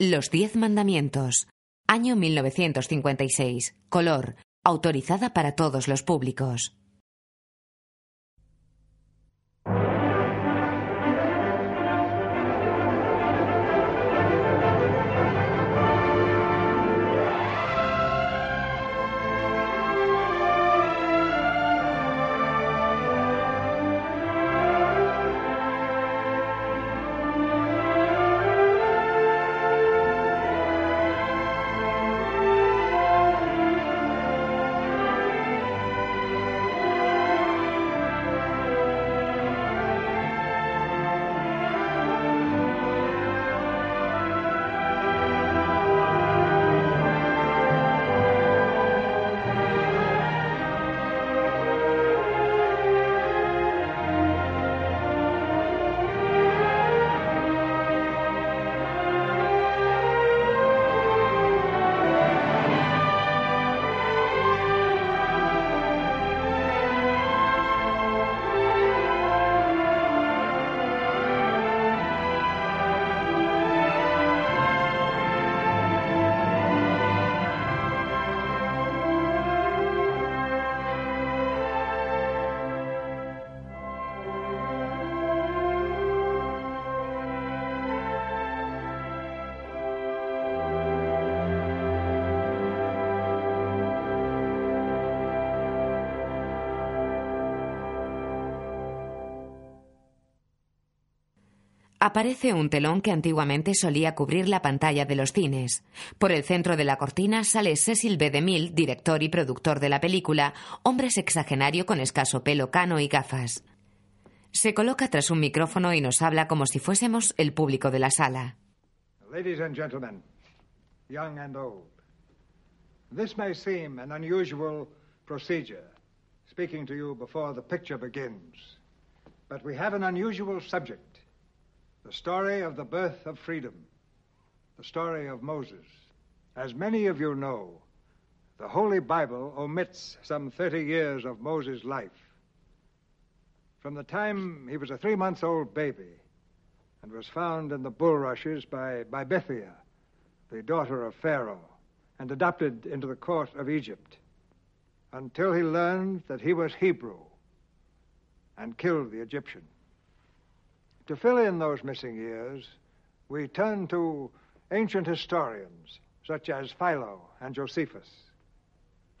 Los Diez Mandamientos. Año 1956. Color. Autorizada para todos los públicos. Aparece un telón que antiguamente solía cubrir la pantalla de los cines. Por el centro de la cortina sale Cecil B. DeMille, director y productor de la película, hombre sexagenario con escaso pelo cano y gafas. Se coloca tras un micrófono y nos habla como si fuésemos el público de la sala. Ladies and gentlemen, young and old, this may seem an unusual procedure, speaking to you before the picture begins, but we have an unusual subject. The story of the birth of freedom, the story of Moses. As many of you know, the Holy Bible omits some 30 years of Moses' life. From the time he was a three month old baby and was found in the bulrushes by, by Bethia, the daughter of Pharaoh, and adopted into the court of Egypt, until he learned that he was Hebrew and killed the Egyptian. To fill in those missing years, we turn to ancient historians such as Philo and Josephus.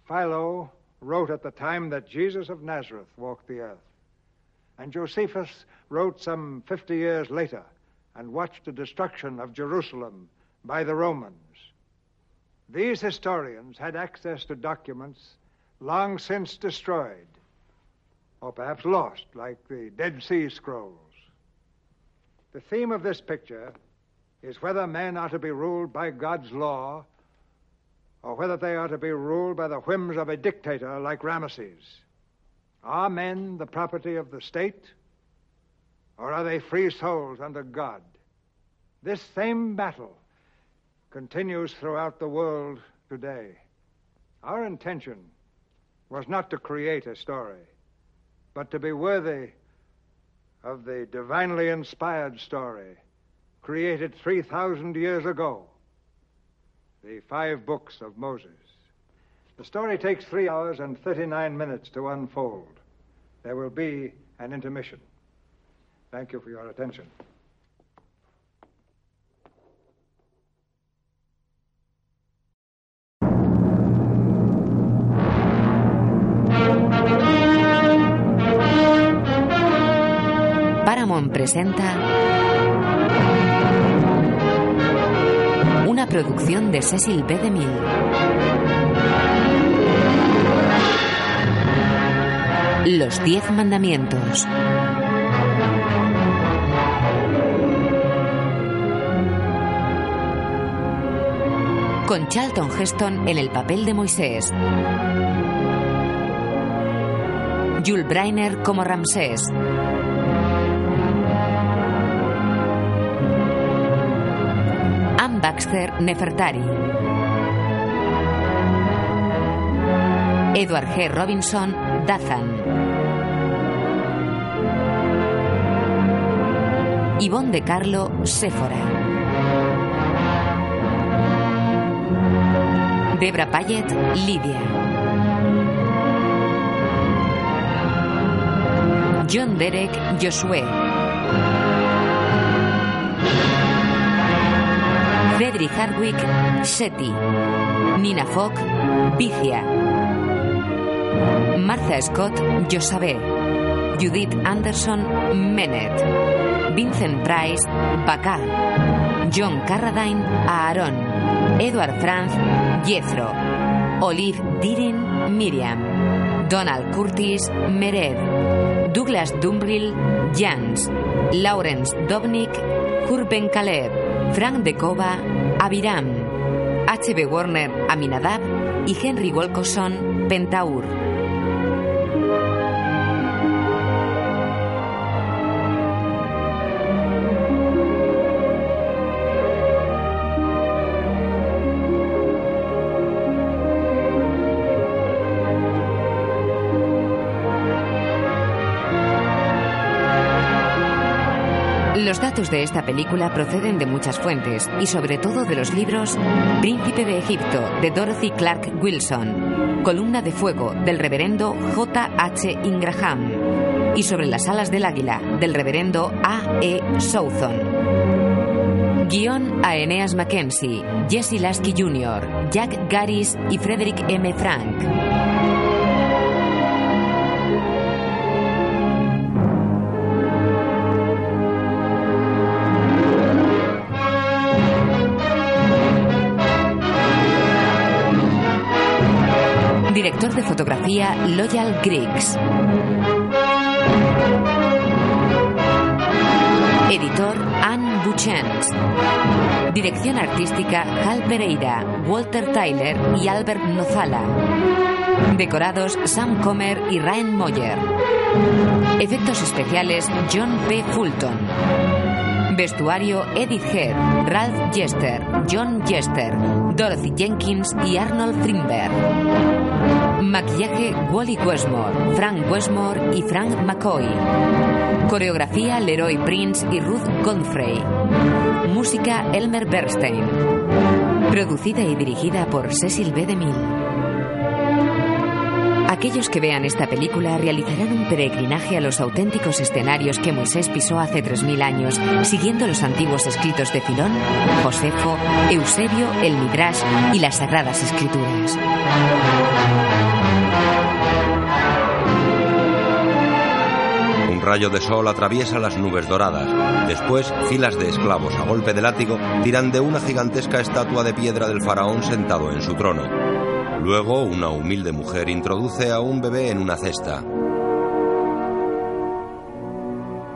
Philo wrote at the time that Jesus of Nazareth walked the earth, and Josephus wrote some 50 years later and watched the destruction of Jerusalem by the Romans. These historians had access to documents long since destroyed, or perhaps lost, like the Dead Sea Scrolls. The theme of this picture is whether men are to be ruled by God's law or whether they are to be ruled by the whims of a dictator like Ramesses. Are men the property of the state or are they free souls under God? This same battle continues throughout the world today. Our intention was not to create a story, but to be worthy of the divinely inspired story created 3,000 years ago the five books of Moses. The story takes three hours and 39 minutes to unfold. There will be an intermission. Thank you for your attention. Paramount presenta una producción de Cecil B. DeMille. Los Diez Mandamientos. Con Charlton Heston en el papel de Moisés. Jules Breiner como Ramsés. Baxter Nefertari. Edward G. Robinson Dathan. Yvonne de Carlo Séfora. Debra Payet, Lidia. John Derek, Josué. Frederick Hardwick, Shetty. Nina Fogg, Vicia. Martha Scott, Josabé. Judith Anderson, Menet. Vincent Price, Bacá. John Carradine, Aaron. Edward Franz, Jethro. Olive Dirin, Miriam. Donald Curtis, Mered. Douglas Dumbrill, Jans. Lawrence Dobnik, Hurben Caleb. Frank De Cova, Abiram. H.B. Warner, Aminadab y Henry Wilcoson, Pentaur. Los datos de esta película proceden de muchas fuentes y sobre todo de los libros Príncipe de Egipto de Dorothy Clark Wilson, Columna de Fuego del reverendo J. H. Ingraham y sobre las alas del águila del reverendo A. E. Southon. Guión a Eneas Mackenzie, Jesse Lasky Jr., Jack Garris y Frederick M. Frank. Loyal Griggs. Editor Anne Buchens. Dirección artística Hal Pereira, Walter Tyler y Albert Nozala. Decorados Sam Comer y Ryan Moyer. Efectos especiales John P. Fulton. Vestuario Edith Head, Ralph Jester, John Jester, Dorothy Jenkins y Arnold Frindberg. Maquillaje Wally Westmore, Frank Westmore y Frank McCoy. Coreografía Leroy Prince y Ruth Godfrey. Música Elmer Bernstein. Producida y dirigida por Cecil B. DeMille. Aquellos que vean esta película realizarán un peregrinaje a los auténticos escenarios que Moisés pisó hace 3.000 años, siguiendo los antiguos escritos de Filón, Josefo, Eusebio, el Midrash y las Sagradas Escrituras. Rayo de sol atraviesa las nubes doradas. Después, filas de esclavos a golpe de látigo tiran de una gigantesca estatua de piedra del faraón sentado en su trono. Luego, una humilde mujer introduce a un bebé en una cesta.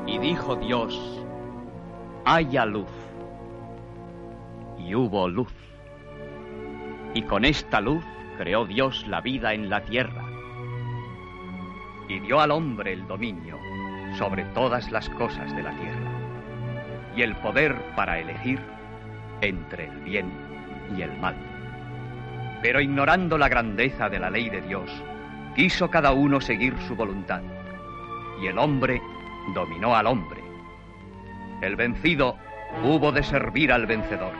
Y dijo Dios, haya luz. Y hubo luz. Y con esta luz creó Dios la vida en la tierra. Y dio al hombre el dominio sobre todas las cosas de la tierra. Y el poder para elegir entre el bien y el mal. Pero ignorando la grandeza de la ley de Dios, quiso cada uno seguir su voluntad. Y el hombre dominó al hombre. El vencido hubo de servir al vencedor.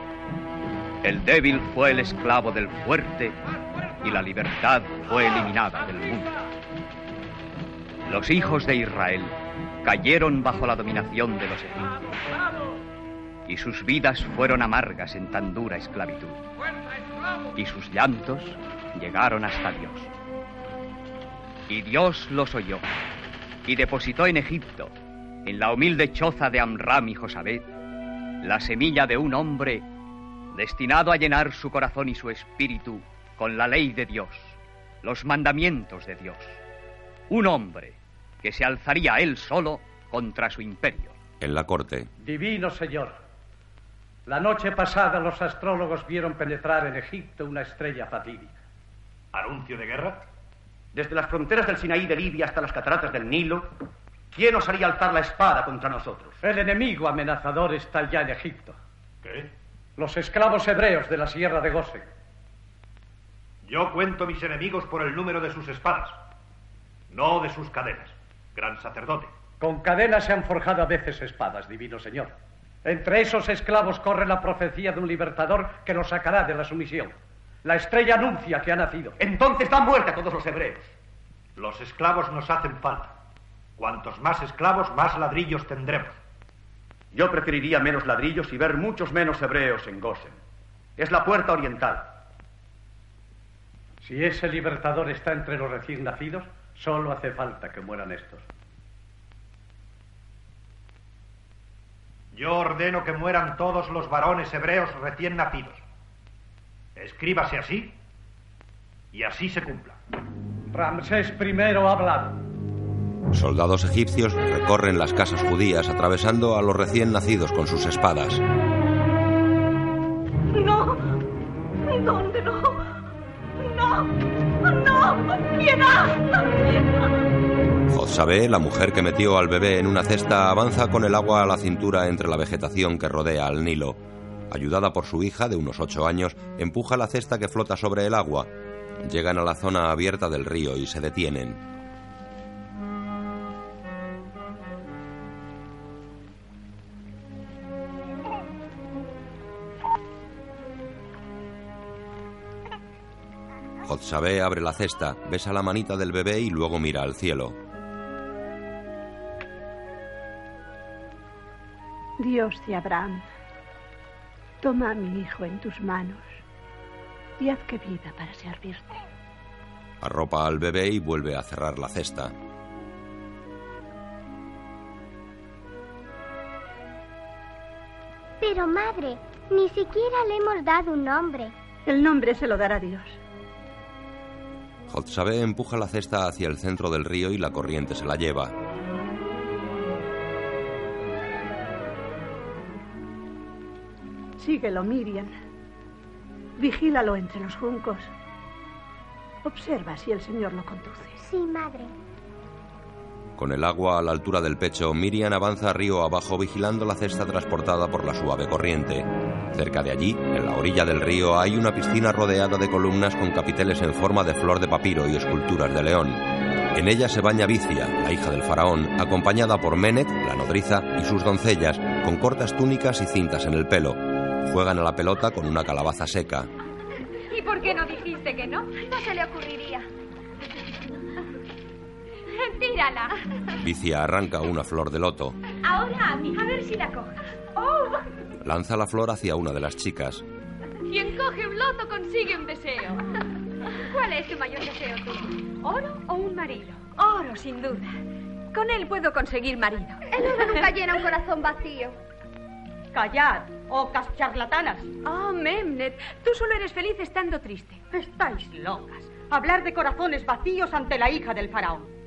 El débil fue el esclavo del fuerte y la libertad fue eliminada del mundo. Los hijos de Israel cayeron bajo la dominación de los egipcios y sus vidas fueron amargas en tan dura esclavitud y sus llantos llegaron hasta Dios. Y Dios los oyó y depositó en Egipto, en la humilde choza de Amram y Josabed, la semilla de un hombre destinado a llenar su corazón y su espíritu con la ley de Dios, los mandamientos de Dios. Un hombre que se alzaría él solo contra su imperio. En la corte, Divino Señor, la noche pasada los astrólogos vieron penetrar en Egipto una estrella fatídica. ¿Anuncio de guerra? Desde las fronteras del Sinaí de Libia hasta las cataratas del Nilo, ¿quién osaría alzar la espada contra nosotros? El enemigo amenazador está ya en Egipto. ¿Qué? Los esclavos hebreos de la sierra de Gosen. Yo cuento mis enemigos por el número de sus espadas, no de sus cadenas, gran sacerdote. Con cadenas se han forjado a veces espadas, divino Señor. Entre esos esclavos corre la profecía de un libertador que los sacará de la sumisión. La estrella anuncia que ha nacido. Entonces da muerte a todos los hebreos. Los esclavos nos hacen falta. Cuantos más esclavos, más ladrillos tendremos. Yo preferiría menos ladrillos y ver muchos menos hebreos en Gosen. Es la puerta oriental. Si ese libertador está entre los recién nacidos, solo hace falta que mueran estos. Yo ordeno que mueran todos los varones hebreos recién nacidos. Escríbase así y así se cumpla. Ramsés I ha hablado. Soldados egipcios recorren las casas judías atravesando a los recién nacidos con sus espadas. No, ¿dónde no? No, no, piedad. Josabé, la mujer que metió al bebé en una cesta, avanza con el agua a la cintura entre la vegetación que rodea al Nilo. Ayudada por su hija, de unos ocho años, empuja la cesta que flota sobre el agua. Llegan a la zona abierta del río y se detienen. Jotzabé abre la cesta, besa la manita del bebé y luego mira al cielo. Dios de Abraham, toma a mi hijo en tus manos y haz que viva para servirte. Arropa al bebé y vuelve a cerrar la cesta. Pero madre, ni siquiera le hemos dado un nombre. El nombre se lo dará Dios. Jotzabé empuja la cesta hacia el centro del río y la corriente se la lleva. Síguelo, Miriam. Vigílalo entre los juncos. Observa si el Señor lo conduce. Sí, madre. Con el agua a la altura del pecho, Miriam avanza río abajo vigilando la cesta transportada por la suave corriente. Cerca de allí, en la orilla del río, hay una piscina rodeada de columnas con capiteles en forma de flor de papiro y esculturas de león. En ella se baña Vicia, la hija del faraón, acompañada por Menet, la nodriza, y sus doncellas, con cortas túnicas y cintas en el pelo. Juegan a la pelota con una calabaza seca. ¿Y por qué no dijiste que no? No se le ocurriría. Tírala. Vicia arranca una flor de loto. Ahora a mí. A ver si la cojas. ¡Oh! Lanza la flor hacia una de las chicas. Quien coge un loto consigue un deseo. ¿Cuál es tu mayor deseo tú? ¿Oro o un marido? Oro, sin duda. Con él puedo conseguir marido. El oro nunca llena un corazón vacío. Callad, ocas charlatanas. Oh, Memnet, tú solo eres feliz estando triste. Estáis locas. Hablar de corazones vacíos ante la hija del faraón.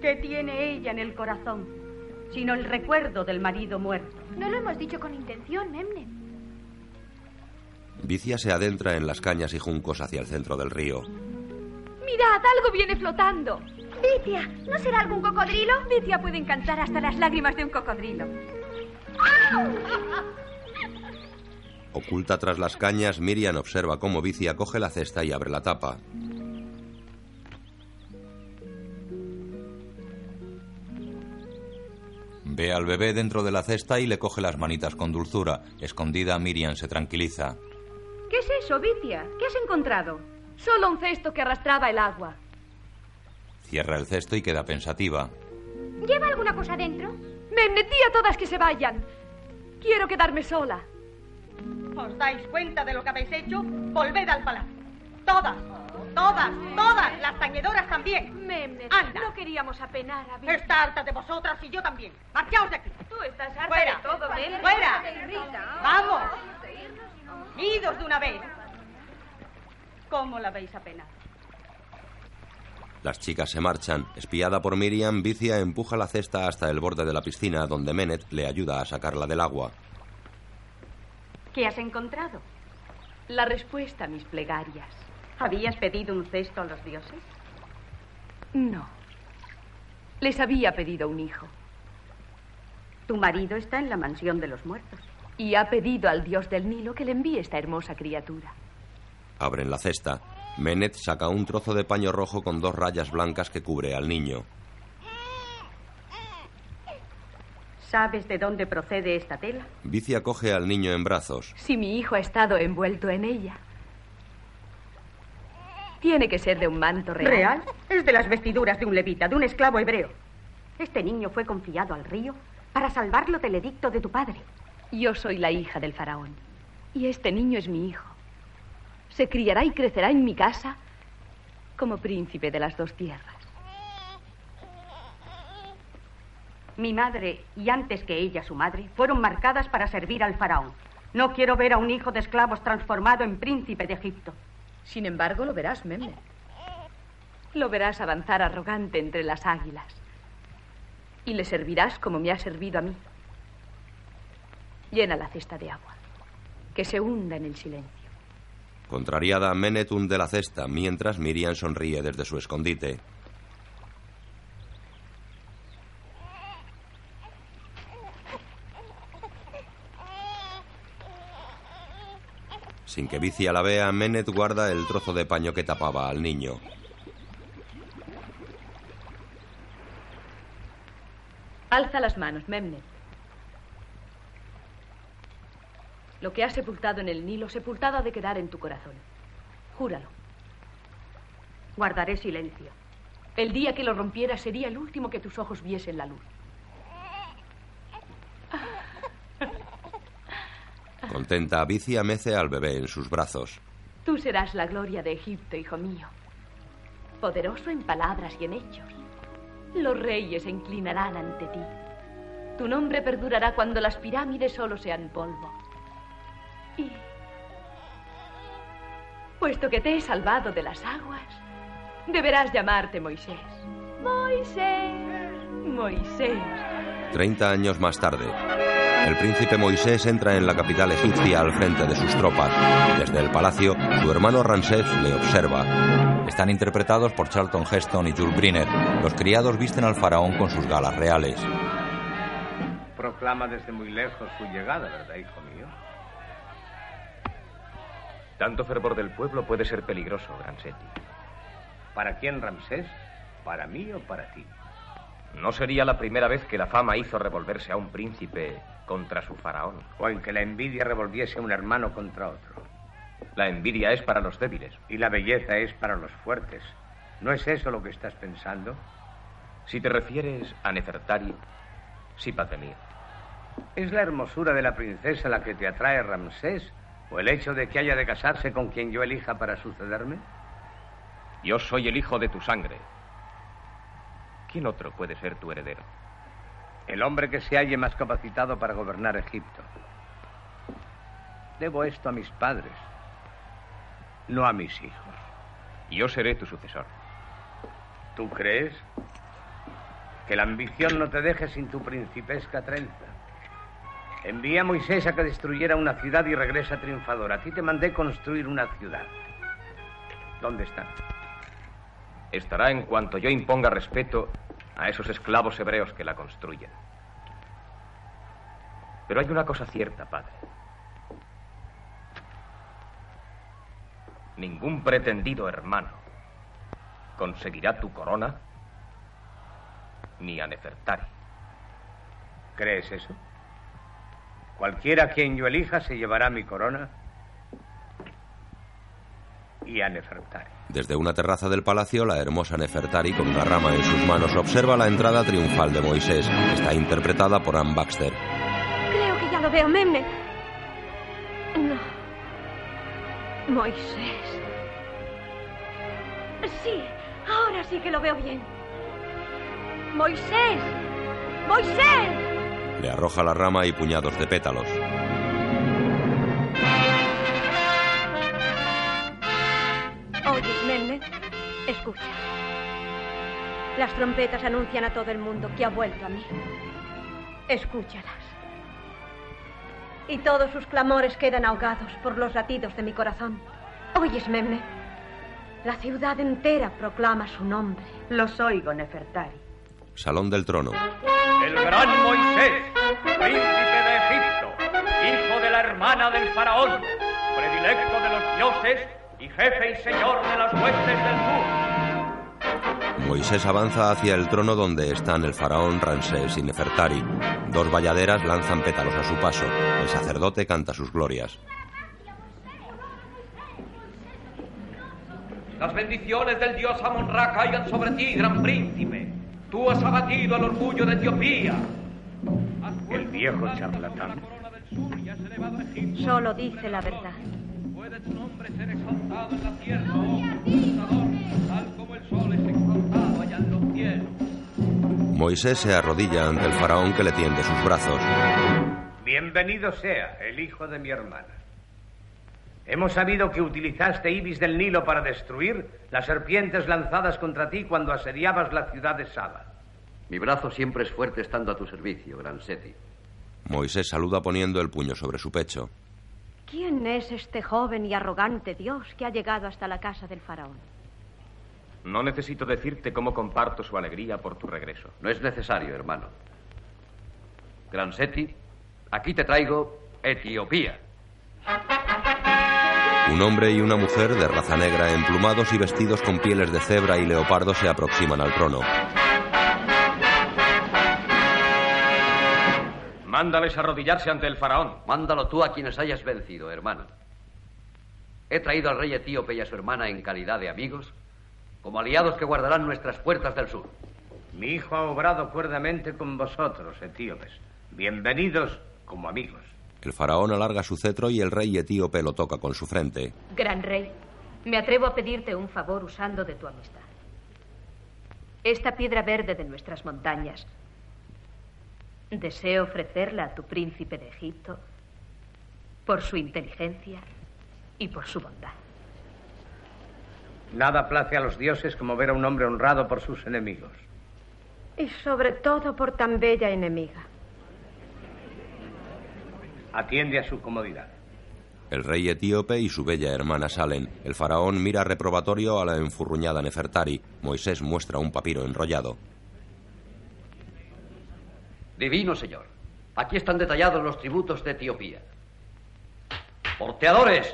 ¿Qué tiene ella en el corazón? Sino el recuerdo del marido muerto. No lo hemos dicho con intención, Memnet. Vicia se adentra en las cañas y juncos hacia el centro del río. Mirad, algo viene flotando. Vicia, ¿no será algún cocodrilo? Vicia puede encantar hasta las lágrimas de un cocodrilo. Oculta tras las cañas, Miriam observa cómo Vicia coge la cesta y abre la tapa. Ve al bebé dentro de la cesta y le coge las manitas con dulzura. Escondida, Miriam se tranquiliza. ¿Qué es eso, Vicia? ¿Qué has encontrado? Solo un cesto que arrastraba el agua. Cierra el cesto y queda pensativa. ¿Lleva alguna cosa dentro? Me metí a todas que se vayan. Quiero quedarme sola. ¿Os dais cuenta de lo que habéis hecho? Volved al palacio. Todas, todas, todas, las tañedoras también. Memnet, Anda. no queríamos apenar a. Está harta de vosotras y yo también. Marchaos de aquí. Tú estás harta Fuera. de todo, Memnet. Fuera. Vamos. Idos de una vez. ¿Cómo la veis apenada? Las chicas se marchan. Espiada por Miriam, Vicia empuja la cesta hasta el borde de la piscina, donde Menet le ayuda a sacarla del agua. ¿Qué has encontrado? La respuesta a mis plegarias. ¿Habías pedido un cesto a los dioses? No. Les había pedido un hijo. Tu marido está en la mansión de los muertos. Y ha pedido al dios del Nilo que le envíe esta hermosa criatura. Abren la cesta. Menet saca un trozo de paño rojo con dos rayas blancas que cubre al niño. ¿Sabes de dónde procede esta tela? Vicia coge al niño en brazos. Si mi hijo ha estado envuelto en ella. Tiene que ser de un manto real. ¿Real? Es de las vestiduras de un levita, de un esclavo hebreo. Este niño fue confiado al río para salvarlo del edicto de tu padre. Yo soy la hija del faraón. Y este niño es mi hijo. Se criará y crecerá en mi casa como príncipe de las dos tierras. Mi madre, y antes que ella su madre, fueron marcadas para servir al faraón. No quiero ver a un hijo de esclavos transformado en príncipe de Egipto. Sin embargo, lo verás, Memne. Lo verás avanzar arrogante entre las águilas. Y le servirás como me ha servido a mí. Llena la cesta de agua. Que se hunda en el silencio. Contrariada, Menet hunde la cesta, mientras Miriam sonríe desde su escondite. Sin que Vicia la vea, Menet guarda el trozo de paño que tapaba al niño. Alza las manos, Memnet. Lo que has sepultado en el Nilo, sepultado ha de quedar en tu corazón. Júralo. Guardaré silencio. El día que lo rompieras sería el último que tus ojos viesen la luz. Contenta, Vicia mece al bebé en sus brazos. Tú serás la gloria de Egipto, hijo mío. Poderoso en palabras y en hechos. Los reyes se inclinarán ante ti. Tu nombre perdurará cuando las pirámides solo sean polvo. Y... Puesto que te he salvado de las aguas, deberás llamarte Moisés. Moisés, Moisés. Treinta años más tarde, el príncipe Moisés entra en la capital egipcia al frente de sus tropas. Desde el palacio, su hermano Ramsés le observa. Están interpretados por Charlton Heston y Jules Briner. Los criados visten al faraón con sus galas reales. Proclama desde muy lejos su llegada, ¿verdad, hijo mío? Tanto fervor del pueblo puede ser peligroso, Gransetti. ¿Para quién, Ramsés? ¿Para mí o para ti? No sería la primera vez que la fama hizo revolverse a un príncipe contra su faraón. O en que la envidia revolviese un hermano contra otro. La envidia es para los débiles. Y la belleza es para los fuertes. ¿No es eso lo que estás pensando? Si te refieres a Nefertari, sí, padre mío. ¿Es la hermosura de la princesa la que te atrae, Ramsés? ¿O el hecho de que haya de casarse con quien yo elija para sucederme? Yo soy el hijo de tu sangre. ¿Quién otro puede ser tu heredero? El hombre que se halle más capacitado para gobernar Egipto. Debo esto a mis padres, no a mis hijos. Yo seré tu sucesor. ¿Tú crees? Que la ambición no te deje sin tu principesca trenza. Envía a Moisés a que destruyera una ciudad y regresa triunfador. A ti te mandé construir una ciudad. ¿Dónde está? Estará en cuanto yo imponga respeto a esos esclavos hebreos que la construyen. Pero hay una cosa cierta, padre. Ningún pretendido hermano conseguirá tu corona ni a Nefertari. ¿Crees eso? Cualquiera quien yo elija se llevará mi corona y a Nefertari. Desde una terraza del palacio, la hermosa Nefertari, con una rama en sus manos, observa la entrada triunfal de Moisés. Está interpretada por Ann Baxter. Creo que ya lo veo, Memne. No. Moisés. Sí, ahora sí que lo veo bien. Moisés. Moisés. Le arroja la rama y puñados de pétalos. Oyes, Memne. Escucha. Las trompetas anuncian a todo el mundo que ha vuelto a mí. Escúchalas. Y todos sus clamores quedan ahogados por los latidos de mi corazón. Oyes, Memne. La ciudad entera proclama su nombre. Los oigo, Nefertari. Salón del trono. El gran Moisés, príncipe de Egipto, hijo de la hermana del faraón, predilecto de los dioses y jefe y señor de las huestes del sur. Moisés avanza hacia el trono donde están el faraón Ramsés y Nefertari. Dos bayaderas lanzan pétalos a su paso. El sacerdote canta sus glorias. Las bendiciones del dios Amon-Ra caigan sobre ti, gran príncipe. Tú has abatido el orgullo de Etiopía. El viejo charlatán. Solo dice la verdad. Puede tu nombre ser exaltado en la tierra, oh conquistador, tal como el sol es exaltado allá en los cielos. Moisés se arrodilla ante el faraón que le tiende sus brazos. Bienvenido sea el hijo de mi hermana. Hemos sabido que utilizaste Ibis del Nilo para destruir las serpientes lanzadas contra ti cuando asediabas la ciudad de Saba. Mi brazo siempre es fuerte estando a tu servicio, Gran Seti. Moisés saluda poniendo el puño sobre su pecho. ¿Quién es este joven y arrogante Dios que ha llegado hasta la casa del faraón? No necesito decirte cómo comparto su alegría por tu regreso. No es necesario, hermano. Gran Seti, aquí te traigo Etiopía. Un hombre y una mujer de raza negra, emplumados y vestidos con pieles de cebra y leopardo, se aproximan al trono. Mándales arrodillarse ante el faraón. Mándalo tú a quienes hayas vencido, hermano. He traído al rey etíope y a su hermana en calidad de amigos, como aliados que guardarán nuestras puertas del sur. Mi hijo ha obrado cuerdamente con vosotros, etíopes. Bienvenidos como amigos. El faraón alarga su cetro y el rey etíope lo toca con su frente. Gran rey, me atrevo a pedirte un favor usando de tu amistad. Esta piedra verde de nuestras montañas, deseo ofrecerla a tu príncipe de Egipto por su inteligencia y por su bondad. Nada place a los dioses como ver a un hombre honrado por sus enemigos. Y sobre todo por tan bella enemiga. Atiende a su comodidad. El rey etíope y su bella hermana salen. El faraón mira reprobatorio a la enfurruñada Nefertari. Moisés muestra un papiro enrollado. Divino señor, aquí están detallados los tributos de Etiopía. ¡Porteadores!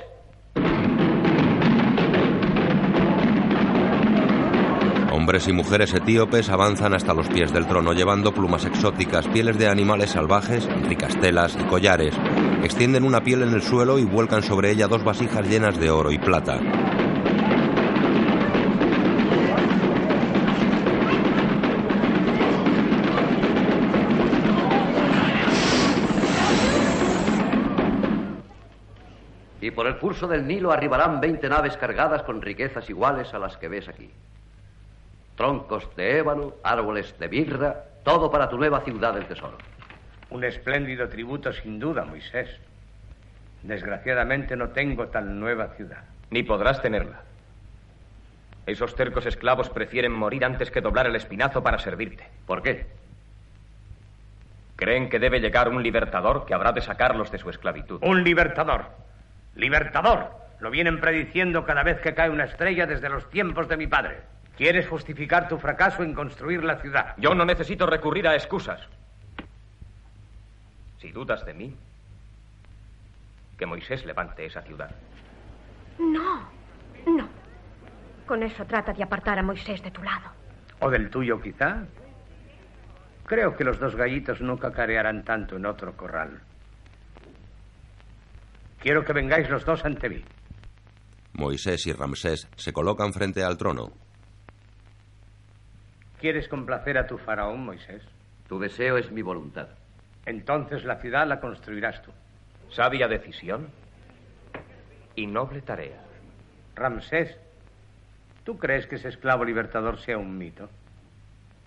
Hombres y mujeres etíopes avanzan hasta los pies del trono llevando plumas exóticas, pieles de animales salvajes, ricas telas y collares. Extienden una piel en el suelo y vuelcan sobre ella dos vasijas llenas de oro y plata. Por el curso del Nilo arribarán 20 naves cargadas con riquezas iguales a las que ves aquí. Troncos de ébano, árboles de mirra, todo para tu nueva ciudad del tesoro. Un espléndido tributo sin duda, Moisés. Desgraciadamente no tengo tan nueva ciudad. Ni podrás tenerla. Esos tercos esclavos prefieren morir antes que doblar el espinazo para servirte. ¿Por qué? Creen que debe llegar un libertador que habrá de sacarlos de su esclavitud. Un libertador. Libertador. Lo vienen prediciendo cada vez que cae una estrella desde los tiempos de mi padre. ¿Quieres justificar tu fracaso en construir la ciudad? Yo no necesito recurrir a excusas. Si dudas de mí, que Moisés levante esa ciudad. No, no. Con eso trata de apartar a Moisés de tu lado. ¿O del tuyo, quizá? Creo que los dos gallitos no cacarearán tanto en otro corral. Quiero que vengáis los dos ante mí. Moisés y Ramsés se colocan frente al trono. ¿Quieres complacer a tu faraón, Moisés? Tu deseo es mi voluntad. Entonces la ciudad la construirás tú. Sabia decisión y noble tarea. Ramsés, ¿tú crees que ese esclavo libertador sea un mito?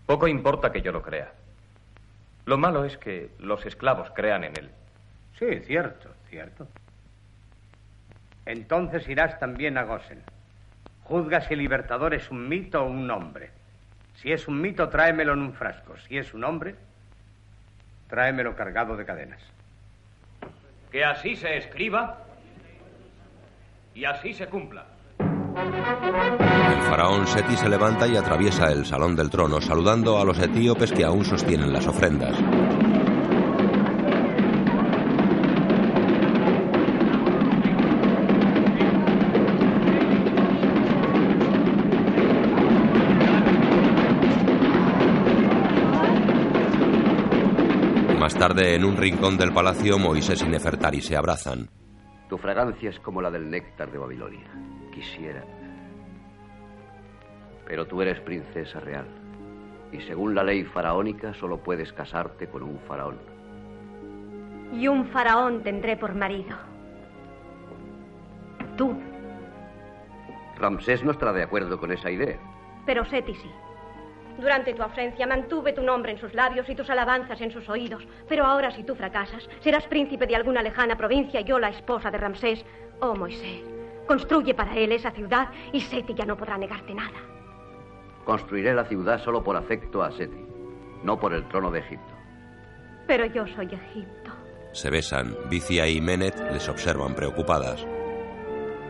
Poco importa que yo lo crea. Lo malo es que los esclavos crean en él. Sí, cierto, cierto. Entonces irás también a Gosen. Juzga si el libertador es un mito o un hombre. Si es un mito, tráemelo en un frasco. Si es un hombre, tráemelo cargado de cadenas. Que así se escriba y así se cumpla. El faraón Seti se levanta y atraviesa el salón del trono saludando a los etíopes que aún sostienen las ofrendas. Tarde, en un rincón del palacio, Moisés y Nefertari se abrazan. Tu fragancia es como la del néctar de Babilonia. Quisiera. Pero tú eres princesa real. Y según la ley faraónica, solo puedes casarte con un faraón. Y un faraón tendré por marido. Tú. Ramsés no estará de acuerdo con esa idea. Pero Seti sí. Durante tu ausencia mantuve tu nombre en sus labios y tus alabanzas en sus oídos. Pero ahora si tú fracasas, serás príncipe de alguna lejana provincia y yo la esposa de Ramsés. Oh, Moisés, construye para él esa ciudad y Seti ya no podrá negarte nada. Construiré la ciudad solo por afecto a Seti, no por el trono de Egipto. Pero yo soy Egipto. Se besan. Vicia y Menet les observan preocupadas.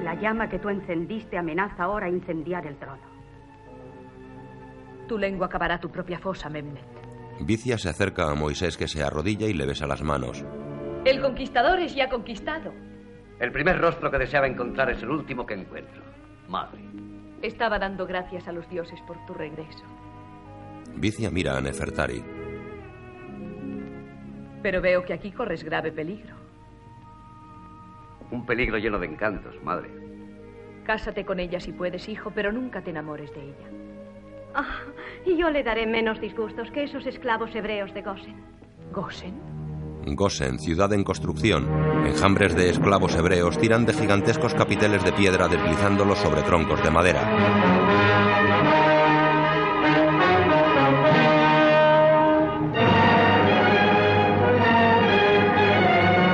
La llama que tú encendiste amenaza ahora incendiar el trono. Tu lengua acabará tu propia fosa, Memnet. Vicia se acerca a Moisés que se arrodilla y le besa las manos. El conquistador es ya conquistado. El primer rostro que deseaba encontrar es el último que encuentro. Madre. Estaba dando gracias a los dioses por tu regreso. Vicia mira a Nefertari. Pero veo que aquí corres grave peligro. Un peligro lleno de encantos, madre. Cásate con ella si puedes, hijo, pero nunca te enamores de ella. Ah, y yo le daré menos disgustos que esos esclavos hebreos de Gosen. ¿Gosen? Gosen, ciudad en construcción. Enjambres de esclavos hebreos tiran de gigantescos capiteles de piedra deslizándolos sobre troncos de madera.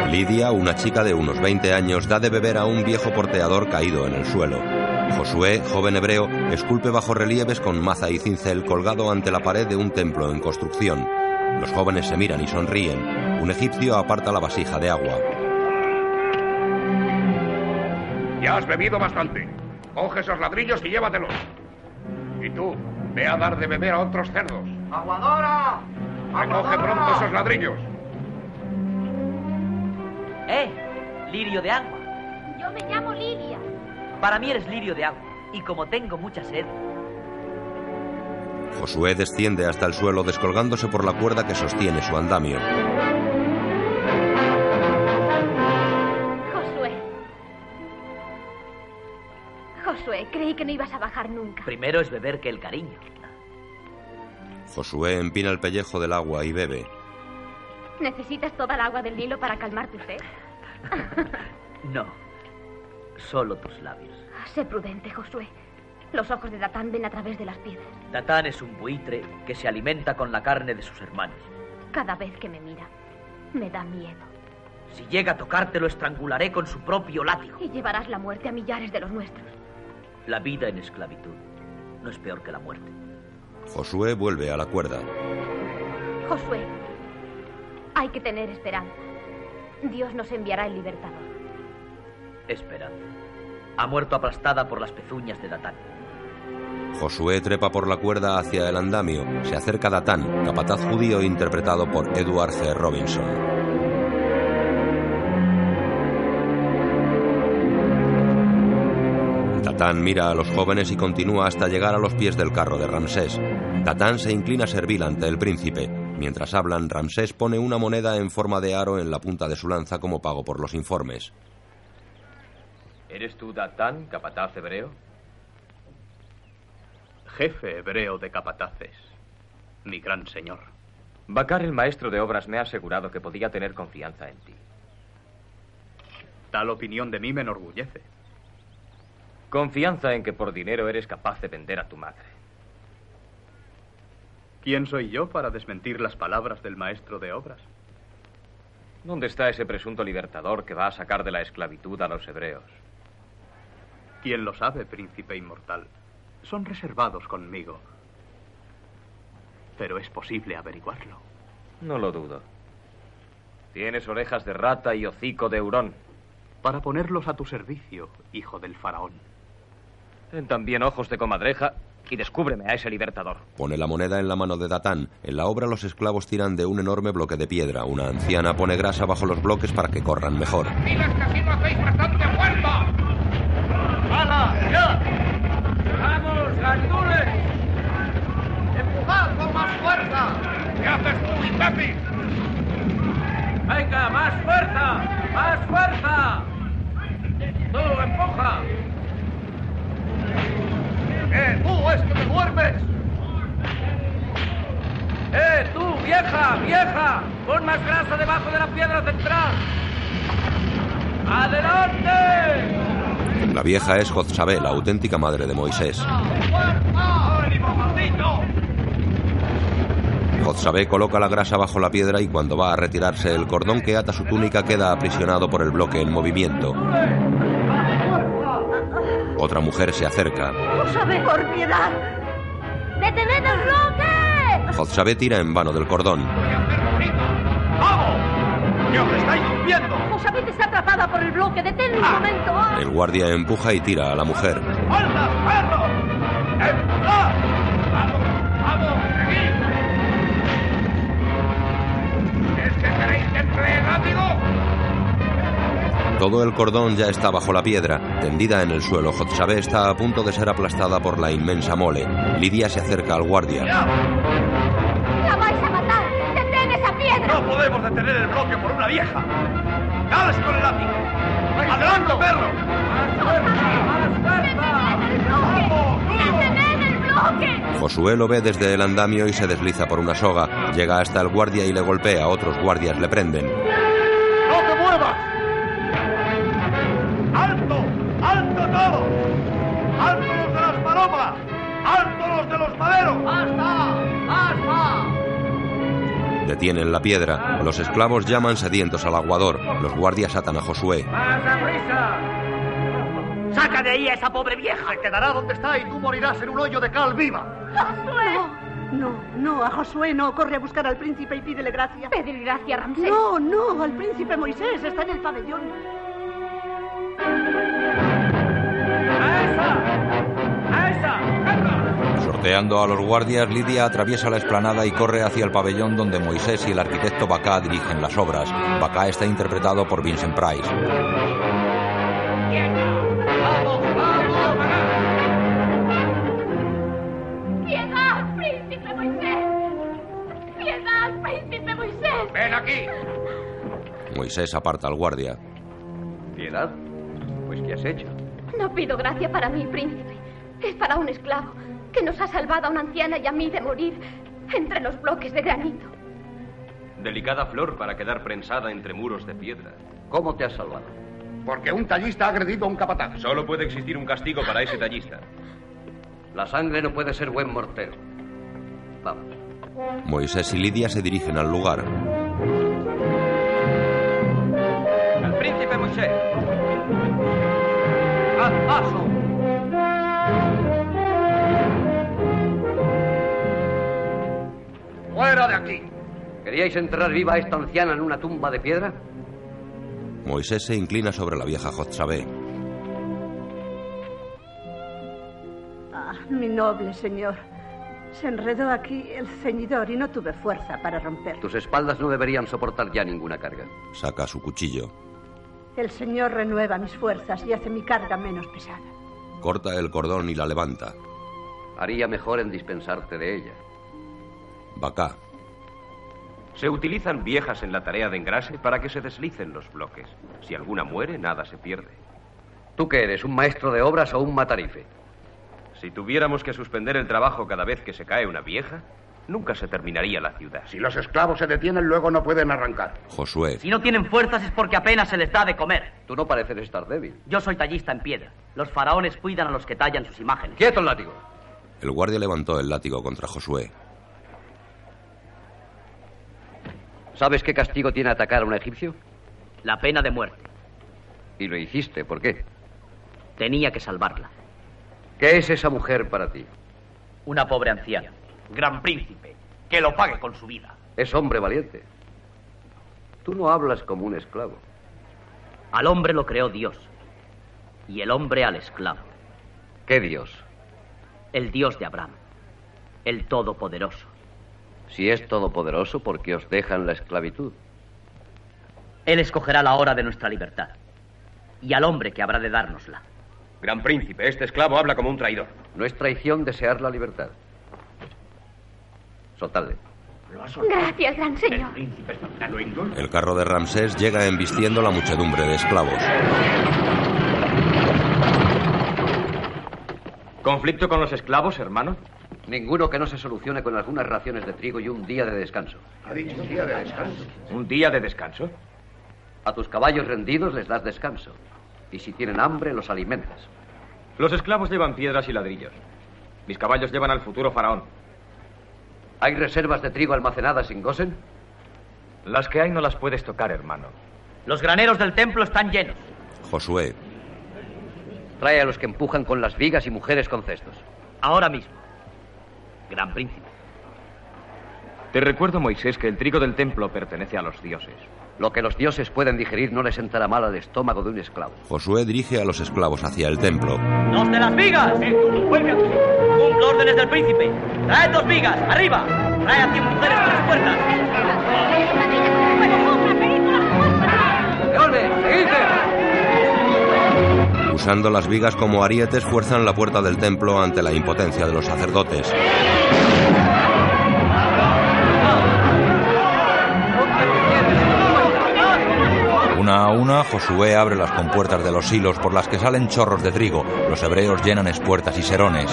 Lidia, una chica de unos 20 años, da de beber a un viejo porteador caído en el suelo. Josué, joven hebreo, esculpe bajo relieves con maza y cincel colgado ante la pared de un templo en construcción. Los jóvenes se miran y sonríen. Un egipcio aparta la vasija de agua. Ya has bebido bastante. Coge esos ladrillos y llévatelos. Y tú, ve a dar de beber a otros cerdos. ¡Aguadora! Recoge pronto esos ladrillos. ¡Eh! Lirio de agua. Yo me llamo Lidia. Para mí eres lirio de agua. Y como tengo mucha sed, Josué desciende hasta el suelo descolgándose por la cuerda que sostiene su andamio. Josué. Josué, creí que no ibas a bajar nunca. primero es beber que el cariño. Josué empina el pellejo del agua y bebe. ¿Necesitas toda el agua del Nilo para calmar tu sed? No. Solo tus labios. Sé prudente, Josué. Los ojos de Datán ven a través de las piedras. Tatán es un buitre que se alimenta con la carne de sus hermanos. Cada vez que me mira, me da miedo. Si llega a tocarte, lo estrangularé con su propio látigo. Y llevarás la muerte a millares de los nuestros. La vida en esclavitud no es peor que la muerte. Josué vuelve a la cuerda. Josué, hay que tener esperanza. Dios nos enviará el libertador. Esperanza. Ha muerto aplastada por las pezuñas de Datán. Josué trepa por la cuerda hacia el andamio. Se acerca Datán, capataz judío interpretado por Edward G. Robinson. Datán mira a los jóvenes y continúa hasta llegar a los pies del carro de Ramsés. Datán se inclina servil ante el príncipe. Mientras hablan, Ramsés pone una moneda en forma de aro en la punta de su lanza como pago por los informes. ¿Eres tú Datán, capataz hebreo? Jefe hebreo de capataces, mi gran señor. Bacar, el maestro de obras, me ha asegurado que podía tener confianza en ti. Tal opinión de mí me enorgullece. Confianza en que por dinero eres capaz de vender a tu madre. ¿Quién soy yo para desmentir las palabras del maestro de obras? ¿Dónde está ese presunto libertador que va a sacar de la esclavitud a los hebreos? ¿Quién lo sabe, príncipe inmortal? Son reservados conmigo. Pero es posible averiguarlo. No lo dudo. Tienes orejas de rata y hocico de hurón. Para ponerlos a tu servicio, hijo del faraón. Ten también ojos de comadreja y descúbreme a ese libertador. Pone la moneda en la mano de Datán. En la obra los esclavos tiran de un enorme bloque de piedra. Una anciana pone grasa bajo los bloques para que corran mejor. ¡Miras que así lo hacéis bastante fuerza! ¡Hala! ¡Ya! ¡Vamos, gandules! ¡Empujad con más fuerza! ¿Qué haces tú, imbécil? ¡Venga, más fuerza! ¡Más fuerza! ¡Tú, empuja! ¡Eh, tú, es que me duele! Ramsés! ¡Eh, tú, vieja, vieja! ¡Pon más grasa debajo de la piedra central! ¡Adelante! La vieja es Jozabé, la auténtica madre de Moisés. Jozabé coloca la grasa bajo la piedra y cuando va a retirarse el cordón que ata su túnica queda aprisionado por el bloque en movimiento. Otra mujer se acerca. ¡Josabé, por piedad! ¡Detened el bloque! Jozabé tira en vano del cordón. ¡Vamos! ¡Que os estáis! ¡Josabé está atrapada por el bloque! ¡Detén un momento! El guardia empuja y tira a la mujer. ¡Falta, perro! ¡Empujad! ¡Vamos, vamos! ¡Seguid! ¿Es que queréis que entre rápido? Todo el cordón ya está bajo la piedra. Tendida en el suelo, Jotzabé está a punto de ser aplastada por la inmensa mole. Lidia se acerca al guardia. ¡No podemos detener el bloque por una vieja! ¡Cállese con el látigo! ¡Adelante, perro! ¡Detened el bloque! Josué lo ve desde el andamio y se desliza por una soga. Llega hasta el guardia y le golpea. Otros guardias le prenden. ¡No te muevas! ¡Alto! ¡Alto todo! ¡Alto los de las palomas! ¡Alto los de los maderos! ¡Basta! Detienen la piedra. Los esclavos llaman sedientos al aguador. Los guardias atan a Josué. ¡Saca de ahí a esa pobre vieja! Se quedará donde está y tú morirás en un hoyo de cal viva. ¡Josué! No, no, a Josué no. Corre a buscar al príncipe y pídele gracia. Pedir gracia, Ramsés. No, no, al príncipe Moisés. Está en el pabellón. ¡A esa! Sorteando a los guardias, Lidia atraviesa la explanada y corre hacia el pabellón donde Moisés y el arquitecto Bacá dirigen las obras. Bacá está interpretado por Vincent Price. ¡Piedad, príncipe Moisés! ¡Piedad, príncipe Moisés! ¡Ven aquí! Moisés aparta al guardia. ¿Piedad? Pues ¿qué has hecho? No pido gracia para mí, príncipe. Es para un esclavo que nos ha salvado a una anciana y a mí de morir entre los bloques de granito. Delicada flor para quedar prensada entre muros de piedra. ¿Cómo te has salvado? Porque un tallista ha agredido a un capataz. Solo puede existir un castigo para ese tallista. La sangre no puede ser buen mortero. Vamos. Moisés y Lidia se dirigen al lugar. ¡El príncipe Moisés! ¡Haz paso! ¡Fuera de aquí! ¿Queríais enterrar viva a esta anciana en una tumba de piedra? Moisés se inclina sobre la vieja Jotzabé. Ah, mi noble señor. Se enredó aquí el ceñidor y no tuve fuerza para romper. Tus espaldas no deberían soportar ya ninguna carga. Saca su cuchillo. El señor renueva mis fuerzas y hace mi carga menos pesada. Corta el cordón y la levanta. Haría mejor en dispensarte de ella. Bacá. Se utilizan viejas en la tarea de engrase para que se deslicen los bloques. Si alguna muere, nada se pierde. ¿Tú qué eres, un maestro de obras o un matarife? Si tuviéramos que suspender el trabajo cada vez que se cae una vieja, nunca se terminaría la ciudad. Si los esclavos se detienen, luego no pueden arrancar. Josué. Si no tienen fuerzas es porque apenas se les da de comer. Tú no pareces estar débil. Yo soy tallista en piedra. Los faraones cuidan a los que tallan sus imágenes. ¡Quieto el látigo! El guardia levantó el látigo contra Josué. ¿Sabes qué castigo tiene atacar a un egipcio? La pena de muerte. Y lo hiciste, ¿por qué? Tenía que salvarla. ¿Qué es esa mujer para ti? Una pobre anciana. Gran príncipe, que lo pague con su vida. Es hombre valiente. Tú no hablas como un esclavo. Al hombre lo creó Dios. Y el hombre al esclavo. ¿Qué Dios? El Dios de Abraham. El Todopoderoso. Si es todopoderoso, ¿por qué os dejan la esclavitud? Él escogerá la hora de nuestra libertad. Y al hombre que habrá de dárnosla. Gran príncipe, este esclavo habla como un traidor. No es traición desear la libertad. Soltadle. Gracias, gran señor. El carro de Ramsés llega embistiendo la muchedumbre de esclavos. ¿Conflicto con los esclavos, hermano? Ninguno que no se solucione con algunas raciones de trigo y un día de descanso. Ha dicho un día de descanso. ¿Un día de descanso? A tus caballos rendidos les das descanso. Y si tienen hambre, los alimentas. Los esclavos llevan piedras y ladrillos. Mis caballos llevan al futuro faraón. ¿Hay reservas de trigo almacenadas en Gosen? Las que hay no las puedes tocar, hermano. Los graneros del templo están llenos. Josué. Trae a los que empujan con las vigas y mujeres con cestos. Ahora mismo. Gran príncipe. Te recuerdo, Moisés, que el trigo del templo pertenece a los dioses. Lo que los dioses pueden digerir no les sentará mal al estómago de un esclavo. Josué dirige a los esclavos hacia el templo. ¡Los de las vigas! ¡Vuelve aquí! ¡Cumplo órdenes del príncipe! ¡Traed dos vigas! ¡Arriba! ¡Trae a cien mujeres con las puertas! Usando las vigas como arietes, fuerzan la puerta del templo ante la impotencia de los sacerdotes. Una a una, Josué abre las compuertas de los hilos por las que salen chorros de trigo. Los hebreos llenan espuertas y serones.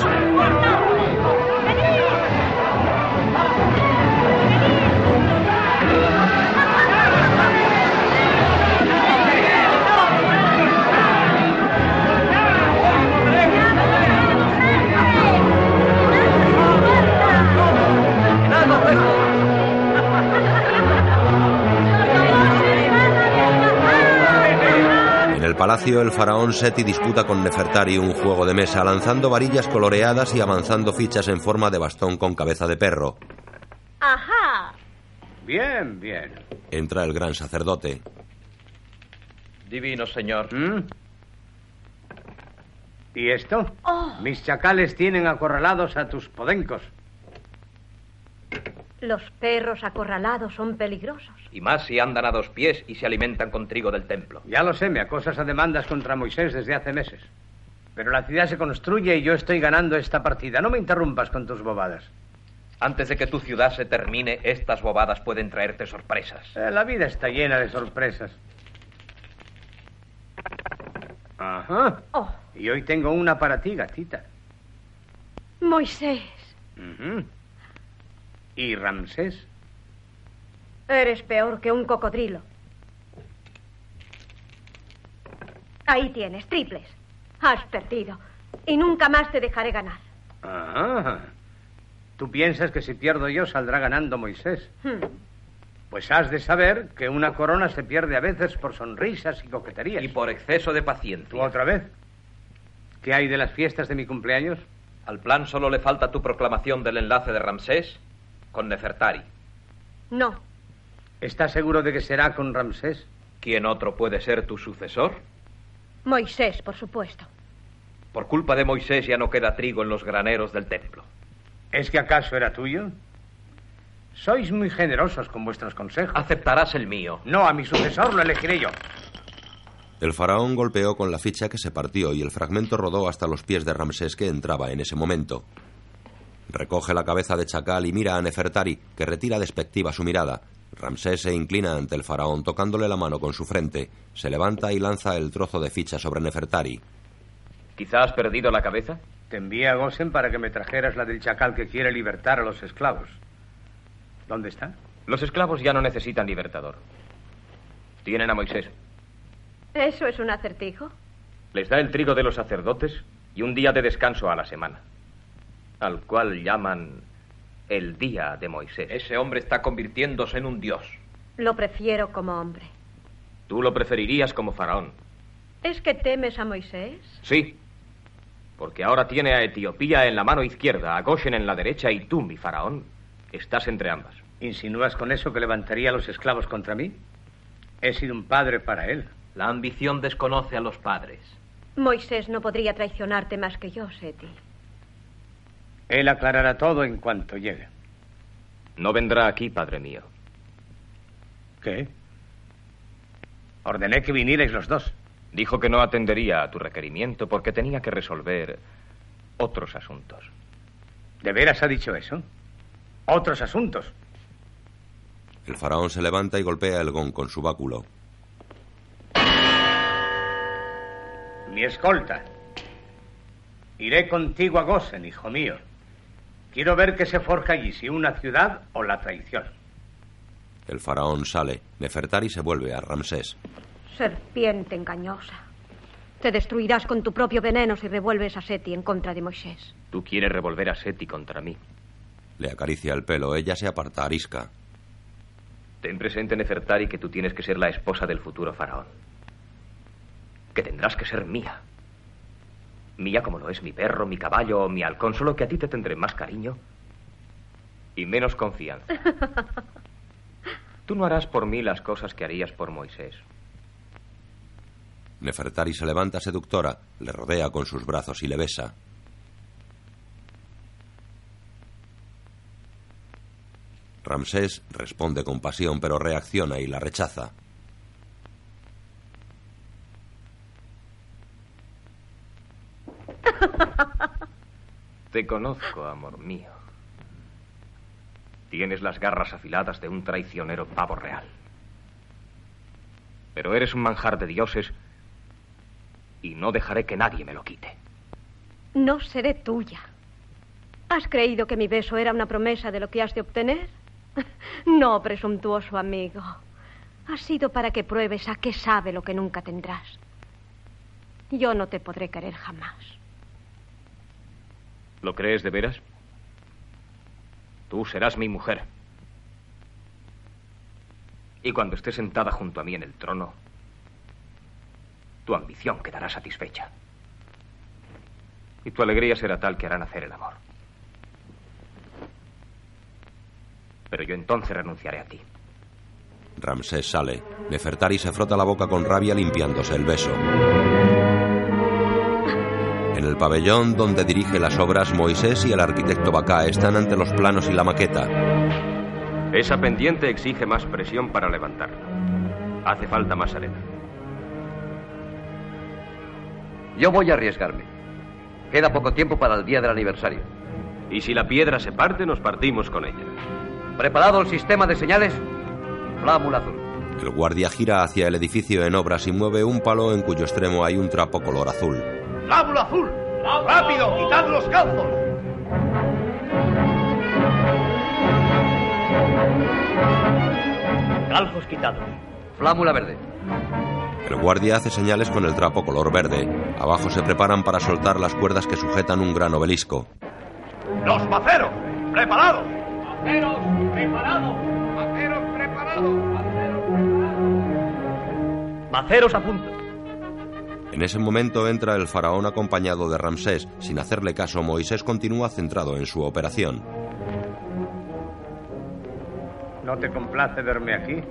Palacio, el faraón Seti disputa con Nefertari un juego de mesa, lanzando varillas coloreadas y avanzando fichas en forma de bastón con cabeza de perro. Ajá. Bien, bien. Entra el gran sacerdote. Divino señor. ¿Mm? ¿Y esto? Oh. Mis chacales tienen acorralados a tus podencos. Los perros acorralados son peligrosos. Y más si andan a dos pies y se alimentan con trigo del templo. Ya lo sé, me acosas a demandas contra Moisés desde hace meses. Pero la ciudad se construye y yo estoy ganando esta partida. No me interrumpas con tus bobadas. Antes de que tu ciudad se termine, estas bobadas pueden traerte sorpresas. Eh, la vida está llena de sorpresas. Ajá. Oh, Y hoy tengo una para ti, gatita. Moisés, Ujú. ¿Y Ramsés? eres peor que un cocodrilo. Ahí tienes, triples. Has perdido. Y nunca más te dejaré ganar. Ah. ¿Tú piensas que si pierdo yo saldrá ganando Moisés? Hmm. Pues has de saber que una corona se pierde a veces por sonrisas y coqueterías. Y por exceso de paciencia. ¿Tú otra vez? ¿Qué hay de las fiestas de mi cumpleaños? Al plan solo le falta tu proclamación del enlace de Ramsés con Nefertari. No. ¿Estás seguro de que será con Ramsés? ¿Quién otro puede ser tu sucesor? Moisés, por supuesto. Por culpa de Moisés ya no queda trigo en los graneros del templo. ¿Es que acaso era tuyo? Sois muy generosos con vuestros consejos. Aceptarás el mío. No, a mi sucesor lo elegiré yo. El faraón golpeó con la ficha que se partió y el fragmento rodó hasta los pies de Ramsés que entraba en ese momento. Recoge la cabeza de chacal y mira a Nefertari, que retira despectiva su mirada. Ramsés se inclina ante el faraón tocándole la mano con su frente. Se levanta y lanza el trozo de ficha sobre Nefertari. ¿Quizá has perdido la cabeza? Te envié a Gosen para que me trajeras la del chacal que quiere libertar a los esclavos. ¿Dónde está? Los esclavos ya no necesitan libertador. Tienen a Moisés. ¿Eso es un acertijo? Les da el trigo de los sacerdotes y un día de descanso a la semana, al cual llaman el día de Moisés. Ese hombre está convirtiéndose en un dios. Lo prefiero como hombre. Tú lo preferirías como faraón. ¿Es que temes a Moisés? Sí, porque ahora tiene a Etiopía en la mano izquierda, a Goshen en la derecha y tú, mi faraón, estás entre ambas. ¿Insinúas con eso que levantaría a los esclavos contra mí? He sido un padre para él. La ambición desconoce a los padres. Moisés no podría traicionarte más que yo, Seti. Él aclarará todo en cuanto llegue. No vendrá aquí, padre mío. ¿Qué? Ordené que vinierais los dos. Dijo que no atendería a tu requerimiento porque tenía que resolver otros asuntos. ¿De veras ha dicho eso? Otros asuntos. El faraón se levanta y golpea el gong con su báculo. Mi escolta. Iré contigo a Gosen, hijo mío. Quiero ver qué se forja allí, si una ciudad o la traición. El faraón sale. Nefertari se vuelve a Ramsés. Serpiente engañosa. Te destruirás con tu propio veneno si revuelves a Seti en contra de Moisés. Tú quieres revolver a Seti contra mí. Le acaricia el pelo. Ella se aparta arisca. Ten presente, Nefertari, que tú tienes que ser la esposa del futuro faraón. Que tendrás que ser mía. Mía como lo es mi perro, mi caballo o mi halcón, solo que a ti te tendré más cariño y menos confianza. Tú no harás por mí las cosas que harías por Moisés. Nefertari se levanta seductora, le rodea con sus brazos y le besa. Ramsés responde con pasión, pero reacciona y la rechaza. Te conozco, amor mío. Tienes las garras afiladas de un traicionero pavo real. Pero eres un manjar de dioses y no dejaré que nadie me lo quite. No seré tuya. ¿Has creído que mi beso era una promesa de lo que has de obtener? No, presuntuoso amigo. Ha sido para que pruebes a qué sabe lo que nunca tendrás. Yo no te podré querer jamás. ¿Lo crees de veras? Tú serás mi mujer. Y cuando estés sentada junto a mí en el trono, tu ambición quedará satisfecha. Y tu alegría será tal que hará nacer el amor. Pero yo entonces renunciaré a ti. Ramsés sale. Nefertari se frota la boca con rabia limpiándose el beso. Pabellón donde dirige las obras, Moisés y el arquitecto Bacá están ante los planos y la maqueta. Esa pendiente exige más presión para levantarla. Hace falta más arena. Yo voy a arriesgarme. Queda poco tiempo para el día del aniversario. Y si la piedra se parte, nos partimos con ella. ¿Preparado el sistema de señales? Flámula azul. El guardia gira hacia el edificio en obras y mueve un palo en cuyo extremo hay un trapo color azul. ¡Flámula azul! ¡Rápido! ¡Quitad los calzos! Calzos quitados. Flámula verde. El guardia hace señales con el trapo color verde. Abajo se preparan para soltar las cuerdas que sujetan un gran obelisco. ¡Los maceros! ¡Preparados! ¡Maceros, preparados! ¡Maceros, preparados! Maceros a punto. En ese momento entra el faraón acompañado de Ramsés. Sin hacerle caso, Moisés continúa centrado en su operación. ¿No te complace verme aquí?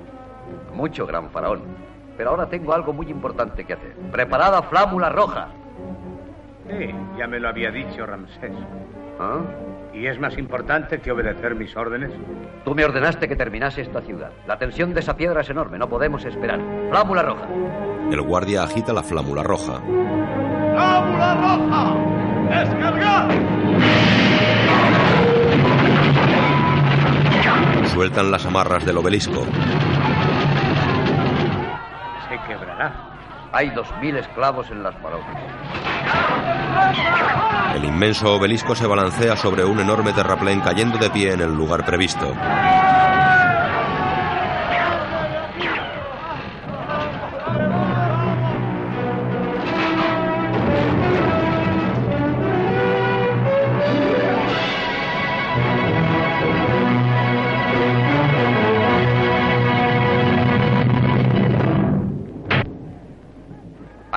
Mucho, gran faraón. Pero ahora tengo algo muy importante que hacer. Preparada flámula roja. Sí, ya me lo había dicho Ramsés. ¿Ah? ¿Y es más importante que obedecer mis órdenes? Tú me ordenaste que terminase esta ciudad. La tensión de esa piedra es enorme, no podemos esperar. Flámula roja. El guardia agita la flámula roja. ¡Flámula roja! ¡Descargar! Sueltan las amarras del obelisco. Hay dos mil esclavos en las palomas. El inmenso obelisco se balancea sobre un enorme terraplén cayendo de pie en el lugar previsto.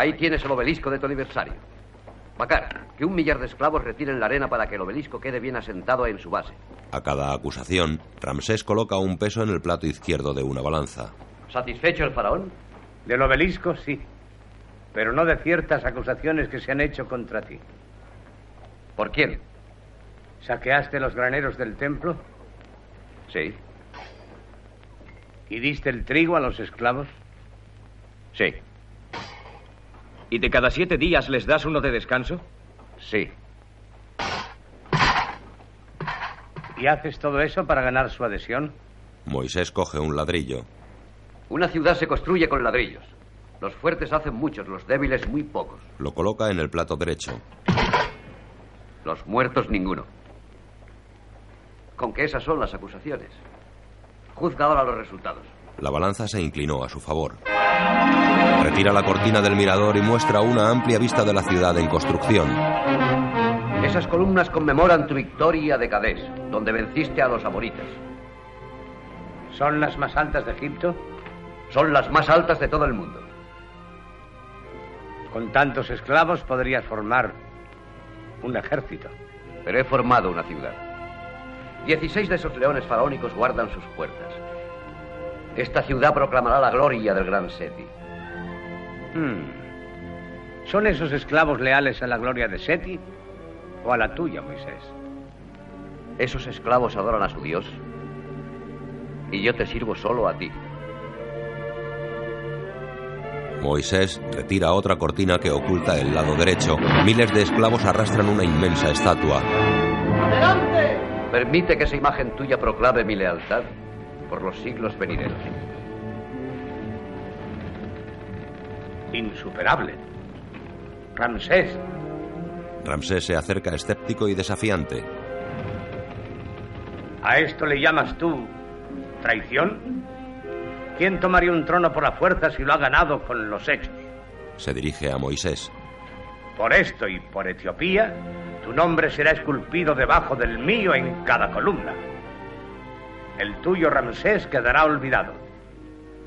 Ahí tienes el obelisco de tu aniversario. Macar, que un millar de esclavos retiren la arena para que el obelisco quede bien asentado en su base. A cada acusación, Ramsés coloca un peso en el plato izquierdo de una balanza. ¿Satisfecho el faraón? Del obelisco, sí. Pero no de ciertas acusaciones que se han hecho contra ti. ¿Por quién? ¿Saqueaste los graneros del templo? Sí. ¿Y diste el trigo a los esclavos? Sí. ¿Y de cada siete días les das uno de descanso? Sí. ¿Y haces todo eso para ganar su adhesión? Moisés coge un ladrillo. Una ciudad se construye con ladrillos. Los fuertes hacen muchos, los débiles muy pocos. Lo coloca en el plato derecho. Los muertos ninguno. con que esas son las acusaciones. Juzga ahora los resultados. La balanza se inclinó a su favor. Retira la cortina del mirador y muestra una amplia vista de la ciudad en construcción. Esas columnas conmemoran tu victoria de Cadés, donde venciste a los amoritas. ¿Son las más altas de Egipto? Son las más altas de todo el mundo. Con tantos esclavos podrías formar un ejército. Pero he formado una ciudad. Dieciséis de esos leones faraónicos guardan sus puertas. Esta ciudad proclamará la gloria del gran Seti. Hmm. ¿Son esos esclavos leales a la gloria de Seti o a la tuya, Moisés? Esos esclavos adoran a su Dios y yo te sirvo solo a ti. Moisés retira otra cortina que oculta el lado derecho. Miles de esclavos arrastran una inmensa estatua. ¡Adelante! Permite que esa imagen tuya proclame mi lealtad por los siglos venideros. Insuperable. Ramsés. Ramsés se acerca escéptico y desafiante. ¿A esto le llamas tú traición? ¿Quién tomaría un trono por la fuerza si lo ha ganado con los hechos? Se dirige a Moisés. Por esto y por Etiopía, tu nombre será esculpido debajo del mío en cada columna. El tuyo, Ramsés, quedará olvidado,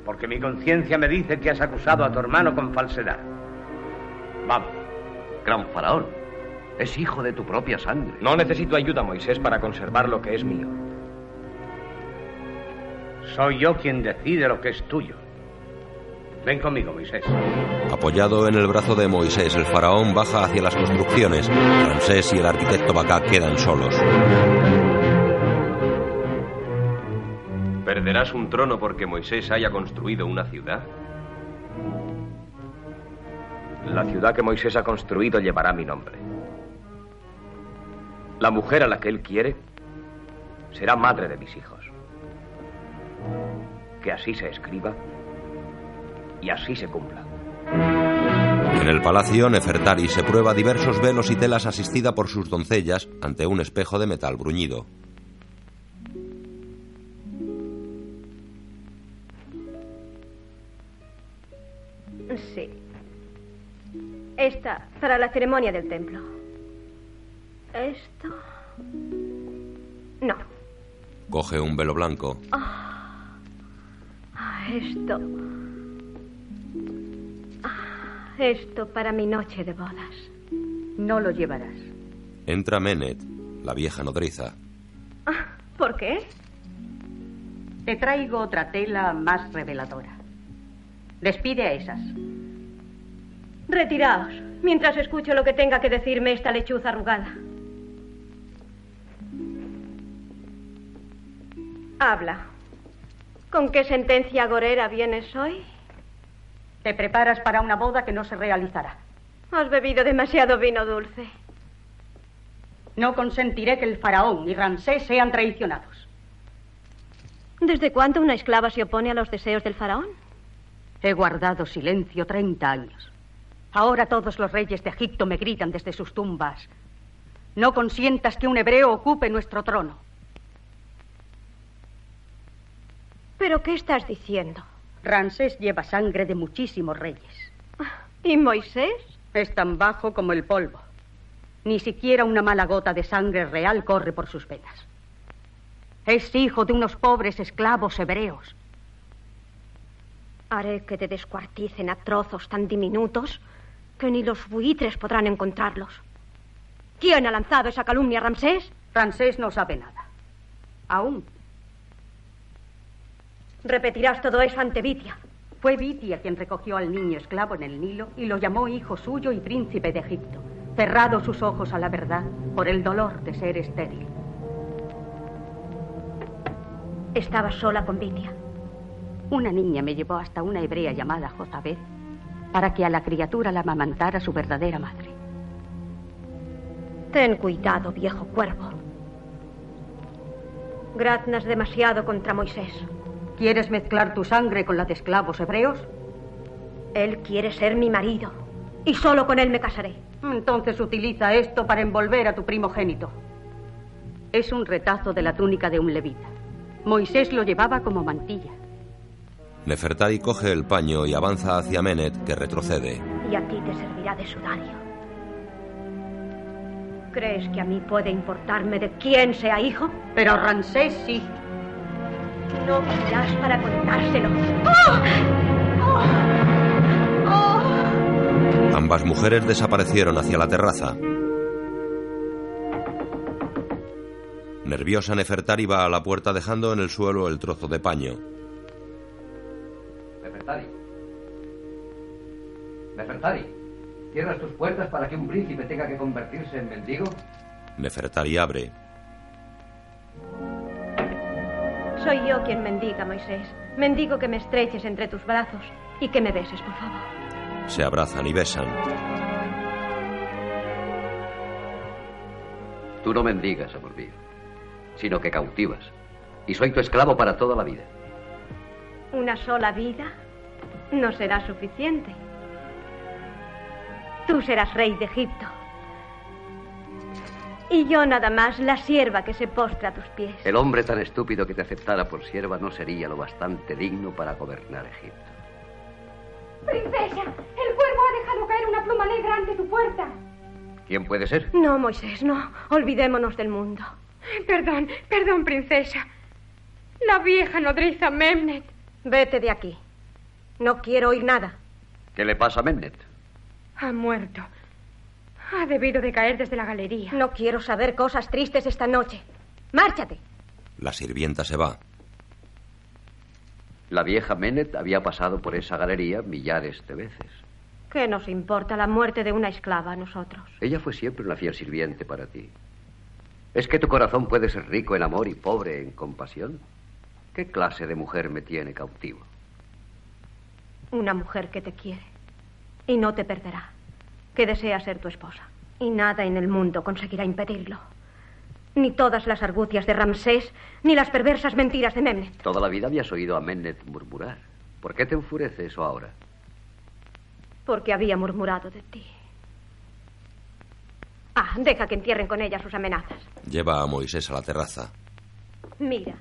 porque mi conciencia me dice que has acusado a tu hermano con falsedad. Vamos. Gran faraón, es hijo de tu propia sangre. No necesito ayuda, Moisés, para conservar lo que es mío. Soy yo quien decide lo que es tuyo. Ven conmigo, Moisés. Apoyado en el brazo de Moisés, el faraón baja hacia las construcciones. Ramsés y el arquitecto Bacá quedan solos. ¿Perderás un trono porque Moisés haya construido una ciudad? La ciudad que Moisés ha construido llevará mi nombre. La mujer a la que él quiere será madre de mis hijos. Que así se escriba y así se cumpla. En el palacio, Nefertari se prueba diversos velos y telas asistida por sus doncellas ante un espejo de metal bruñido. Sí. Esta para la ceremonia del templo. Esto. No. Coge un velo blanco. Ah, esto. Ah, esto para mi noche de bodas. No lo llevarás. Entra Menet, la vieja nodriza. Ah, ¿Por qué? Te traigo otra tela más reveladora. Despide a esas. Retiraos, mientras escucho lo que tenga que decirme esta lechuza arrugada. Habla. ¿Con qué sentencia gorera vienes hoy? Te preparas para una boda que no se realizará. Has bebido demasiado vino dulce. No consentiré que el faraón y Ramsés sean traicionados. ¿Desde cuándo una esclava se opone a los deseos del faraón? He guardado silencio 30 años. Ahora todos los reyes de Egipto me gritan desde sus tumbas. No consientas que un hebreo ocupe nuestro trono. ¿Pero qué estás diciendo? Ramsés lleva sangre de muchísimos reyes. ¿Y Moisés? Es tan bajo como el polvo. Ni siquiera una mala gota de sangre real corre por sus venas. Es hijo de unos pobres esclavos hebreos. Haré que te descuarticen a trozos tan diminutos que ni los buitres podrán encontrarlos. ¿Quién ha lanzado esa calumnia, Ramsés? Ramsés no sabe nada. Aún. Repetirás todo eso ante Vitia. Fue Vitia quien recogió al niño esclavo en el Nilo y lo llamó hijo suyo y príncipe de Egipto, cerrado sus ojos a la verdad por el dolor de ser estéril. Estaba sola con Vitia. Una niña me llevó hasta una hebrea llamada Jozabed para que a la criatura la amamantara su verdadera madre. Ten cuidado, viejo cuervo. Graznas demasiado contra Moisés. ¿Quieres mezclar tu sangre con la de esclavos hebreos? Él quiere ser mi marido. Y solo con él me casaré. Entonces utiliza esto para envolver a tu primogénito. Es un retazo de la túnica de un levita. Moisés lo llevaba como mantilla. Nefertari coge el paño y avanza hacia Menet, que retrocede. Y a ti te servirá de sudario. ¿Crees que a mí puede importarme de quién sea hijo? Pero Ramsés sí. No irás para contárselo. Ambas mujeres desaparecieron hacia la terraza. Nerviosa, Nefertari va a la puerta dejando en el suelo el trozo de paño. Nefertari. Nefertari, ¿cierras tus puertas para que un príncipe tenga que convertirse en mendigo? Nefertari abre. Soy yo quien mendiga, Moisés. Mendigo que me estreches entre tus brazos y que me beses, por favor. Se abrazan y besan. Tú no mendigas, amor mío, sino que cautivas. Y soy tu esclavo para toda la vida. Una sola vida no será suficiente. Tú serás rey de Egipto. Y yo nada más la sierva que se postra a tus pies. El hombre tan estúpido que te aceptara por sierva no sería lo bastante digno para gobernar Egipto. Princesa, el cuervo ha dejado caer una pluma negra ante tu puerta. ¿Quién puede ser? No, Moisés, no. Olvidémonos del mundo. Perdón, perdón, princesa. La vieja nodriza Memnet. Vete de aquí. No quiero oír nada. ¿Qué le pasa a Memnet? Ha muerto. Ha debido de caer desde la galería. No quiero saber cosas tristes esta noche. Márchate. La sirvienta se va. La vieja Menet había pasado por esa galería millares de veces. ¿Qué nos importa la muerte de una esclava a nosotros? Ella fue siempre una fiel sirviente para ti. ¿Es que tu corazón puede ser rico en amor y pobre en compasión? ¿Qué clase de mujer me tiene cautivo? Una mujer que te quiere y no te perderá, que desea ser tu esposa. Y nada en el mundo conseguirá impedirlo. Ni todas las argucias de Ramsés, ni las perversas mentiras de Memnet. Toda la vida habías oído a Memnet murmurar. ¿Por qué te enfurece eso ahora? Porque había murmurado de ti. Ah, deja que entierren con ella sus amenazas. Lleva a Moisés a la terraza. Mira,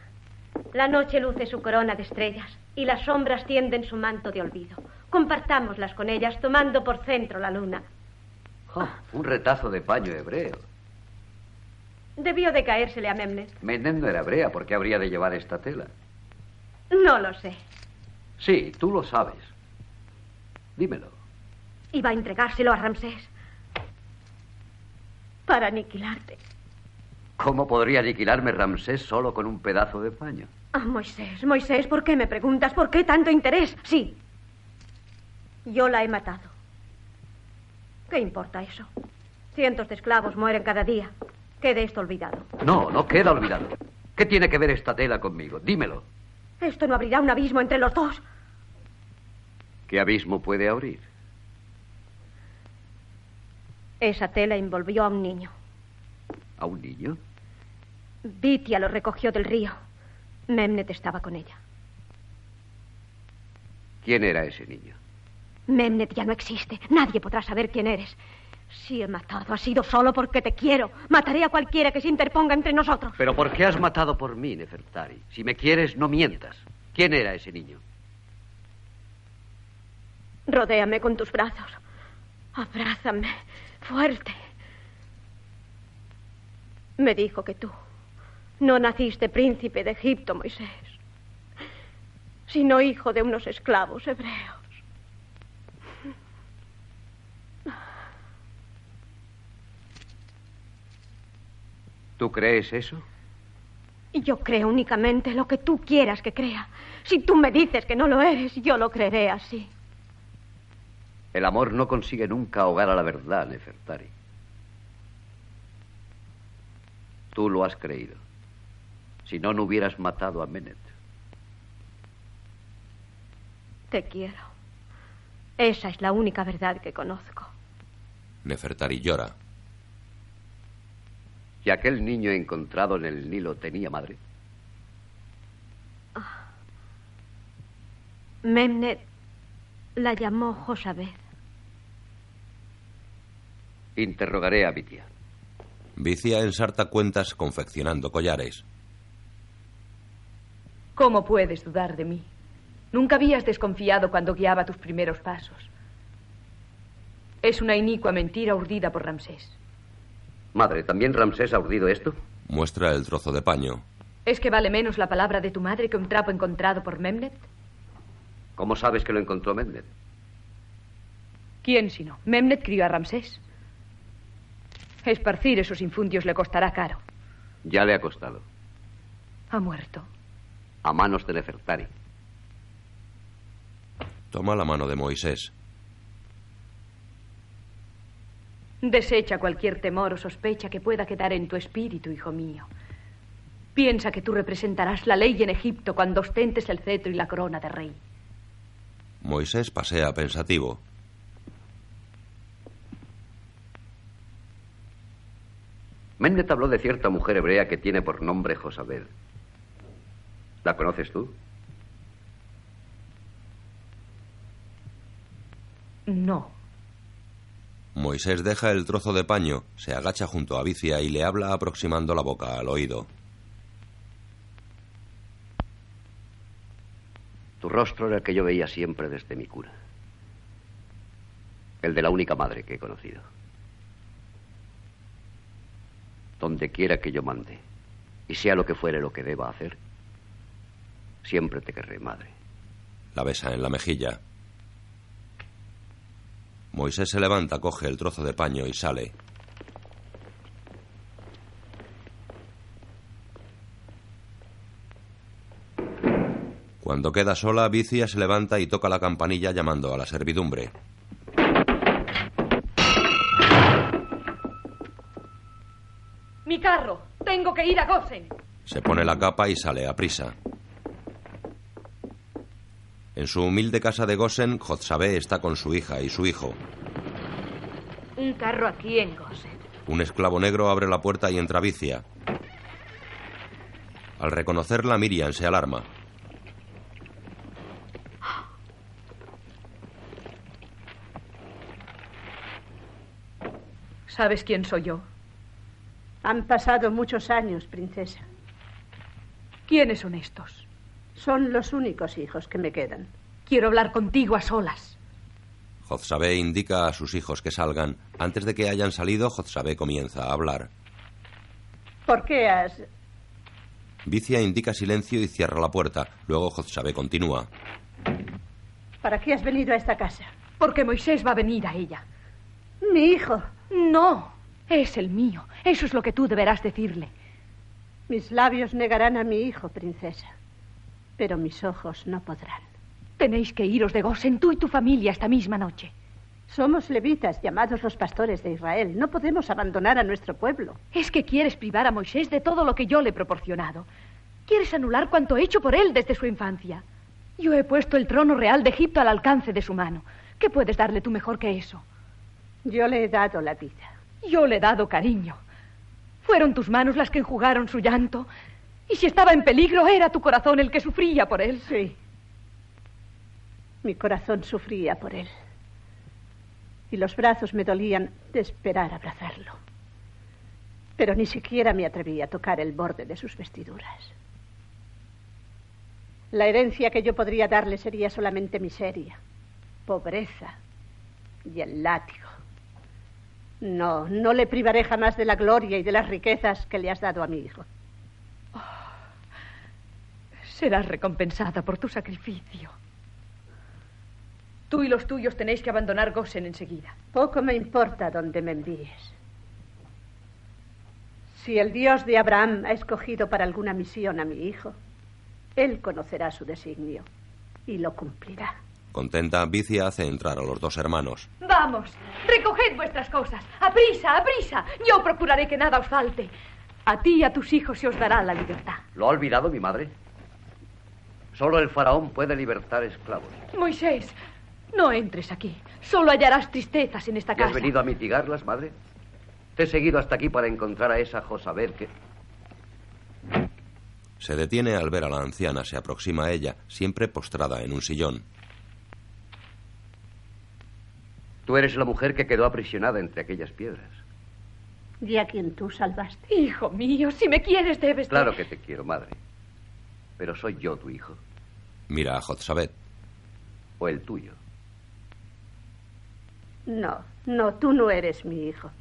la noche luce su corona de estrellas y las sombras tienden su manto de olvido. Compartámoslas con ellas tomando por centro la luna. Oh, un retazo de paño hebreo. Debió de caérsele a Memnet. Memnet no era hebrea, ¿por qué habría de llevar esta tela? No lo sé. Sí, tú lo sabes. Dímelo. Iba a entregárselo a Ramsés. Para aniquilarte. ¿Cómo podría aniquilarme Ramsés solo con un pedazo de paño? Ah, Moisés, Moisés, ¿por qué me preguntas? ¿Por qué tanto interés? Sí. Yo la he matado. ¿Qué importa eso? Cientos de esclavos mueren cada día. Quede esto olvidado. No, no queda olvidado. ¿Qué tiene que ver esta tela conmigo? Dímelo. Esto no abrirá un abismo entre los dos. ¿Qué abismo puede abrir? Esa tela envolvió a un niño. ¿A un niño? Vitia lo recogió del río. Memnet estaba con ella. ¿Quién era ese niño? Memnet ya no existe. Nadie podrá saber quién eres. Si he matado, ha sido solo porque te quiero. Mataré a cualquiera que se interponga entre nosotros. ¿Pero por qué has matado por mí, Nefertari? Si me quieres, no mientas. ¿Quién era ese niño? Rodéame con tus brazos. Abrázame fuerte. Me dijo que tú no naciste príncipe de Egipto, Moisés, sino hijo de unos esclavos hebreos. ¿Tú crees eso? Yo creo únicamente lo que tú quieras que crea. Si tú me dices que no lo eres, yo lo creeré así. El amor no consigue nunca ahogar a la verdad, Nefertari. Tú lo has creído. Si no, no hubieras matado a Menet. Te quiero. Esa es la única verdad que conozco. Nefertari llora. ¿Y aquel niño encontrado en el Nilo tenía madre? Memnet la llamó Josabed. Interrogaré a Vitia. Vicia ensarta cuentas confeccionando collares. ¿Cómo puedes dudar de mí? Nunca habías desconfiado cuando guiaba tus primeros pasos. Es una inicua mentira urdida por Ramsés. Madre, ¿también Ramsés ha urdido esto? Muestra el trozo de paño. ¿Es que vale menos la palabra de tu madre que un trapo encontrado por Memnet? ¿Cómo sabes que lo encontró Memnet? ¿Quién sino? Memnet crió a Ramsés. Esparcir esos infundios le costará caro. Ya le ha costado. Ha muerto. A manos de Nefertari. Toma la mano de Moisés. Desecha cualquier temor o sospecha que pueda quedar en tu espíritu, hijo mío. Piensa que tú representarás la ley en Egipto cuando ostentes el cetro y la corona de rey. Moisés pasea pensativo. Mendet habló de cierta mujer hebrea que tiene por nombre Josabed. ¿La conoces tú? No. Moisés deja el trozo de paño, se agacha junto a Vicia y le habla aproximando la boca al oído. Tu rostro era el que yo veía siempre desde mi cura. El de la única madre que he conocido. Donde quiera que yo mande, y sea lo que fuere lo que deba hacer, siempre te querré, madre. La besa en la mejilla. Moisés se levanta, coge el trozo de paño y sale. Cuando queda sola, Vicia se levanta y toca la campanilla llamando a la servidumbre. Mi carro. Tengo que ir a Gosen. Se pone la capa y sale a prisa. En su humilde casa de Gosen, Jotzabé está con su hija y su hijo. Un carro aquí en Gosen. Un esclavo negro abre la puerta y entra Vicia. Al reconocerla, Miriam se alarma. ¿Sabes quién soy yo? Han pasado muchos años, princesa. ¿Quiénes son estos? Son los únicos hijos que me quedan. Quiero hablar contigo a solas. Jotzabé indica a sus hijos que salgan. Antes de que hayan salido, Jotzabé comienza a hablar. ¿Por qué has...? Vicia indica silencio y cierra la puerta. Luego Jotzabé continúa. ¿Para qué has venido a esta casa? Porque Moisés va a venir a ella. Mi hijo. No, es el mío. Eso es lo que tú deberás decirle. Mis labios negarán a mi hijo, princesa. Pero mis ojos no podrán. Tenéis que iros de Gosen, tú y tu familia, esta misma noche. Somos levitas, llamados los pastores de Israel. No podemos abandonar a nuestro pueblo. Es que quieres privar a Moisés de todo lo que yo le he proporcionado. Quieres anular cuanto he hecho por él desde su infancia. Yo he puesto el trono real de Egipto al alcance de su mano. ¿Qué puedes darle tú mejor que eso? Yo le he dado la vida. Yo le he dado cariño. Fueron tus manos las que enjugaron su llanto. Y si estaba en peligro, era tu corazón el que sufría por él. Sí. Mi corazón sufría por él. Y los brazos me dolían de esperar abrazarlo. Pero ni siquiera me atreví a tocar el borde de sus vestiduras. La herencia que yo podría darle sería solamente miseria, pobreza y el látigo. No, no le privaré jamás de la gloria y de las riquezas que le has dado a mi hijo. Serás recompensada por tu sacrificio. Tú y los tuyos tenéis que abandonar Gosen enseguida. Poco me importa dónde me envíes. Si el Dios de Abraham ha escogido para alguna misión a mi hijo, él conocerá su designio y lo cumplirá. Contenta, Vicia hace entrar a los dos hermanos. Vamos, recoged vuestras cosas. ¡A prisa, a prisa! Yo procuraré que nada os falte. A ti y a tus hijos se os dará la libertad. ¿Lo ha olvidado mi madre? Solo el faraón puede libertar esclavos. Moisés, no entres aquí. Solo hallarás tristezas en esta ¿Y casa. ¿Has venido a mitigarlas, madre? Te he seguido hasta aquí para encontrar a esa Josabel que... Se detiene al ver a la anciana, se aproxima a ella, siempre postrada en un sillón. Tú eres la mujer que quedó aprisionada entre aquellas piedras. y a quien tú salvaste. Hijo mío, si me quieres debes... Claro que te quiero, madre. Pero soy yo tu hijo. Mira a Jotzabet. O el tuyo. No, no, tú no eres mi hijo.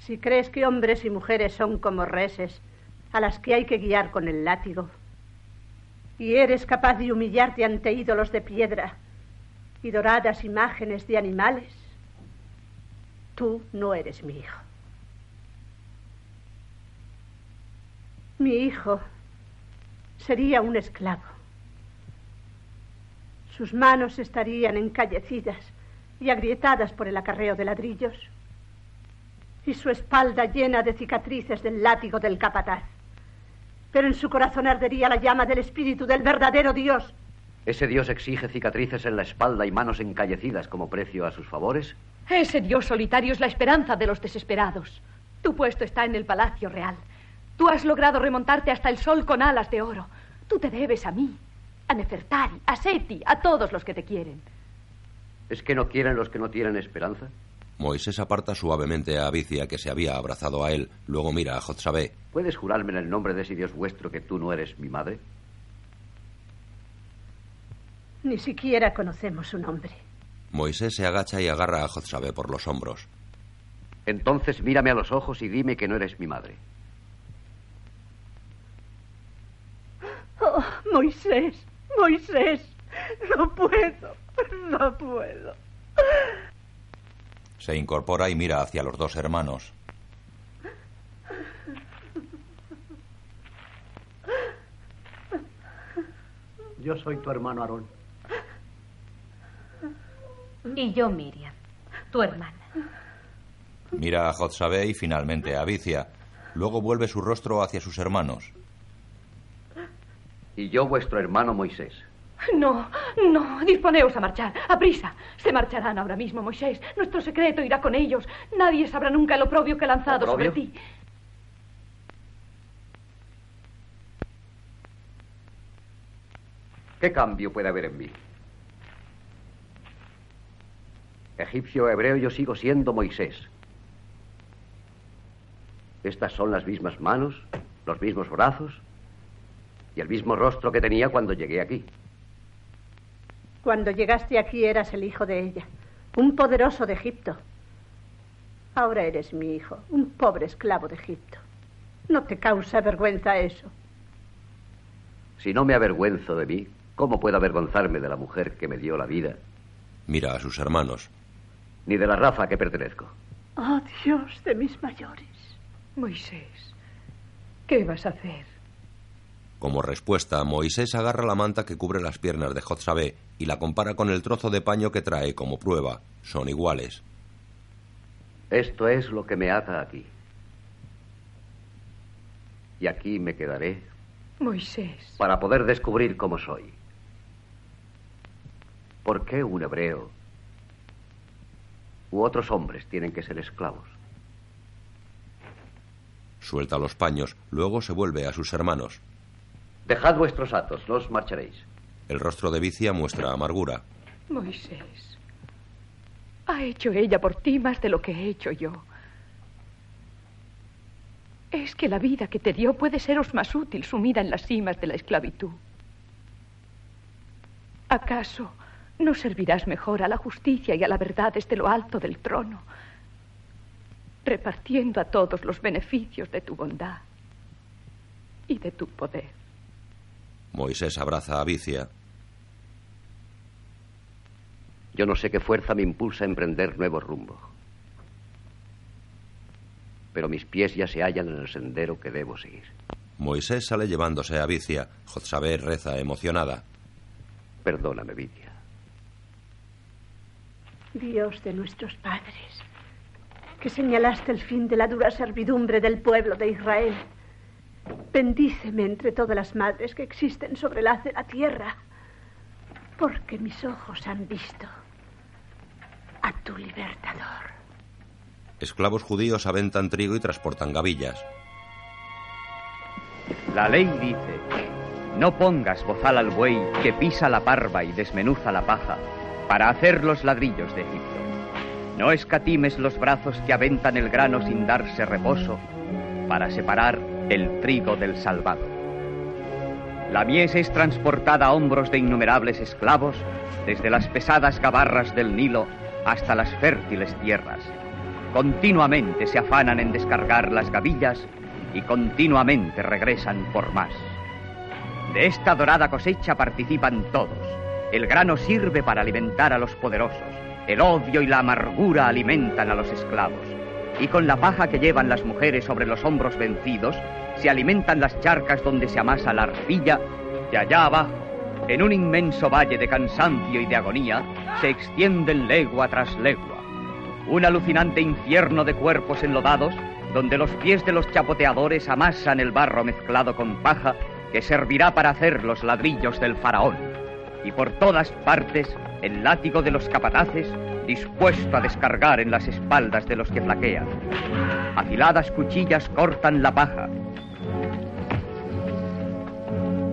Si crees que hombres y mujeres son como reses a las que hay que guiar con el látigo, y eres capaz de humillarte ante ídolos de piedra y doradas imágenes de animales, tú no eres mi hijo. Mi hijo sería un esclavo. Sus manos estarían encallecidas y agrietadas por el acarreo de ladrillos, y su espalda llena de cicatrices del látigo del capataz. Pero en su corazón ardería la llama del espíritu del verdadero Dios. ¿Ese Dios exige cicatrices en la espalda y manos encallecidas como precio a sus favores? Ese Dios solitario es la esperanza de los desesperados. Tu puesto está en el Palacio Real. Tú has logrado remontarte hasta el sol con alas de oro. Tú te debes a mí, a Nefertari, a Seti, a todos los que te quieren. ¿Es que no quieren los que no tienen esperanza? Moisés aparta suavemente a Abicia, que se había abrazado a él. Luego mira a Jotzabé. ¿Puedes jurarme en el nombre de ese Dios vuestro que tú no eres mi madre? Ni siquiera conocemos su nombre. Moisés se agacha y agarra a Jotzabé por los hombros. Entonces mírame a los ojos y dime que no eres mi madre. Oh, Moisés, Moisés, no puedo, no puedo. Se incorpora y mira hacia los dos hermanos. Yo soy tu hermano Aarón. Y yo, Miriam, tu hermana. Mira a Jotzabé y finalmente a Abicia. Luego vuelve su rostro hacia sus hermanos. Y yo, vuestro hermano Moisés. No, no, disponeos a marchar, a prisa. Se marcharán ahora mismo, Moisés. Nuestro secreto irá con ellos. Nadie sabrá nunca el oprobio que he lanzado sobre ti. ¿Qué cambio puede haber en mí? Egipcio o hebreo, yo sigo siendo Moisés. Estas son las mismas manos, los mismos brazos y el mismo rostro que tenía cuando llegué aquí. Cuando llegaste aquí eras el hijo de ella, un poderoso de Egipto. Ahora eres mi hijo, un pobre esclavo de Egipto. ¿No te causa vergüenza eso? Si no me avergüenzo de mí, ¿cómo puedo avergonzarme de la mujer que me dio la vida? Mira a sus hermanos. Ni de la raza a que pertenezco. Oh, Dios de mis mayores. Moisés, ¿qué vas a hacer? Como respuesta, Moisés agarra la manta que cubre las piernas de Jotzabé y la compara con el trozo de paño que trae como prueba. Son iguales. Esto es lo que me ata aquí. Y aquí me quedaré. Moisés. Para poder descubrir cómo soy. ¿Por qué un hebreo u otros hombres tienen que ser esclavos? Suelta los paños, luego se vuelve a sus hermanos. Dejad vuestros atos, no os marcharéis. El rostro de Vicia muestra amargura. Moisés, ha hecho ella por ti más de lo que he hecho yo. Es que la vida que te dio puede seros más útil sumida en las cimas de la esclavitud. ¿Acaso no servirás mejor a la justicia y a la verdad desde lo alto del trono, repartiendo a todos los beneficios de tu bondad y de tu poder? Moisés abraza a Vicia. Yo no sé qué fuerza me impulsa a emprender nuevos rumbos. Pero mis pies ya se hallan en el sendero que debo seguir. Moisés sale llevándose a Vicia. Jotzabé reza emocionada. Perdóname, Vicia. Dios de nuestros padres, que señalaste el fin de la dura servidumbre del pueblo de Israel. Bendíceme entre todas las madres que existen sobre la haz de la tierra, porque mis ojos han visto a tu libertador. Esclavos judíos aventan trigo y transportan gavillas. La ley dice, no pongas bozal al buey que pisa la parva y desmenuza la paja para hacer los ladrillos de Egipto. no escatimes los brazos que aventan el grano sin darse reposo para separar el trigo del salvado. La mies es transportada a hombros de innumerables esclavos desde las pesadas gabarras del Nilo hasta las fértiles tierras. Continuamente se afanan en descargar las gavillas y continuamente regresan por más. De esta dorada cosecha participan todos. El grano sirve para alimentar a los poderosos. El odio y la amargura alimentan a los esclavos. Y con la paja que llevan las mujeres sobre los hombros vencidos, se alimentan las charcas donde se amasa la arcilla, y allá abajo, en un inmenso valle de cansancio y de agonía, se extienden legua tras legua. Un alucinante infierno de cuerpos enlodados, donde los pies de los chapoteadores amasan el barro mezclado con paja que servirá para hacer los ladrillos del faraón. Y por todas partes, el látigo de los capataces dispuesto a descargar en las espaldas de los que flaquean. Afiladas cuchillas cortan la paja.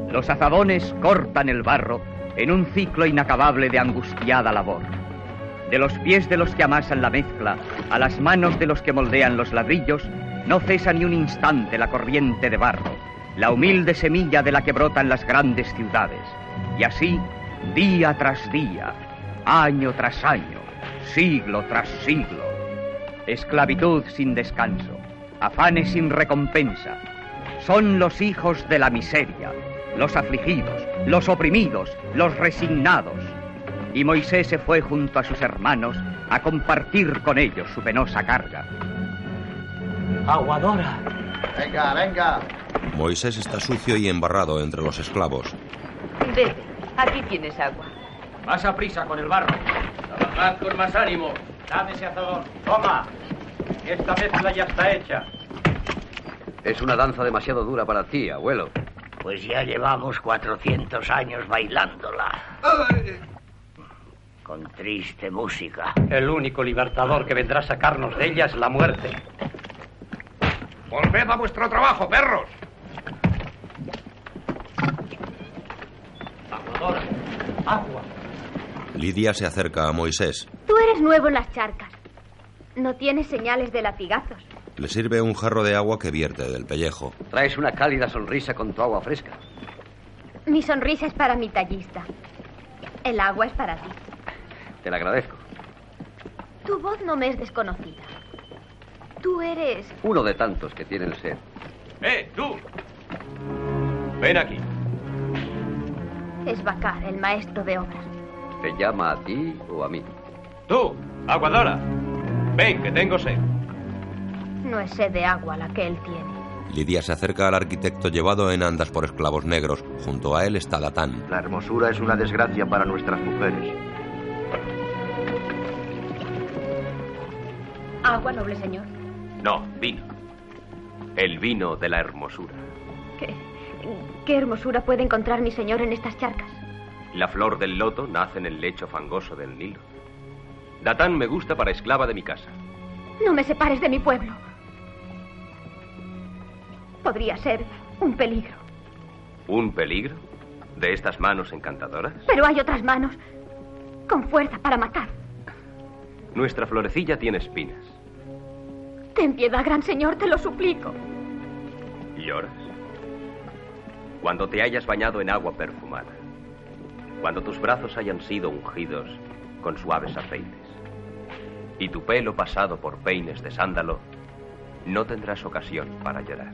Los azadones cortan el barro en un ciclo inacabable de angustiada labor. De los pies de los que amasan la mezcla a las manos de los que moldean los ladrillos, no cesa ni un instante la corriente de barro, la humilde semilla de la que brotan las grandes ciudades. Y así, día tras día, año tras año, siglo tras siglo. Esclavitud sin descanso, afanes sin recompensa. Son los hijos de la miseria, los afligidos, los oprimidos, los resignados. Y Moisés se fue junto a sus hermanos a compartir con ellos su penosa carga. Aguadora. Venga, venga. Moisés está sucio y embarrado entre los esclavos. Bebe, aquí tienes agua. Más a prisa con el barro. Trabajad con más ánimo. Dame ese azadón. Toma. Esta mezcla ya está hecha. Es una danza demasiado dura para ti, abuelo. Pues ya llevamos 400 años bailándola. Con triste música. El único libertador que vendrá a sacarnos de ella es la muerte. Volved a vuestro trabajo, perros. Aguadora. Agua. Lidia se acerca a Moisés. Tú eres nuevo en las charcas. No tienes señales de latigazos. Le sirve un jarro de agua que vierte del pellejo. Traes una cálida sonrisa con tu agua fresca. Mi sonrisa es para mi tallista. El agua es para ti. Te la agradezco. Tu voz no me es desconocida. Tú eres... Uno de tantos que tienen sed. ¡Eh, tú! Ven aquí. Es Bacar, el maestro de obras. ¿Te llama a ti o a mí? Tú, aguadora. Ven, que tengo sed. No es sed de agua la que él tiene. Lidia se acerca al arquitecto llevado en andas por esclavos negros. Junto a él está Datán. La hermosura es una desgracia para nuestras mujeres. ¿Agua, noble señor? No, vino. El vino de la hermosura. ¿Qué, qué hermosura puede encontrar mi señor en estas charcas? La flor del loto nace en el lecho fangoso del Nilo. Datán me gusta para esclava de mi casa. No me separes de mi pueblo. Podría ser un peligro. ¿Un peligro? ¿De estas manos encantadoras? Pero hay otras manos con fuerza para matar. Nuestra florecilla tiene espinas. Ten piedad, gran señor, te lo suplico. ¿Lloras? Cuando te hayas bañado en agua perfumada. Cuando tus brazos hayan sido ungidos con suaves aceites. Y tu pelo pasado por peines de sándalo, no tendrás ocasión para llorar.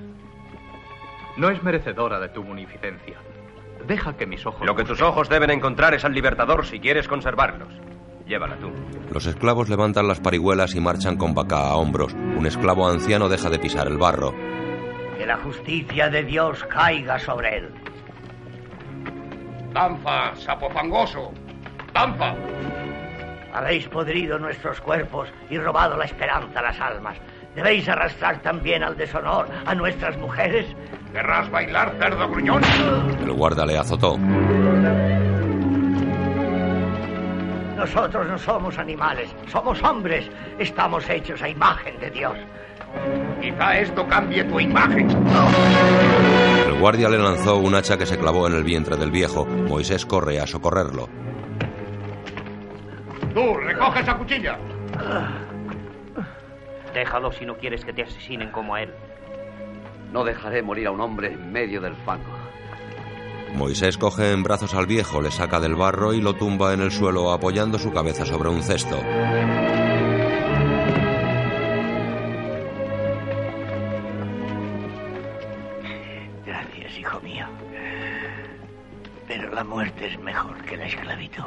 No es merecedora de tu munificencia. Deja que mis ojos. Lo que tus ojos deben encontrar es al libertador si quieres conservarlos. Llévala tú. Los esclavos levantan las parihuelas y marchan con vaca a hombros. Un esclavo anciano deja de pisar el barro. Que la justicia de Dios caiga sobre él. Danza, sapo fangoso. Danza. Habéis podrido nuestros cuerpos y robado la esperanza a las almas. ¿Debéis arrastrar también al deshonor a nuestras mujeres? ¿Querrás bailar, cerdo gruñón? El guarda le azotó. Nosotros no somos animales, somos hombres. Estamos hechos a imagen de Dios. Quizá esto cambie tu imagen. El guardia le lanzó un hacha que se clavó en el vientre del viejo. Moisés corre a socorrerlo. Tú, recoge esa cuchilla. Déjalo si no quieres que te asesinen como a él. No dejaré morir a un hombre en medio del fango. Moisés coge en brazos al viejo, le saca del barro y lo tumba en el suelo apoyando su cabeza sobre un cesto. La muerte es mejor que la esclavitud.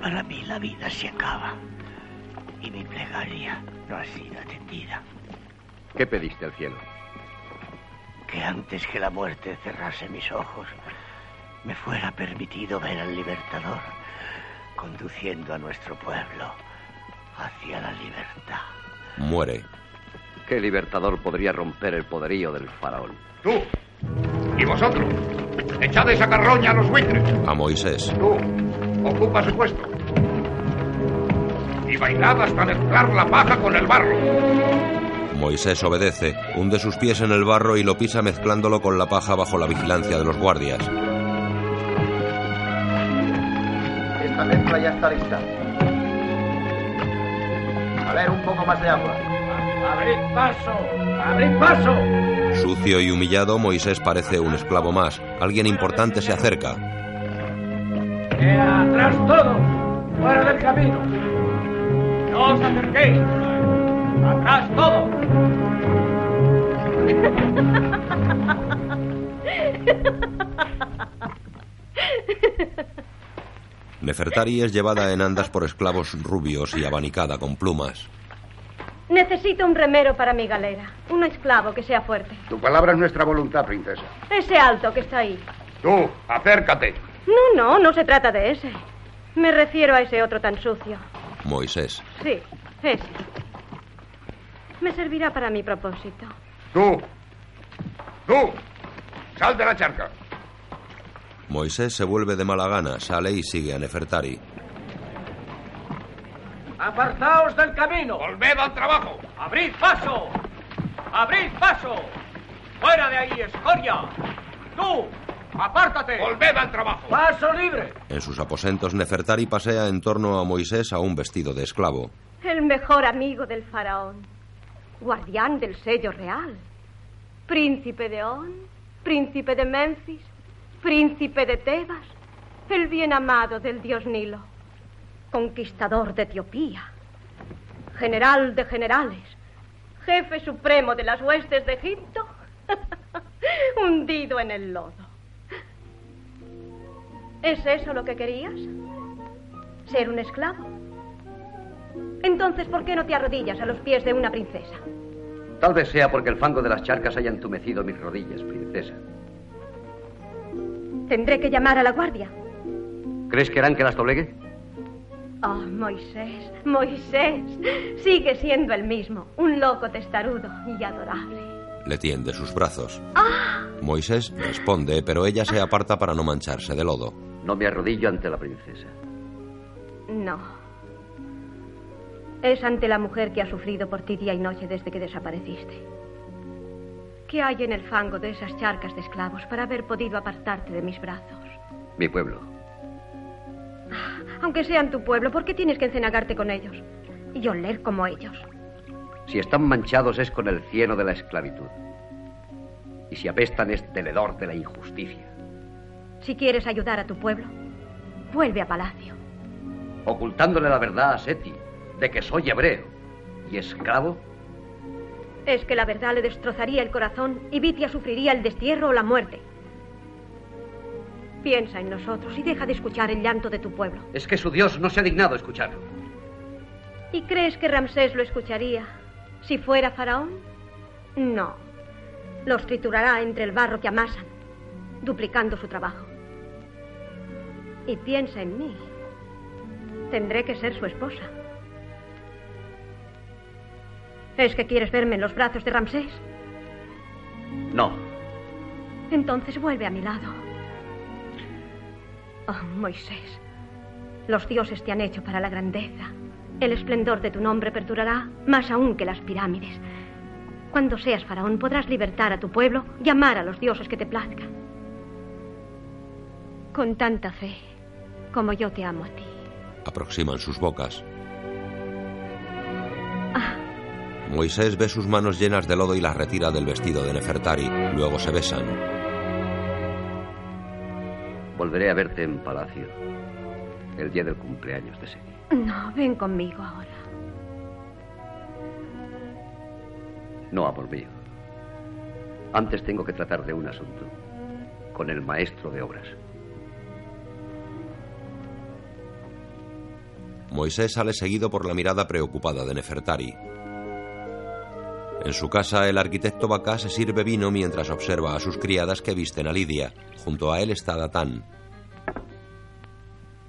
Para mí la vida se acaba y mi plegaria no ha sido atendida. ¿Qué pediste al cielo? Que antes que la muerte cerrase mis ojos, me fuera permitido ver al libertador conduciendo a nuestro pueblo hacia la libertad. Muere. ¿Qué libertador podría romper el poderío del faraón? Tú y vosotros, echad esa carroña a los buitres. A Moisés. Tú, ocupa su puesto. Y bailad hasta mezclar la paja con el barro. Moisés obedece, hunde sus pies en el barro y lo pisa mezclándolo con la paja bajo la vigilancia de los guardias. Esta mezcla ya está lista. A ver, un poco más de agua. ¡Abrid paso! ¡Abrid paso! Sucio y humillado, Moisés parece un esclavo más. Alguien importante se acerca. ¡Eh, atrás todos! ¡Fuera del camino! ¡No os acerquéis! ¡Atrás todos! Nefertari es llevada en andas por esclavos rubios y abanicada con plumas. Necesito un remero para mi galera. Un esclavo que sea fuerte. Tu palabra es nuestra voluntad, princesa. Ese alto que está ahí. Tú, acércate. No, no, no se trata de ese. Me refiero a ese otro tan sucio. Moisés. Sí, ese. Me servirá para mi propósito. Tú. Tú. Sal de la charca. Moisés se vuelve de mala gana, sale y sigue a Nefertari. ¡Apartaos del camino! ¡Volved al trabajo! ¡Abrid paso! ¡Abrid paso! ¡Fuera de ahí, escoria! ¡Tú! ¡Apártate! ¡Volved al trabajo! ¡Paso libre! En sus aposentos, Nefertari pasea en torno a Moisés aún vestido de esclavo. El mejor amigo del faraón. Guardián del sello real. Príncipe de On. Príncipe de Memphis. Príncipe de Tebas. El bien amado del dios Nilo. Conquistador de Etiopía. General de generales. Jefe supremo de las huestes de Egipto. Hundido en el lodo. ¿Es eso lo que querías? ¿Ser un esclavo? Entonces, ¿por qué no te arrodillas a los pies de una princesa? Tal vez sea porque el fango de las charcas haya entumecido mis rodillas, princesa. Tendré que llamar a la guardia. ¿Crees que harán que las doblegue? Oh, Moisés, Moisés. Sigue siendo el mismo. Un loco testarudo y adorable. Le tiende sus brazos. ¡Ah! Moisés responde, pero ella se aparta para no mancharse de lodo. No me arrodillo ante la princesa. No. Es ante la mujer que ha sufrido por ti día y noche desde que desapareciste. ¿Qué hay en el fango de esas charcas de esclavos para haber podido apartarte de mis brazos? Mi pueblo. Aunque sean tu pueblo, ¿por qué tienes que encenagarte con ellos? Y oler como ellos. Si están manchados es con el cieno de la esclavitud. Y si apestan es del hedor de la injusticia. Si quieres ayudar a tu pueblo, vuelve a palacio. Ocultándole la verdad a Seti de que soy hebreo y esclavo. Es que la verdad le destrozaría el corazón y Vitia sufriría el destierro o la muerte. Piensa en nosotros y deja de escuchar el llanto de tu pueblo. Es que su Dios no se ha dignado escucharlo. ¿Y crees que Ramsés lo escucharía si fuera faraón? No. Los triturará entre el barro que amasan, duplicando su trabajo. Y piensa en mí. Tendré que ser su esposa. ¿Es que quieres verme en los brazos de Ramsés? No. Entonces vuelve a mi lado. Oh, Moisés, los dioses te han hecho para la grandeza. El esplendor de tu nombre perdurará más aún que las pirámides. Cuando seas faraón podrás libertar a tu pueblo y amar a los dioses que te plazcan. Con tanta fe como yo te amo a ti. Aproximan sus bocas. Moisés ve sus manos llenas de lodo y las retira del vestido de Nefertari. Luego se besan. Volveré a verte en palacio el día del cumpleaños de Seni. No, ven conmigo ahora. No, amor mío. Antes tengo que tratar de un asunto con el maestro de obras. Moisés sale seguido por la mirada preocupada de Nefertari. En su casa, el arquitecto Bacá se sirve vino mientras observa a sus criadas que visten a Lidia. Junto a él está Datán.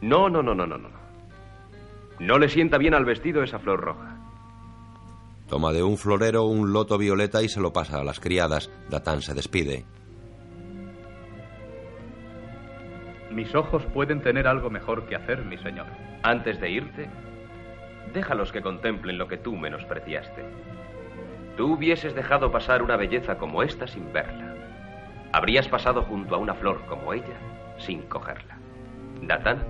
No, no, no, no, no, no. No le sienta bien al vestido esa flor roja. Toma de un florero un loto violeta y se lo pasa a las criadas. Datán se despide. Mis ojos pueden tener algo mejor que hacer, mi señor. Antes de irte, déjalos que contemplen lo que tú menospreciaste. Tú hubieses dejado pasar una belleza como esta sin verla. Habrías pasado junto a una flor como ella sin cogerla. Datán,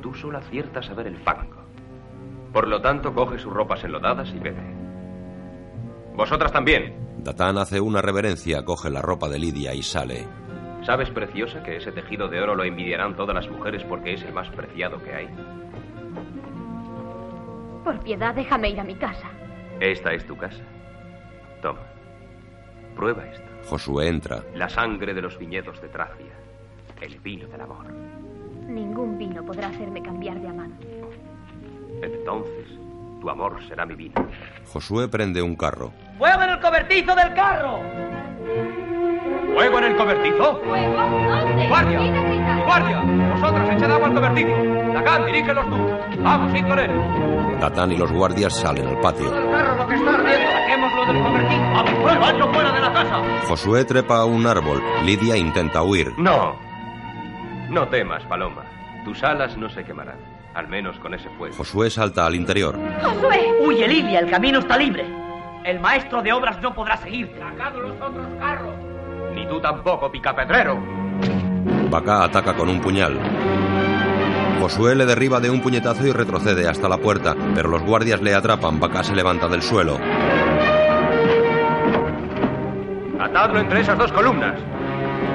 tú solo aciertas a ver el fango. Por lo tanto, coge sus ropas enlodadas y vete. Vosotras también. Datán hace una reverencia, coge la ropa de Lidia y sale. ¿Sabes, preciosa, que ese tejido de oro lo envidiarán todas las mujeres porque es el más preciado que hay? Por piedad, déjame ir a mi casa. Esta es tu casa. Toma. Prueba esto. Josué entra. La sangre de los viñedos de Tracia. El vino del amor. Ningún vino podrá hacerme cambiar de amante. Entonces, tu amor será mi vino. Josué prende un carro. ¡Fuego en el cobertizo del carro! ¿Fuego en el cobertizo? ¿Fuego? ¿Dónde? ¡Guardia! ¡Guardia! Vosotras, echad agua al cobertizo. Lacán, dirígelos tú. Vamos, con él. Datán y los guardias salen al patio. carro lo que está ardiendo! ¡Saquémoslo del cobertizo! ¡Vamos, fuego! ¡Hazlo fuera de la casa! Josué trepa a un árbol. Lidia intenta huir. No. No temas, Paloma. Tus alas no se quemarán. Al menos con ese fuego. Josué salta al interior. ¡Josué! ¡Huye, Lilia! El camino está libre. El maestro de obras no podrá seguirte. ¡Sacad los otros carros! Ni tú tampoco, picapedrero. Bacá ataca con un puñal. Josué le derriba de un puñetazo y retrocede hasta la puerta, pero los guardias le atrapan. Bacá se levanta del suelo. Atadlo entre esas dos columnas.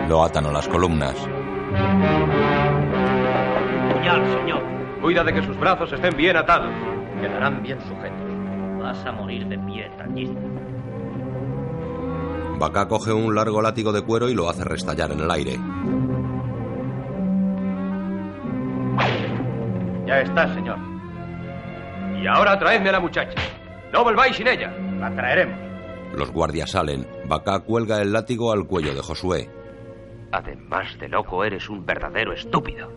Lo atan a las columnas. Puñal, señor. Cuida de que sus brazos estén bien atados. Quedarán bien sujetos. Vas a morir de pie, tallista. Bacá coge un largo látigo de cuero y lo hace restallar en el aire. Ya está, señor. Y ahora traedme a la muchacha. No volváis sin ella. La traeremos. Los guardias salen. Bacá cuelga el látigo al cuello de Josué. Además de loco, eres un verdadero estúpido.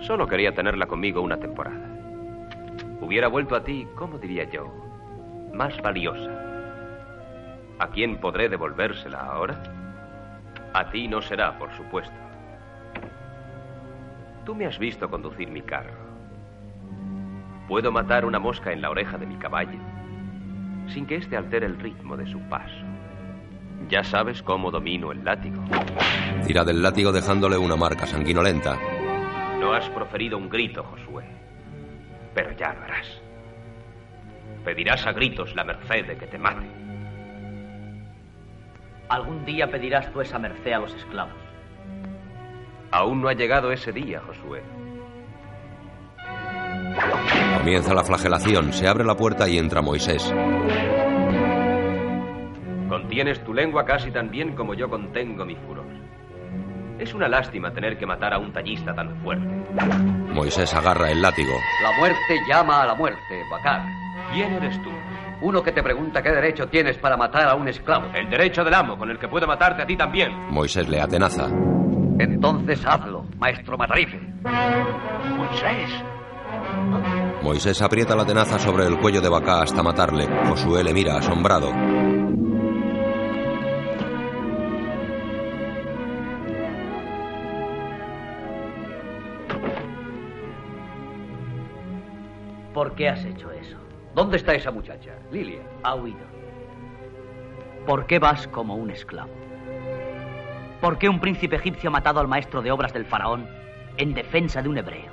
Solo quería tenerla conmigo una temporada. Hubiera vuelto a ti, ¿cómo diría yo? Más valiosa. ¿A quién podré devolvérsela ahora? A ti no será, por supuesto. Tú me has visto conducir mi carro. Puedo matar una mosca en la oreja de mi caballo sin que éste altere el ritmo de su paso. Ya sabes cómo domino el látigo. Tira del látigo dejándole una marca sanguinolenta. No has proferido un grito, Josué. Pero ya lo harás. Pedirás a gritos la merced de que te mate. Algún día pedirás tú esa merced a los esclavos. Aún no ha llegado ese día, Josué. Comienza la flagelación. Se abre la puerta y entra Moisés. Contienes tu lengua casi tan bien como yo contengo mi furor. Es una lástima tener que matar a un tallista tan fuerte. Moisés agarra el látigo. La muerte llama a la muerte, Bacar. ¿Quién eres tú? Uno que te pregunta qué derecho tienes para matar a un esclavo. El derecho del amo, con el que puedo matarte a ti también. Moisés le atenaza. Entonces hazlo, maestro Matarife. Moisés. Moisés aprieta la tenaza sobre el cuello de Bacá hasta matarle. Josué le mira asombrado. ¿Por qué has hecho eso? ¿Dónde está esa muchacha? Lilia. Ha huido. ¿Por qué vas como un esclavo? ¿Por qué un príncipe egipcio ha matado al maestro de obras del faraón en defensa de un hebreo?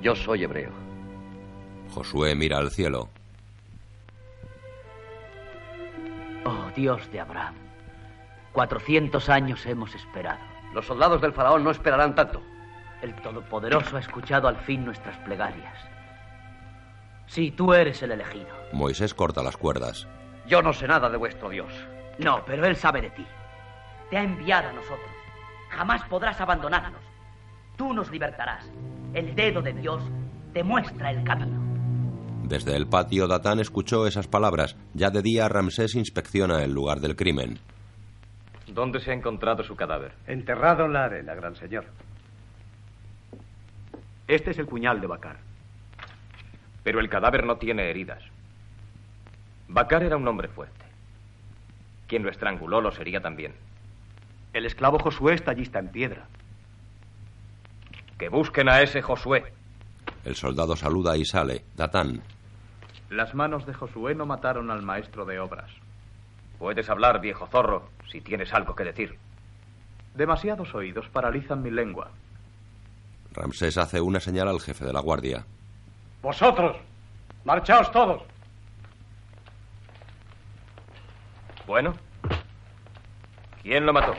Yo soy hebreo. Josué mira al cielo. Oh, Dios de Abraham. Cuatrocientos años hemos esperado. Los soldados del faraón no esperarán tanto. El Todopoderoso ha escuchado al fin nuestras plegarias. Sí, tú eres el elegido. Moisés corta las cuerdas. Yo no sé nada de vuestro Dios. No, pero Él sabe de ti. Te ha enviado a nosotros. Jamás podrás abandonarnos. Tú nos libertarás. El dedo de Dios te muestra el camino. Desde el patio, Datán escuchó esas palabras. Ya de día, Ramsés inspecciona el lugar del crimen. ¿Dónde se ha encontrado su cadáver? Enterrado en la arena, gran señor. Este es el puñal de Bacar. Pero el cadáver no tiene heridas. Bacar era un hombre fuerte. Quien lo estranguló lo sería también. El esclavo Josué está allí, está en piedra. Que busquen a ese Josué. El soldado saluda y sale. Datán. Las manos de Josué no mataron al maestro de obras. Puedes hablar, viejo zorro, si tienes algo que decir. Demasiados oídos paralizan mi lengua. Ramsés hace una señal al jefe de la guardia. Vosotros, marchaos todos. Bueno, ¿quién lo mató?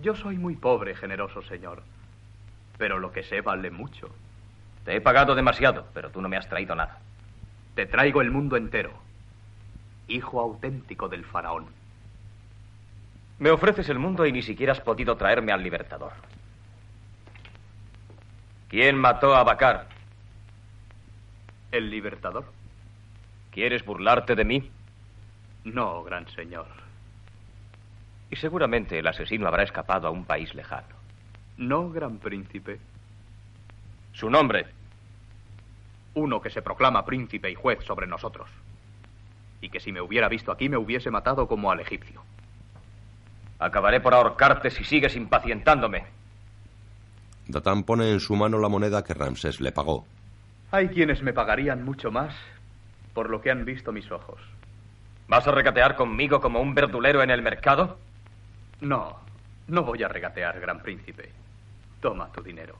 Yo soy muy pobre, generoso señor. Pero lo que sé vale mucho. Te he pagado demasiado, pero tú no me has traído nada. Te traigo el mundo entero. Hijo auténtico del faraón. Me ofreces el mundo y ni siquiera has podido traerme al libertador. ¿Quién mató a Bacar? ¿El libertador? ¿Quieres burlarte de mí? No, gran señor. Y seguramente el asesino habrá escapado a un país lejano. No, gran príncipe. Su nombre. Uno que se proclama príncipe y juez sobre nosotros. Y que si me hubiera visto aquí me hubiese matado como al egipcio. Acabaré por ahorcarte si sigues impacientándome. Datán pone en su mano la moneda que Ramsés le pagó. Hay quienes me pagarían mucho más por lo que han visto mis ojos. ¿Vas a regatear conmigo como un verdulero en el mercado? No, no voy a regatear, gran príncipe. Toma tu dinero.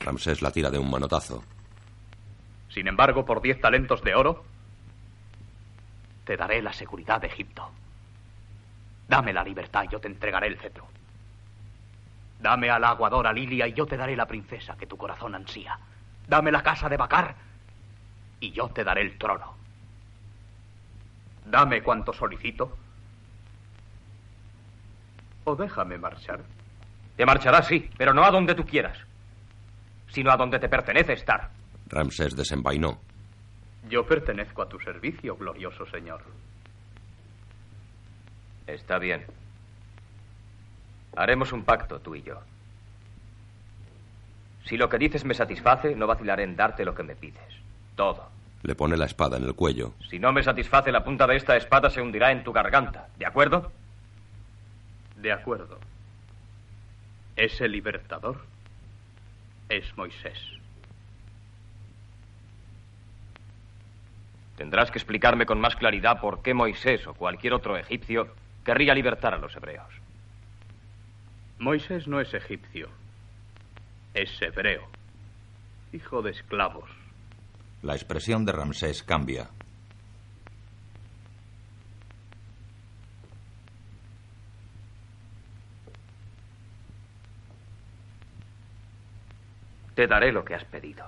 Ramsés la tira de un manotazo. Sin embargo, por diez talentos de oro, te daré la seguridad de Egipto. Dame la libertad y yo te entregaré el cetro. Dame a la aguadora Lilia y yo te daré la princesa que tu corazón ansía. Dame la casa de Bacar y yo te daré el trono. Dame cuanto solicito o déjame marchar. Te marcharás, sí, pero no a donde tú quieras, sino a donde te pertenece estar. Ramsés desenvainó. Yo pertenezco a tu servicio, glorioso señor. Está bien. Haremos un pacto, tú y yo. Si lo que dices me satisface, no vacilaré en darte lo que me pides. Todo. Le pone la espada en el cuello. Si no me satisface, la punta de esta espada se hundirá en tu garganta. ¿De acuerdo? De acuerdo. Ese libertador es Moisés. Tendrás que explicarme con más claridad por qué Moisés o cualquier otro egipcio querría libertar a los hebreos. Moisés no es egipcio, es hebreo, hijo de esclavos. La expresión de Ramsés cambia. Te daré lo que has pedido.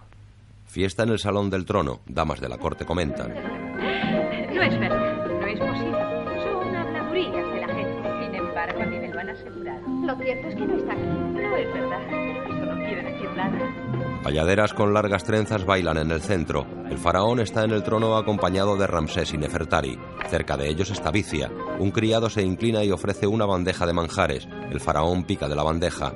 Fiesta en el salón del trono. Damas de la corte comentan. No es verdad, no es posible. Son habladurías de la gente. Sin embargo, a mí me lo han asegurado. Lo cierto es que no está aquí. No es verdad. Eso no quiere decir nada. Bayaderas con largas trenzas bailan en el centro. El faraón está en el trono acompañado de Ramsés y Nefertari. Cerca de ellos está Vicia. Un criado se inclina y ofrece una bandeja de manjares. El faraón pica de la bandeja.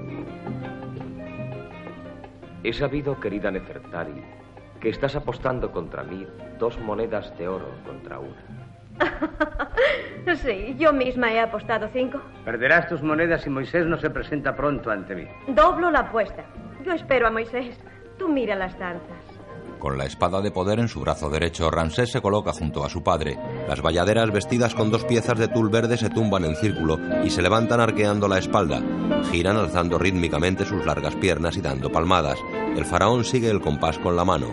He sabido, querida Nefertari, que estás apostando contra mí dos monedas de oro contra una. sí, yo misma he apostado cinco. Perderás tus monedas si Moisés no se presenta pronto ante mí. Doblo la apuesta. Yo espero a Moisés. Tú mira las danzas. Con la espada de poder en su brazo derecho, Ramsés se coloca junto a su padre. Las bayaderas vestidas con dos piezas de tul verde se tumban en círculo y se levantan arqueando la espalda. Giran alzando rítmicamente sus largas piernas y dando palmadas. El faraón sigue el compás con la mano.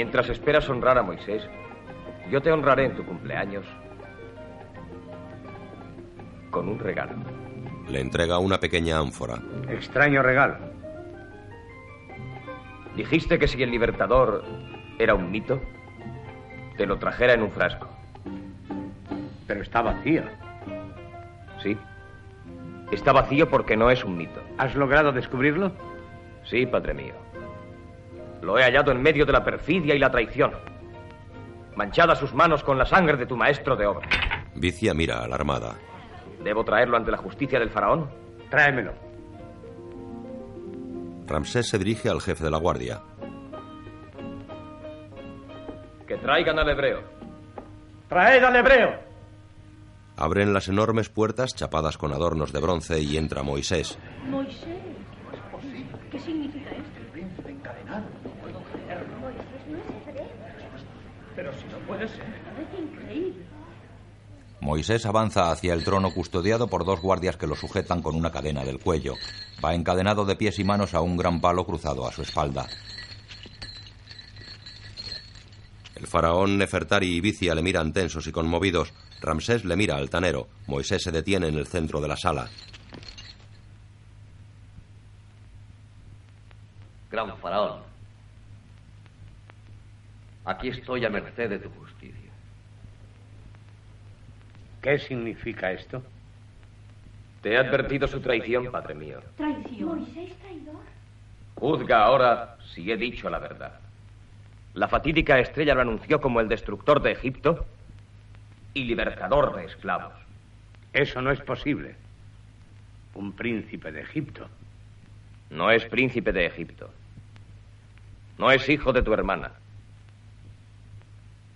Mientras esperas honrar a Moisés, yo te honraré en tu cumpleaños con un regalo. Le entrega una pequeña ánfora. Extraño regalo. Dijiste que si el libertador era un mito, te lo trajera en un frasco. Pero está vacío. Sí. Está vacío porque no es un mito. ¿Has logrado descubrirlo? Sí, padre mío. Lo he hallado en medio de la perfidia y la traición. Manchada sus manos con la sangre de tu maestro de obra. Vicia mira alarmada. ¿Debo traerlo ante la justicia del faraón? Tráemelo. Ramsés se dirige al jefe de la guardia. Que traigan al hebreo. ¡Traed al hebreo! Abren las enormes puertas chapadas con adornos de bronce y entra Moisés. Moisés, ¿qué significa esto? El príncipe encadenado. No puedo creerlo. Pero si no puede ser. Parece increíble. Moisés avanza hacia el trono custodiado por dos guardias que lo sujetan con una cadena del cuello. Va encadenado de pies y manos a un gran palo cruzado a su espalda. El faraón Nefertari y Vicia le miran tensos y conmovidos. Ramsés le mira altanero. Moisés se detiene en el centro de la sala. Gran faraón, aquí estoy a merced de tu justicia. ¿Qué significa esto? Te he advertido su traición, padre mío. ¿Traición? ¿Moisés traidor? Juzga ahora si he dicho la verdad. La fatídica estrella lo anunció como el destructor de Egipto y libertador de esclavos. Eso no es posible. Un príncipe de Egipto. No es príncipe de Egipto. No es hijo de tu hermana.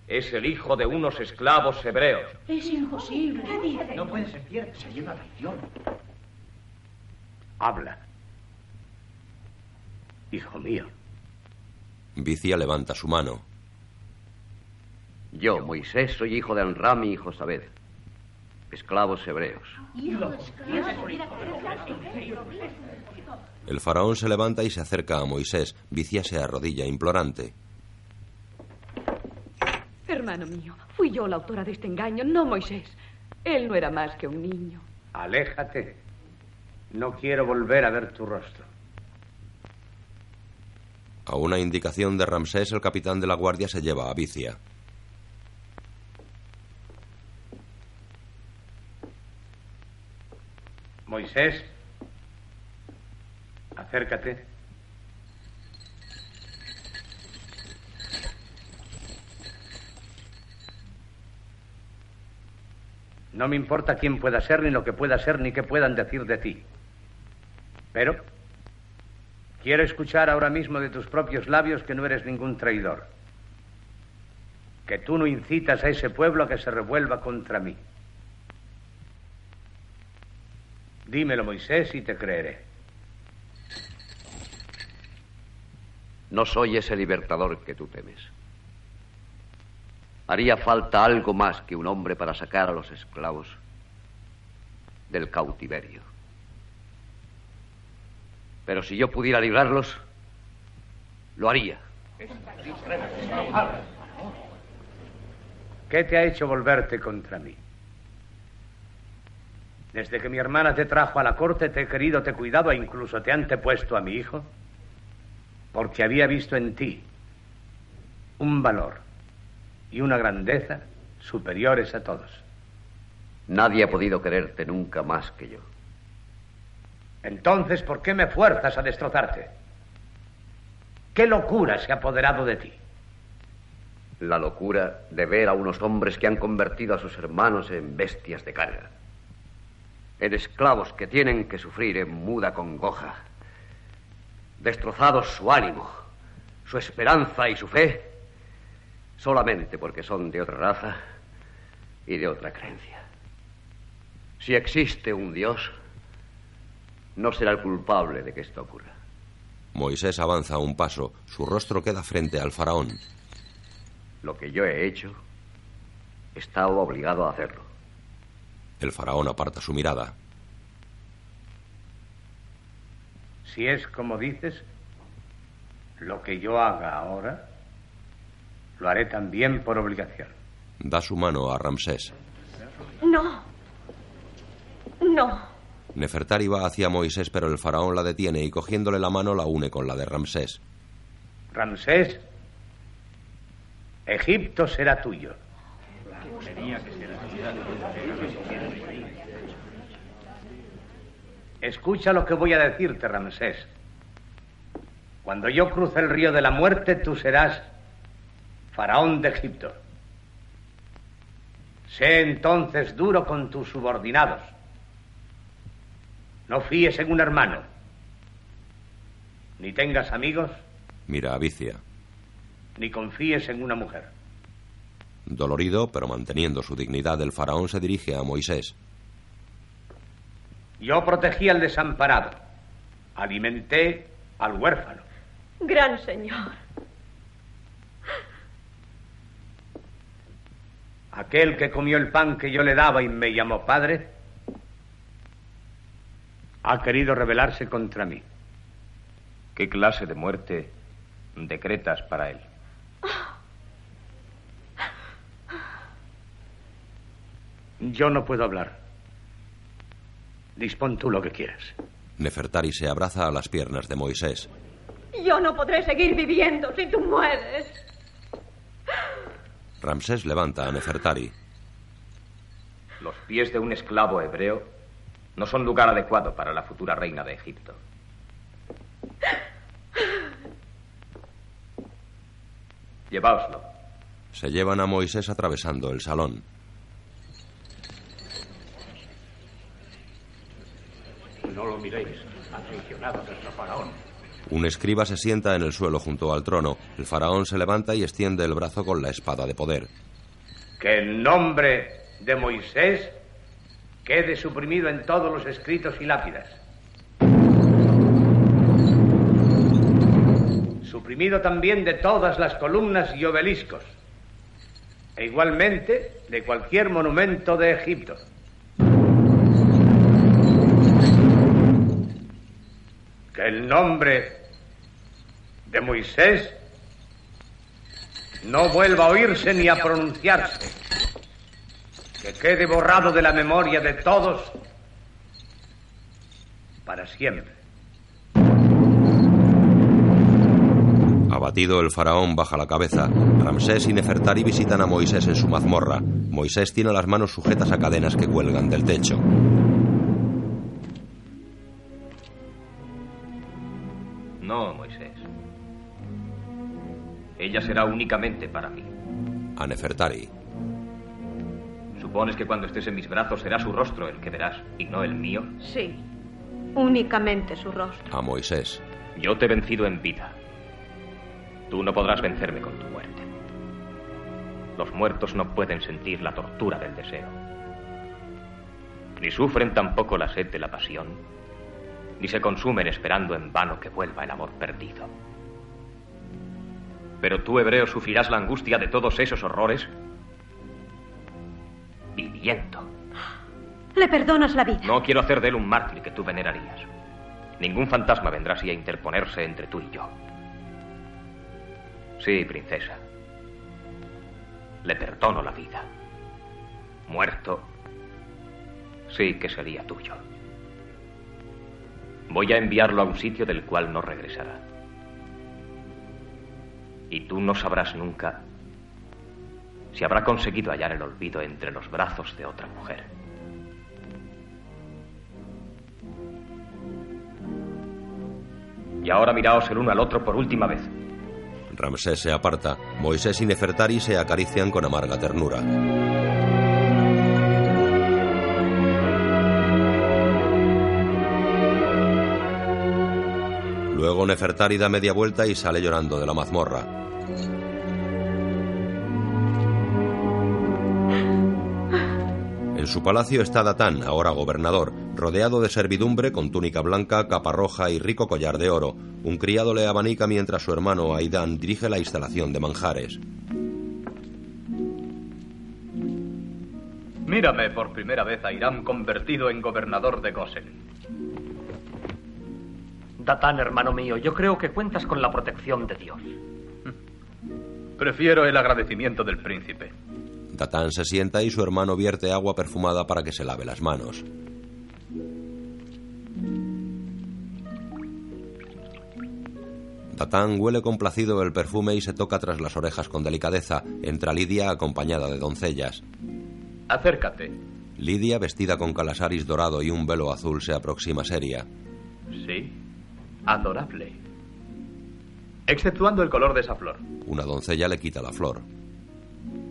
Es el hijo de unos esclavos hebreos. Es imposible. ¿Qué dice? No puede ser cierto. Sería una traición. Habla. Hijo mío. Vicia levanta su mano. Yo, Moisés, soy hijo de Anram y Josabed, esclavos hebreos. El faraón se levanta y se acerca a Moisés. Vicia se arrodilla implorante. Hermano mío, fui yo la autora de este engaño, no Moisés. Él no era más que un niño. Aléjate. No quiero volver a ver tu rostro. A una indicación de Ramsés, el capitán de la guardia se lleva a Vicia. Moisés, acércate. No me importa quién pueda ser, ni lo que pueda ser, ni qué puedan decir de ti. Pero quiero escuchar ahora mismo de tus propios labios que no eres ningún traidor. Que tú no incitas a ese pueblo a que se revuelva contra mí. Dímelo, Moisés, y te creeré. No soy ese libertador que tú temes. Haría falta algo más que un hombre para sacar a los esclavos del cautiverio. Pero si yo pudiera librarlos, lo haría. ¿Qué te ha hecho volverte contra mí? Desde que mi hermana te trajo a la corte, te he querido, te he cuidado e incluso te he antepuesto a mi hijo, porque había visto en ti un valor y una grandeza superiores a todos. Nadie ha podido quererte nunca más que yo. Entonces, ¿por qué me fuerzas a destrozarte? ¿Qué locura se ha apoderado de ti? La locura de ver a unos hombres que han convertido a sus hermanos en bestias de carga, en esclavos que tienen que sufrir en muda congoja, destrozados su ánimo, su esperanza y su fe, solamente porque son de otra raza y de otra creencia. Si existe un Dios, no será el culpable de que esto ocurra. Moisés avanza un paso, su rostro queda frente al faraón. Lo que yo he hecho, estaba obligado a hacerlo. El faraón aparta su mirada. Si es como dices, lo que yo haga ahora, Lo haré también por obligación. Da su mano a Ramsés. No. No. Nefertari va hacia Moisés, pero el faraón la detiene y cogiéndole la mano la une con la de Ramsés. Ramsés, Egipto será tuyo. Escucha lo que voy a decirte, Ramsés. Cuando yo cruce el río de la muerte, tú serás faraón de Egipto. Sé entonces duro con tus subordinados. No fíes en un hermano. Ni tengas amigos. Mira a Vicia. Ni confíes en una mujer. Dolorido, pero manteniendo su dignidad, el faraón se dirige a Moisés. Yo protegí al desamparado. Alimenté al huérfano. Gran señor. Aquel que comió el pan que yo le daba y me llamó padre, ha querido rebelarse contra mí. ¿Qué clase de muerte decretas para él? Yo no puedo hablar. Dispón tú lo que quieras. Nefertari se abraza a las piernas de Moisés. Yo no podré seguir viviendo si tú mueres. Ramsés levanta a Nefertari. Los pies de un esclavo hebreo no son lugar adecuado para la futura reina de Egipto. Lleváoslo. Se llevan a Moisés atravesando el salón. No lo miréis. Ha traicionado a nuestro faraón. Un escriba se sienta en el suelo junto al trono. El faraón se levanta y extiende el brazo con la espada de poder. Que el nombre de Moisés quede suprimido en todos los escritos y lápidas. Suprimido también de todas las columnas y obeliscos. E igualmente de cualquier monumento de Egipto. Que el nombre de Moisés no vuelva a oírse ni a pronunciarse. Que quede borrado de la memoria de todos para siempre. Abatido, el faraón baja la cabeza. Ramsés y Nefertari visitan a Moisés en su mazmorra. Moisés tiene las manos sujetas a cadenas que cuelgan del techo. No, Moisés. Ella será únicamente para mí. A Nefertari. ¿Supones que cuando estés en mis brazos será su rostro el que verás y no el mío? Sí. Únicamente su rostro. A Moisés. Yo te he vencido en vida. Tú no podrás vencerme con tu muerte. Los muertos no pueden sentir la tortura del deseo. Ni sufren tampoco la sed de la pasión, ni se consumen esperando en vano que vuelva el amor perdido. Pero tú, hebreo, sufrirás la angustia de todos esos horrores viviendo. Le perdonas la vida. No quiero hacer de él un mártir que tú venerarías. Ningún fantasma vendrá así a interponerse entre tú y yo. Sí, princesa. Le perdono la vida. Muerto, sí que sería tuyo. Voy a enviarlo a un sitio del cual no regresará. Y tú no sabrás nunca si habrá conseguido hallar el olvido entre los brazos de otra mujer. Y ahora miraos el uno al otro por última vez. Ramsés se aparta. Moisés y Nefertari se acarician con amarga ternura. Luego Nefertari da media vuelta y sale llorando de la mazmorra. En su palacio está Datán, ahora gobernador, rodeado de servidumbre con túnica blanca, capa roja y rico collar de oro. Un criado le abanica mientras su hermano Aidán dirige la instalación de manjares. Mírame por primera vez a Irán convertido en gobernador de Gosen. Datán, hermano mío, yo creo que cuentas con la protección de Dios. Prefiero el agradecimiento del príncipe. Datán se sienta y su hermano vierte agua perfumada para que se lave las manos. Datán huele complacido el perfume y se toca tras las orejas con delicadeza. Entra Lidia acompañada de doncellas. Acércate. Lidia, vestida con calasaris dorado y un velo azul, se aproxima seria. Sí, adorable. Exceptuando el color de esa flor. Una doncella le quita la flor.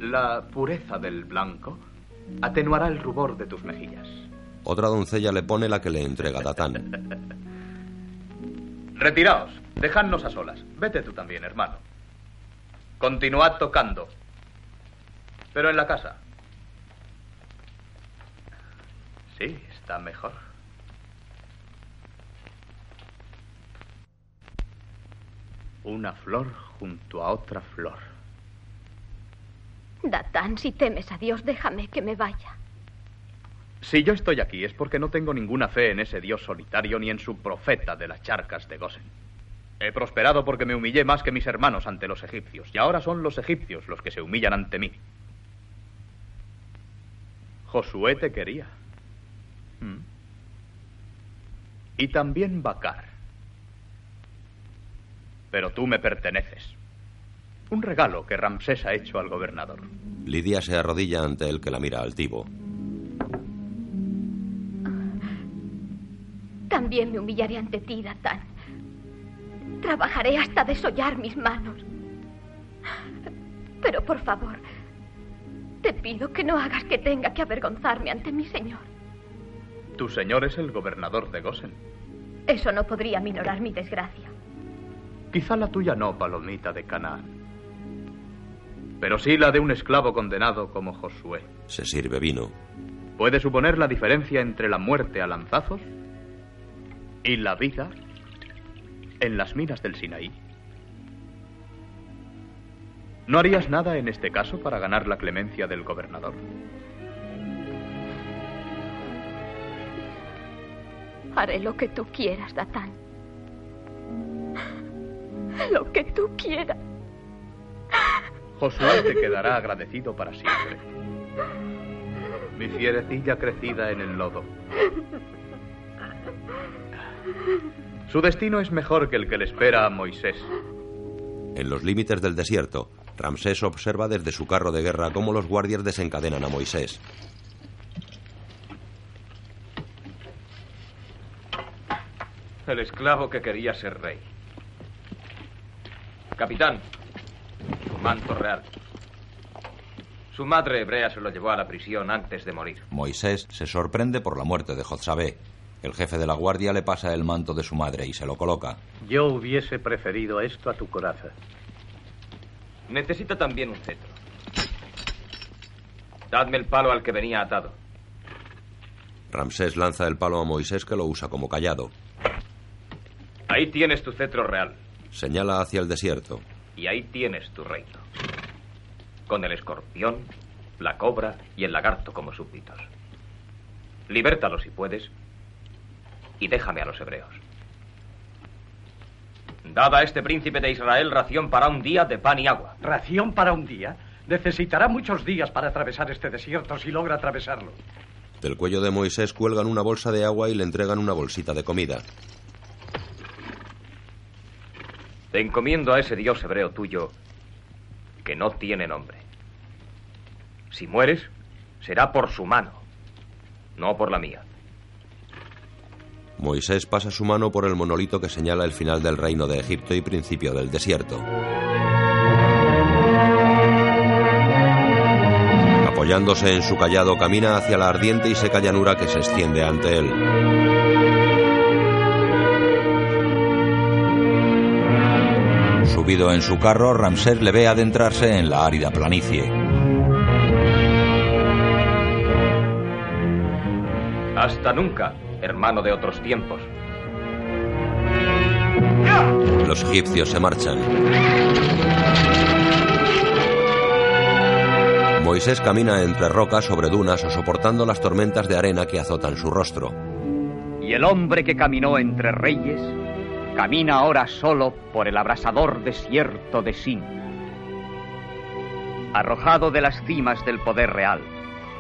La pureza del blanco atenuará el rubor de tus mejillas. Otra doncella le pone la que le entrega Datán. Retiraos, dejadnos a solas. Vete tú también, hermano. Continuad tocando. Pero en la casa. Sí, está mejor. Una flor junto a otra flor. Datán, si temes a Dios, déjame que me vaya. Si yo estoy aquí es porque no tengo ninguna fe en ese Dios solitario ni en su profeta de las charcas de Gosen. He prosperado porque me humillé más que mis hermanos ante los egipcios, y ahora son los egipcios los que se humillan ante mí. Josué te quería. ¿Mm? Y también Bacar. Pero tú me perteneces. Un regalo que Ramsés ha hecho al gobernador. Lidia se arrodilla ante él que la mira altivo. También me humillaré ante ti, Datán. Trabajaré hasta desollar mis manos. Pero por favor, te pido que no hagas que tenga que avergonzarme ante mi señor. Tu señor es el gobernador de Gosen. Eso no podría minorar mi desgracia. Quizá la tuya no, palomita de Canaán. Pero sí la de un esclavo condenado como Josué. Se sirve vino. ¿Puede suponer la diferencia entre la muerte a lanzazos y la vida en las minas del Sinaí. ¿No harías nada en este caso para ganar la clemencia del gobernador? Haré lo que tú quieras, Datán. Lo que tú quieras. Josué te quedará agradecido para siempre. Mi fierecilla crecida en el lodo. Su destino es mejor que el que le espera a Moisés. En los límites del desierto, Ramsés observa desde su carro de guerra cómo los guardias desencadenan a Moisés. El esclavo que quería ser rey. Capitán, su manto real. Su madre hebrea se lo llevó a la prisión antes de morir. Moisés se sorprende por la muerte de Jotzabé. El jefe de la guardia le pasa el manto de su madre y se lo coloca. Yo hubiese preferido esto a tu coraza. Necesita también un cetro. Dadme el palo al que venía atado. Ramsés lanza el palo a Moisés que lo usa como callado. Ahí tienes tu cetro real. Señala hacia el desierto. Y ahí tienes tu reino. Con el escorpión, la cobra y el lagarto como súbditos. Libértalo si puedes y déjame a los hebreos. Dada a este príncipe de Israel ración para un día de pan y agua. ¿Ración para un día? Necesitará muchos días para atravesar este desierto si logra atravesarlo. Del cuello de Moisés cuelgan una bolsa de agua y le entregan una bolsita de comida. Te encomiendo a ese Dios hebreo tuyo que no tiene nombre. Si mueres, será por su mano, no por la mía. Moisés pasa su mano por el monolito que señala el final del reino de Egipto y principio del desierto. Apoyándose en su callado, camina hacia la ardiente y seca llanura que se extiende ante él. Subido en su carro, Ramsés le ve adentrarse en la árida planicie. Hasta nunca, hermano de otros tiempos. Los egipcios se marchan. Moisés camina entre rocas sobre dunas o soportando las tormentas de arena que azotan su rostro. Y el hombre que caminó entre reyes camina ahora solo por el abrasador desierto de Sin. arrojado de las cimas del poder real,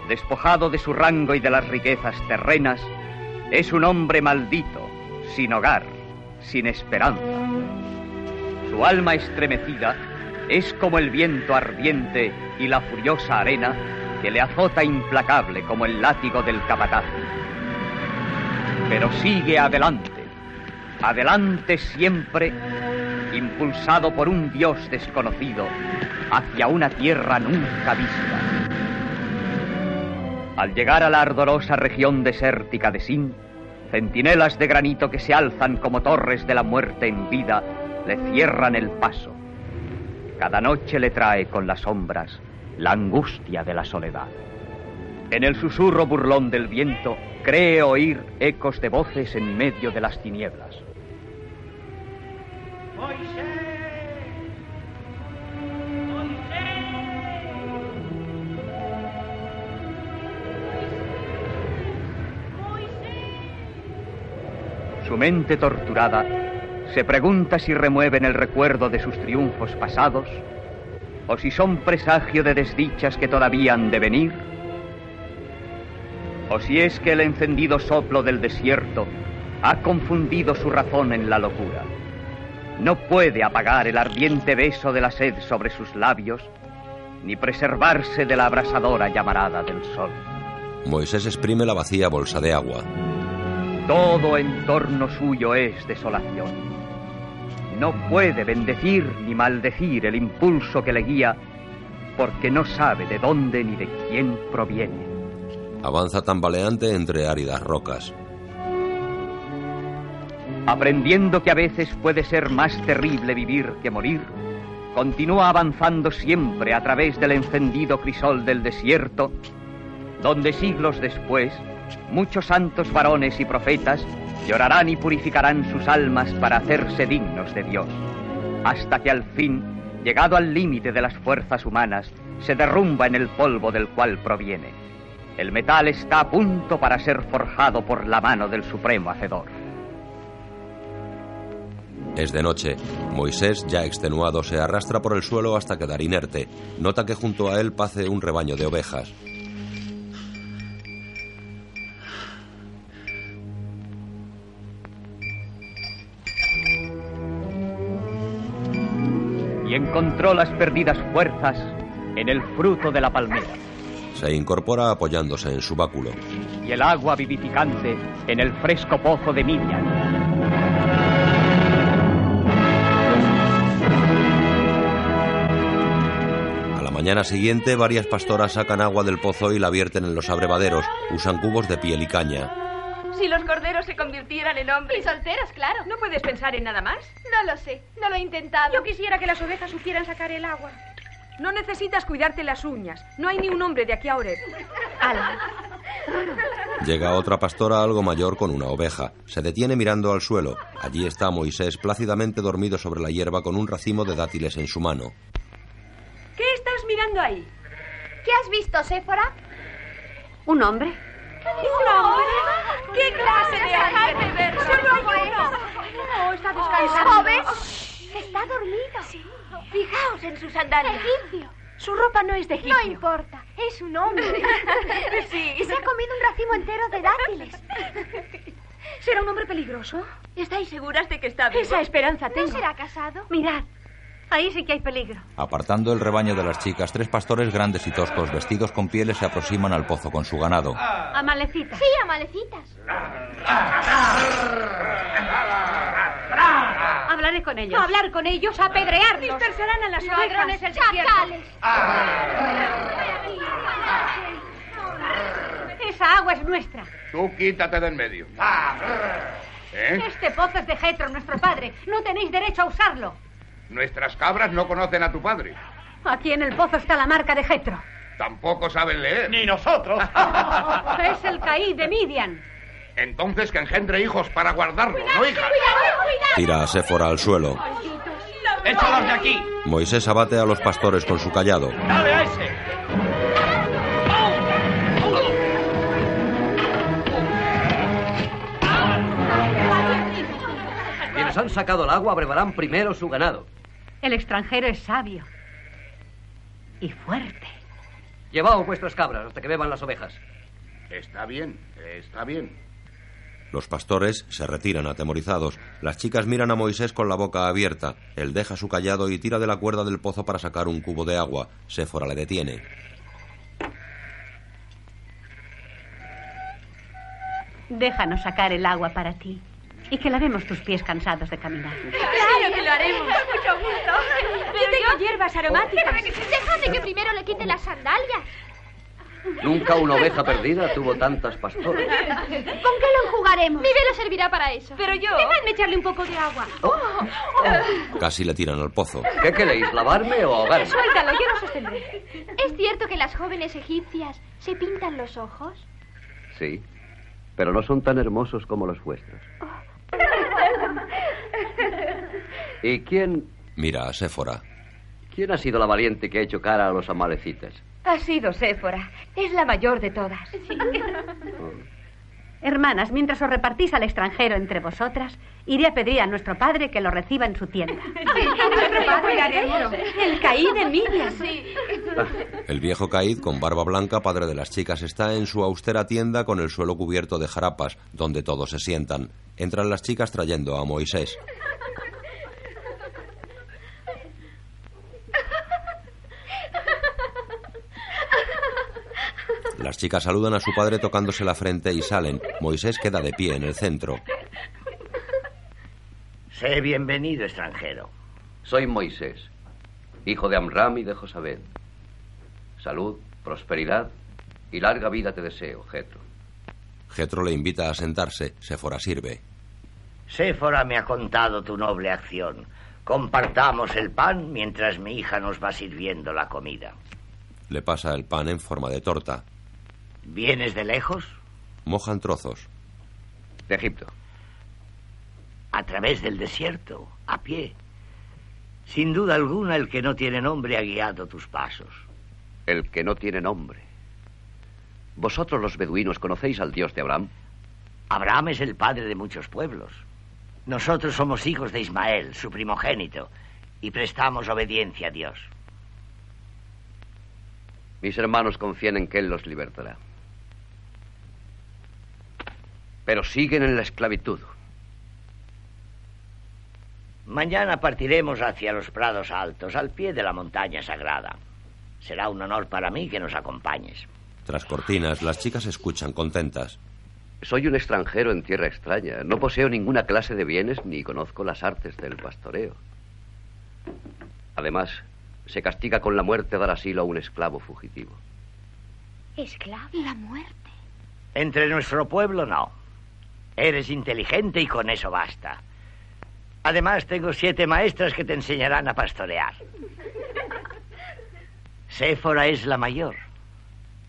despojado de su rango y de las riquezas terrenas, es un hombre maldito, sin hogar, sin esperanza. Su alma estremecida es como el viento ardiente y la furiosa arena que le azota implacable como el látigo del capataz. Pero sigue adelante, adelante siempre, impulsado por un Dios desconocido hacia una tierra nunca vista. Al llegar a la ardorosa región desértica de Sin, centinelas de granito que se alzan como torres de la muerte en vida le cierran el paso. Cada noche le trae con las sombras la angustia de la soledad. En el susurro burlón del viento cree oír ecos de voces en medio de las tinieblas. Su mente torturada se pregunta si remueven el recuerdo de sus triunfos pasados o si son presagio de desdichas que todavía han de venir o si es que el encendido soplo del desierto ha confundido su razón en la locura. No puede apagar el ardiente beso de la sed sobre sus labios, ni preservarse de la abrasadora llamarada del sol. Moisés exprime la vacía bolsa de agua. Todo en torno suyo es desolación. No puede bendecir ni maldecir el impulso que le guía, porque no sabe de dónde ni de quién proviene. Avanza tambaleante entre áridas rocas. Aprendiendo que a veces puede ser más terrible vivir que morir, continúa avanzando siempre a través del encendido crisol del desierto, donde siglos después muchos santos varones y profetas llorarán y purificarán sus almas para hacerse dignos de Dios, hasta que al fin, llegado al límite de las fuerzas humanas, se derrumba en el polvo del cual proviene. El metal está a punto para ser forjado por la mano del Supremo Hacedor. Es de noche. Moisés, ya extenuado, se arrastra por el suelo hasta quedar inerte. Nota que junto a él pace un rebaño de ovejas. Y encontró las perdidas fuerzas en el fruto de la palmera. Se incorpora apoyándose en su báculo. Y el agua vivificante en el fresco pozo de Midian. Mañana siguiente, varias pastoras sacan agua del pozo y la vierten en los abrevaderos. Usan cubos de piel y caña. Si los corderos se convirtieran en hombres. Y solteros, claro. ¿No puedes pensar en nada más? No lo sé. No lo he intentado. Yo quisiera que las ovejas supieran sacar el agua. No necesitas cuidarte las uñas. No hay ni un hombre de aquí a Oreb. Llega otra pastora algo mayor con una oveja. Se detiene mirando al suelo. Allí está Moisés plácidamente dormido sobre la hierba con un racimo de dátiles en su mano. ¿Qué estás mirando ahí? ¿Qué has visto, Séfora? ¿Un hombre? ¿Un hombre? ¿Qué clase de hombre? Solo hay uno. No, está descansando. joven? Está dormido. Sí. Fijaos en sus sandalias. Egipcio. Su ropa no es de egipcio. No importa, es un hombre. sí. Y se ha comido un racimo entero de dátiles. ¿Será un hombre peligroso? ¿Estáis seguras de que está vivo? Esa esperanza tengo. ¿No será casado? Mirad, ahí sí que hay peligro. Apartando el rebaño de las chicas, tres pastores grandes y toscos, vestidos con pieles, se aproximan al pozo con su ganado. A malecitas. Sí, a malecitas. Hablaré con ellos. Hablar con ellos, apedrearlos. Dispersarán a las Ladrones el desierto. Esa agua es nuestra. Tú quítate del medio. ¿Eh? Este pozo es de Jetro, nuestro padre. No tenéis derecho a usarlo. Nuestras cabras no conocen a tu padre. Aquí en el pozo está la marca de Jetro. Tampoco saben leer. Ni nosotros. Es el caí de Midian. Entonces que engendre hijos para guardarlo, ¿no, hija? Tira a Séfora al suelo. ¡Échalos de aquí! Moisés abate a los pastores con su callado. ¡Dale a ese! Han sacado el agua brevarán primero su ganado. El extranjero es sabio. Y fuerte. Llevaos vuestras cabras hasta que beban las ovejas. Está bien, está bien. Los pastores se retiran atemorizados. Las chicas miran a Moisés con la boca abierta. Él deja su callado y tira de la cuerda del pozo para sacar un cubo de agua. Séfora le detiene. Déjanos sacar el agua para ti y que lavemos tus pies cansados de caminar. Claro que lo haremos. Mucho gusto. Yo tengo hierbas aromáticas. Déjame que primero le quite las sandalias. Nunca una oveja perdida tuvo tantas pastoras. ¿Con qué lo enjugaremos? Mi velo servirá para eso. Pero yo... Déjame echarle un poco de agua. Casi le tiran al pozo. ¿Qué queréis, lavarme o ahogarme? Suéltalo, yo lo sostendré. ¿Es cierto que las jóvenes egipcias se pintan los ojos? Sí, pero no son tan hermosos como los vuestros. ¿Y quién, Mira a Séfora. quién ha sido la valiente que ha hecho cara a los amalecitas? Ha sido Séfora. Es la mayor de todas. Hermanas, mientras os repartís al extranjero entre vosotras, iré a pedir a nuestro padre que lo reciba en su tienda. Nuestro padre haremos. El caí de Emilia. Sí. El viejo Caíd, con barba blanca, padre de las chicas, está en su austera tienda con el suelo cubierto de jarapas, donde todos se sientan. Entran las chicas trayendo a Moisés. Las chicas saludan a su padre tocándose la frente y salen. Moisés queda de pie en el centro. Sé bienvenido, extranjero. Soy Moisés, hijo de Amram y de Josabed. Salud, prosperidad y larga vida te deseo, Jetro. Jetro le invita a sentarse. Séfora sirve. Séfora me ha contado tu noble acción. Compartamos el pan mientras mi hija nos va sirviendo la comida. Le pasa el pan en forma de torta. ¿Vienes de lejos? Mojan trozos. De Egipto. A través del desierto, a pie. Sin duda alguna, el que no tiene nombre ha guiado tus pasos. El que no tiene nombre. ¿Vosotros los beduinos conocéis al Dios de Abraham? Abraham es el padre de muchos pueblos. Nosotros somos hijos de Ismael, su primogénito, y prestamos obediencia a Dios. Mis hermanos confían en que Él los libertará. Pero siguen en la esclavitud. Mañana partiremos hacia los prados altos, al pie de la montaña sagrada. Será un honor para mí que nos acompañes. Tras cortinas, las chicas escuchan contentas. Soy un extranjero en tierra extraña. No poseo ninguna clase de bienes ni conozco las artes del pastoreo. Además, se castiga con la muerte dar asilo a un esclavo fugitivo. Esclavo. La muerte. Entre nuestro pueblo no. Eres inteligente y con eso basta. Además, tengo siete maestras que te enseñarán a pastorear. Séfora es la mayor.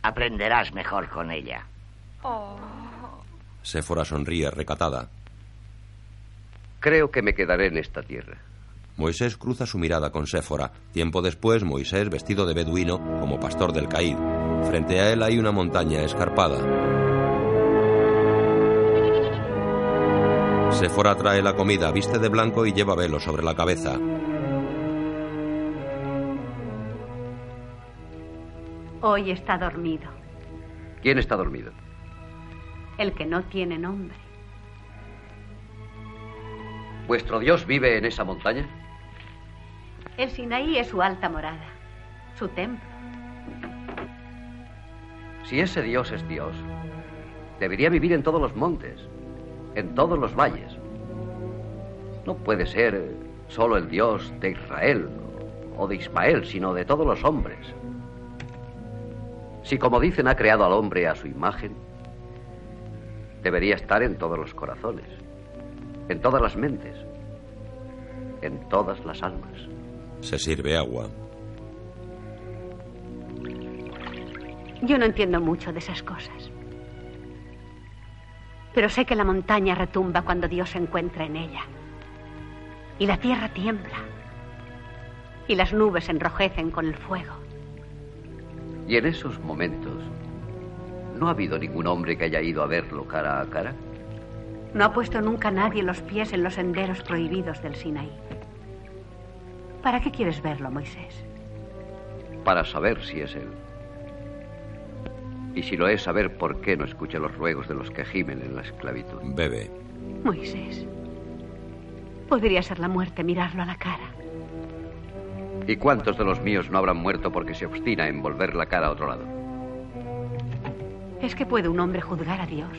Aprenderás mejor con ella. Séfora sonríe recatada. Creo que me quedaré en esta tierra. Moisés cruza su mirada con Séfora. Tiempo después, Moisés, vestido de beduino, como pastor del Caíd. Frente a él hay una montaña escarpada. Séfora trae la comida, viste de blanco y lleva velo sobre la cabeza. Hoy está dormido, ¿Quién está dormido? el que no tiene nombre. ¿Vuestro Dios vive en esa montaña? El Sinaí es su alta morada, su templo. Si ese Dios es Dios, debería vivir en todos los montes, en todos los valles. No puede ser solo el Dios de Israel o de Ismael, sino de todos los hombres. Si, como dicen, ha creado al hombre a su imagen, debería estar en todos los corazones, en todas las mentes, en todas las almas. Se sirve agua. Yo no entiendo mucho de esas cosas. Pero sé que la montaña retumba cuando Dios se encuentra en ella. Y la tierra tiembla. Y las nubes enrojecen con el fuego. Y en esos momentos, ¿no ha habido ningún hombre que haya ido a verlo cara a cara? No ha puesto nunca nadie los pies en los senderos prohibidos del Sinaí. ¿Para qué quieres verlo, Moisés? para saber si es él. Y si lo es, saber por qué no escucha los ruegos de los que gimen en la esclavitud. Bebe. Moisés. Podría ser la muerte mirarlo a la cara. ¿Y cuántos de los míos no habrán muerto porque se obstina en volver la cara a otro lado? ¿Es que puede un hombre juzgar a Dios?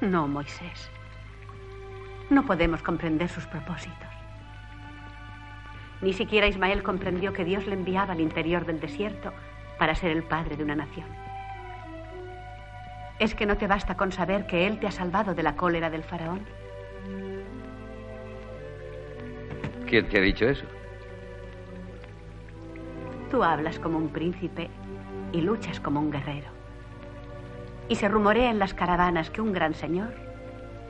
No, Moisés. No podemos comprender sus propósitos. Ni siquiera Ismael comprendió que Dios le enviaba al interior del desierto para ser el padre de una nación. ¿Es que no te basta con saber que Él te ha salvado de la cólera del faraón? ¿Quién te ha dicho eso? Tú hablas como un príncipe y luchas como un guerrero. Y se rumorea en las caravanas que un gran señor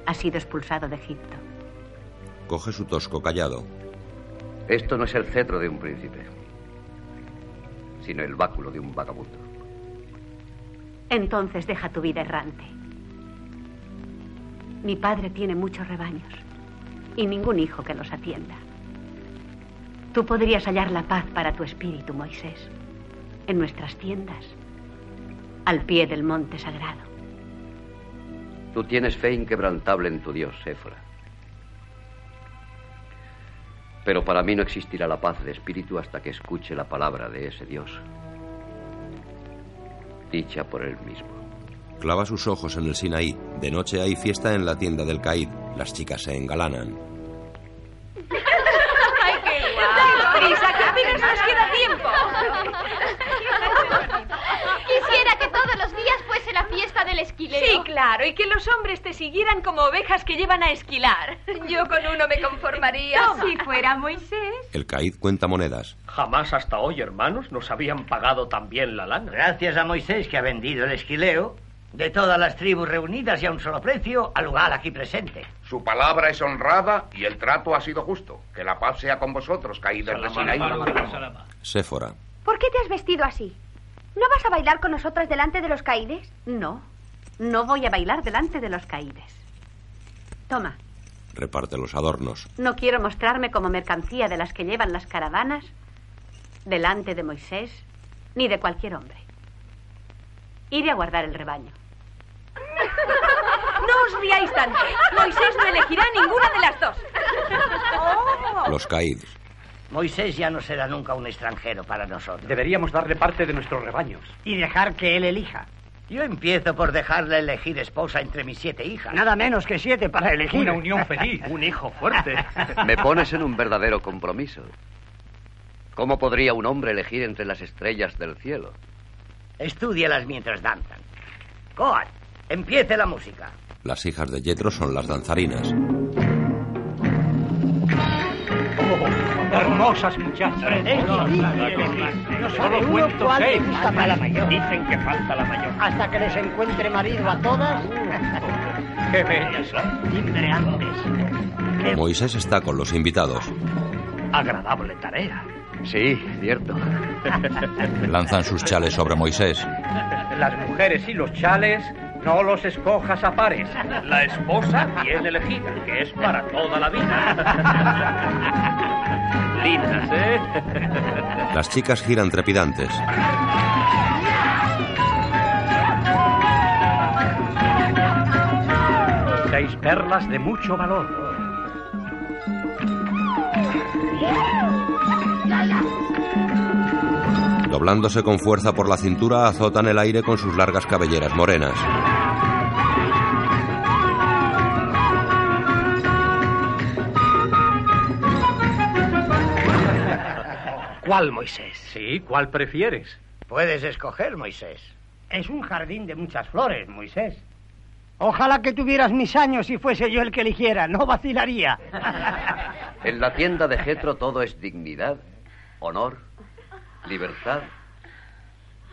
ha sido expulsado de Egipto. Coge su tosco callado. Esto no es el cetro de un príncipe, sino el báculo de un vagabundo. Entonces deja tu vida errante. Mi padre tiene muchos rebaños y ningún hijo que los atienda. Tú podrías hallar la paz para tu espíritu, Moisés, en nuestras tiendas, al pie del monte sagrado. Tú tienes fe inquebrantable en tu Dios, Éfora. Pero para mí no existirá la paz de espíritu hasta que escuche la palabra de ese Dios, dicha por él mismo. Clava sus ojos en el Sinaí. De noche hay fiesta en la tienda del Caid. Las chicas se engalanan. Esquileo. Sí, claro, y que los hombres te siguieran como ovejas que llevan a esquilar. Yo con uno me conformaría. Si fuera Moisés. El Caid cuenta monedas. Jamás hasta hoy, hermanos, nos habían pagado tan bien la lana. Gracias a Moisés que ha vendido el esquileo, de todas las tribus reunidas y a un solo precio, al lugar aquí presente. Su palabra es honrada y el trato ha sido justo. Que la paz sea con vosotros, caídos de Sinaí. Séfora. ¿Por qué te has vestido así? ¿No vas a bailar con nosotros delante de los caídes? No, no voy a bailar delante de los caídes. Toma, Reparte los adornos. no quiero mostrarme como mercancía de las que llevan las caravanas delante de Moisés ni de cualquier hombre. Iré a guardar el rebaño. No os riáis tanto. Moisés no elegirá ninguna de las dos. Los Caid. Moisés ya no será nunca un extranjero para nosotros. Deberíamos darle parte de nuestros rebaños. Y dejar que él elija. Yo empiezo por dejarle elegir esposa entre mis siete hijas. Nada menos que siete para elegir. Una unión feliz. Un hijo fuerte. Me pones en un verdadero compromiso. ¿Cómo podría un hombre elegir entre las estrellas del cielo? Estúdialas mientras danzan. Coat, empiece la música. Las hijas de Yetro son las danzarinas. Hermosas muchachas. No Solo uno cuento seis. la mayor. Dicen que falta la mayor. Hasta que les encuentre marido a todas. Qué bellas son. Moisés está con los invitados. Agradable tarea. Sí, cierto. Lanzan sus chales sobre Moisés. Las mujeres y los chales no los escojas a pares. La esposa bien elegida, que es para toda la vida. Lindas, ¿eh? Las chicas giran trepidantes. Seis perlas de mucho valor. Doblándose con fuerza por la cintura, azotan el aire con sus largas cabelleras morenas. ¿Cuál, Moisés? Sí, ¿cuál prefieres? Puedes escoger, Moisés. Es un jardín de muchas flores, Moisés. Ojalá que tuvieras mis años y fuese yo el que eligiera, no vacilaría. En la tienda de Jetro todo es dignidad, honor, libertad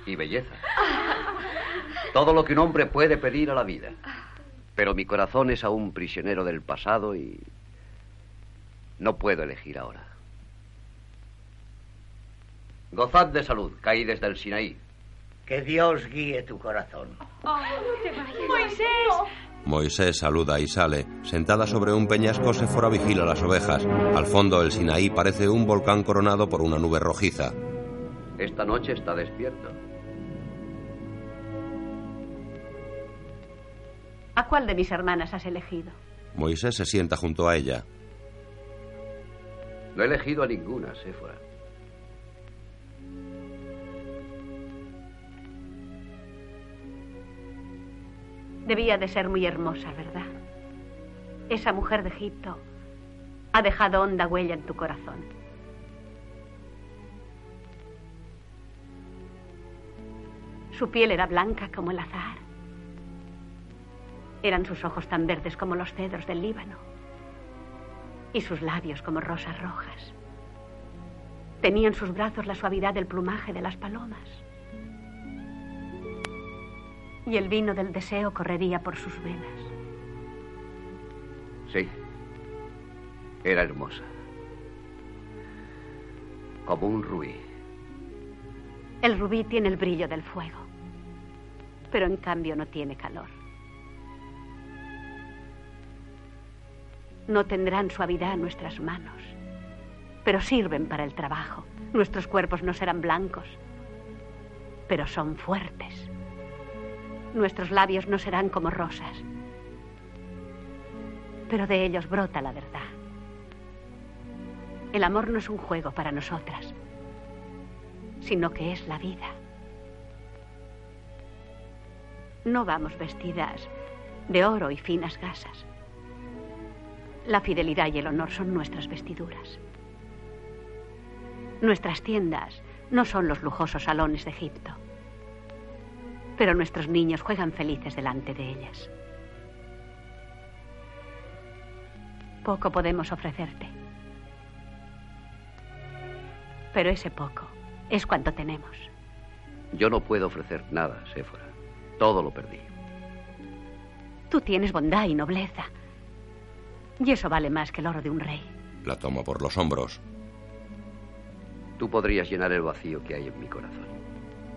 y belleza. Todo lo que un hombre puede pedir a la vida. Pero mi corazón es aún prisionero del pasado y no puedo elegir ahora. Gozad de salud, caídes del Sinaí. Que Dios guíe tu corazón. Moisés. Moisés saluda y sale. Sentada sobre un peñasco, Séfora vigila las ovejas. Al fondo, el Sinaí parece un volcán coronado por una nube rojiza. Esta noche está despierto. ¿A cuál de mis hermanas has elegido? Moisés se sienta junto a ella. No he elegido a ninguna, Séfora. Debía de ser muy hermosa, ¿verdad? Esa mujer de Egipto ha dejado honda huella en tu corazón. Su piel era blanca como el azahar. Eran sus ojos tan verdes como los cedros del Líbano. Y sus labios como rosas rojas. Tenía en sus brazos la suavidad del plumaje de las palomas. Y el vino del deseo correría por sus venas. Sí. Era hermosa. Como un rubí. El rubí tiene el brillo del fuego, pero en cambio no tiene calor. No tendrán suavidad nuestras manos, pero sirven para el trabajo. Nuestros cuerpos no serán blancos, pero son fuertes. Nuestros labios no serán como rosas, pero de ellos brota la verdad. El amor no es un juego para nosotras, sino que es la vida. No vamos vestidas de oro y finas gasas. La fidelidad y el honor son nuestras vestiduras. Nuestras tiendas no son los lujosos salones de Egipto, pero nuestros niños juegan felices delante de ellas. Poco podemos ofrecerte, pero ese poco es cuanto tenemos. Yo no puedo ofrecer nada, Séfora. Todo lo perdí. Tú tienes bondad y nobleza. Y eso vale más que el oro de un rey. La toma por los hombros. Tú podrías llenar el vacío que hay en mi corazón.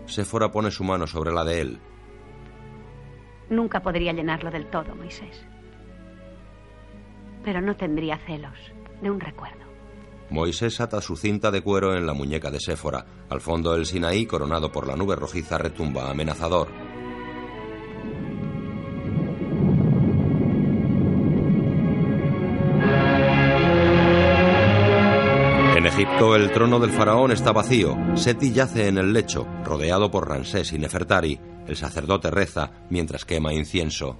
Séfora pone su mano sobre la de él. Nunca podría llenarlo del todo, Moisés. Pero no tendría celos de un recuerdo. Moisés ata su cinta de cuero en la muñeca de Séfora. Al fondo el Sinaí, coronado por la nube rojiza, retumba amenazador. Egipto, el trono del faraón está vacío. Seti yace en el lecho, rodeado por Ramsés y Nefertari. El sacerdote reza mientras quema incienso.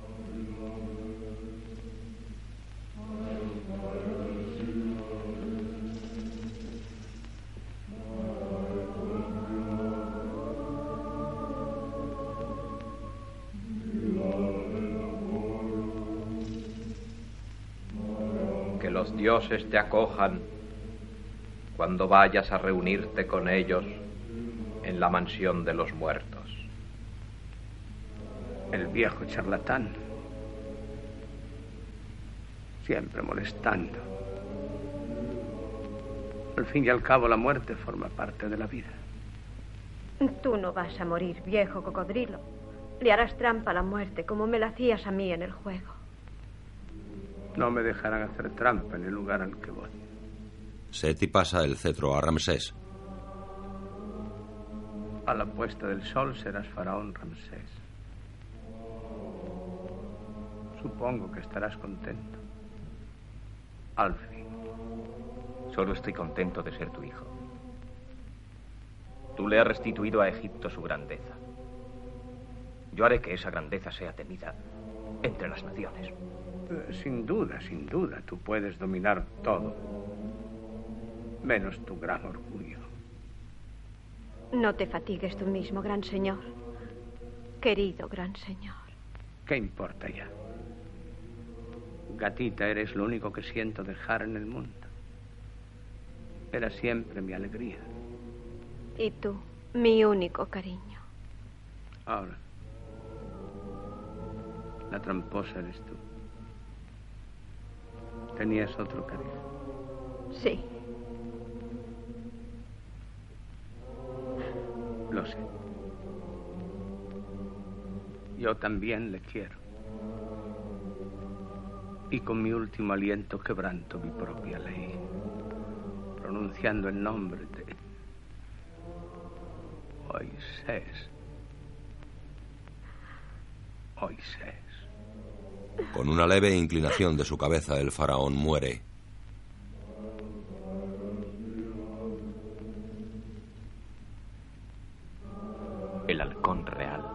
Que los dioses te acojan cuando vayas a reunirte con ellos en la mansión de los muertos. El viejo charlatán. Siempre molestando. Al fin y al cabo, la muerte forma parte de la vida. Tú no vas a morir, viejo cocodrilo. Le harás trampa a la muerte como me la hacías a mí en el juego. No me dejarán hacer trampa en el lugar al que voy. Seti pasa el cetro a Ramsés. A la puesta del sol serás faraón Ramsés. Supongo que estarás contento. Al fin. Solo estoy contento de ser tu hijo. Tú le has restituido a Egipto su grandeza. Yo haré que esa grandeza sea temida entre las naciones. Eh, Sin duda, sin duda, tú puedes dominar todo. Menos tu gran orgullo. No te fatigues tú mismo, gran señor. Querido gran señor. ¿Qué importa ya? Gatita, eres lo único que siento dejar en el mundo. Era siempre mi alegría. Y tú, mi único cariño. Ahora, la tramposa eres tú. Tenías otro cariño. Sí. Lo sé. Yo también le quiero. Y con mi último aliento quebranto mi propia ley, pronunciando el nombre de Moisés. Moisés. Con una leve inclinación de su cabeza, el faraón muere. El halcón real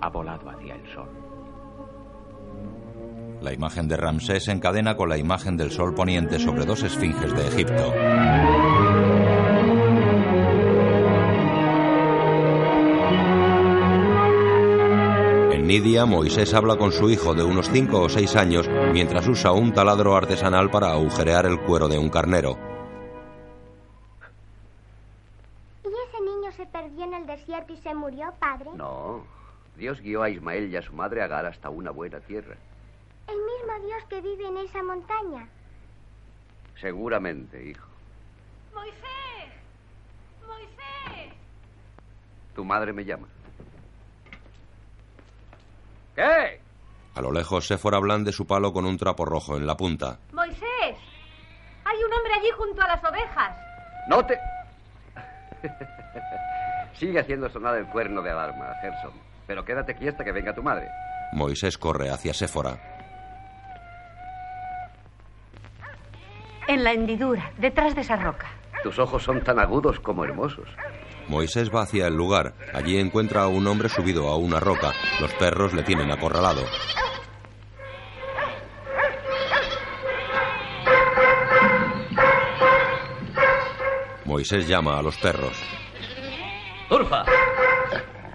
ha volado hacia el sol. La imagen de Ramsés se encadena con la imagen del sol poniente sobre dos esfinges de Egipto. En Nidia, Moisés habla con su hijo de unos 5 o 6 años mientras usa un taladro artesanal para agujerear el cuero de un carnero. Desierto y se murió, padre? No. Dios guió a Ismael y a su madre Agar hasta una buena tierra. El mismo Dios que vive en esa montaña. Seguramente, hijo. Moisés. Moisés. Tu madre me llama. ¿Qué? A lo lejos, Séfora blande su palo con un trapo rojo en la punta. Moisés. Hay un hombre allí junto a las ovejas. ¡No te... Sigue haciendo sonar el cuerno de alarma, Gerson. Pero quédate aquí hasta que venga tu madre. Moisés corre hacia Séfora. En la hendidura, detrás de esa roca. Tus ojos son tan agudos como hermosos. Moisés va hacia el lugar. Allí encuentra a un hombre subido a una roca. Los perros le tienen acorralado. Moisés llama a los perros. ¡Turfa!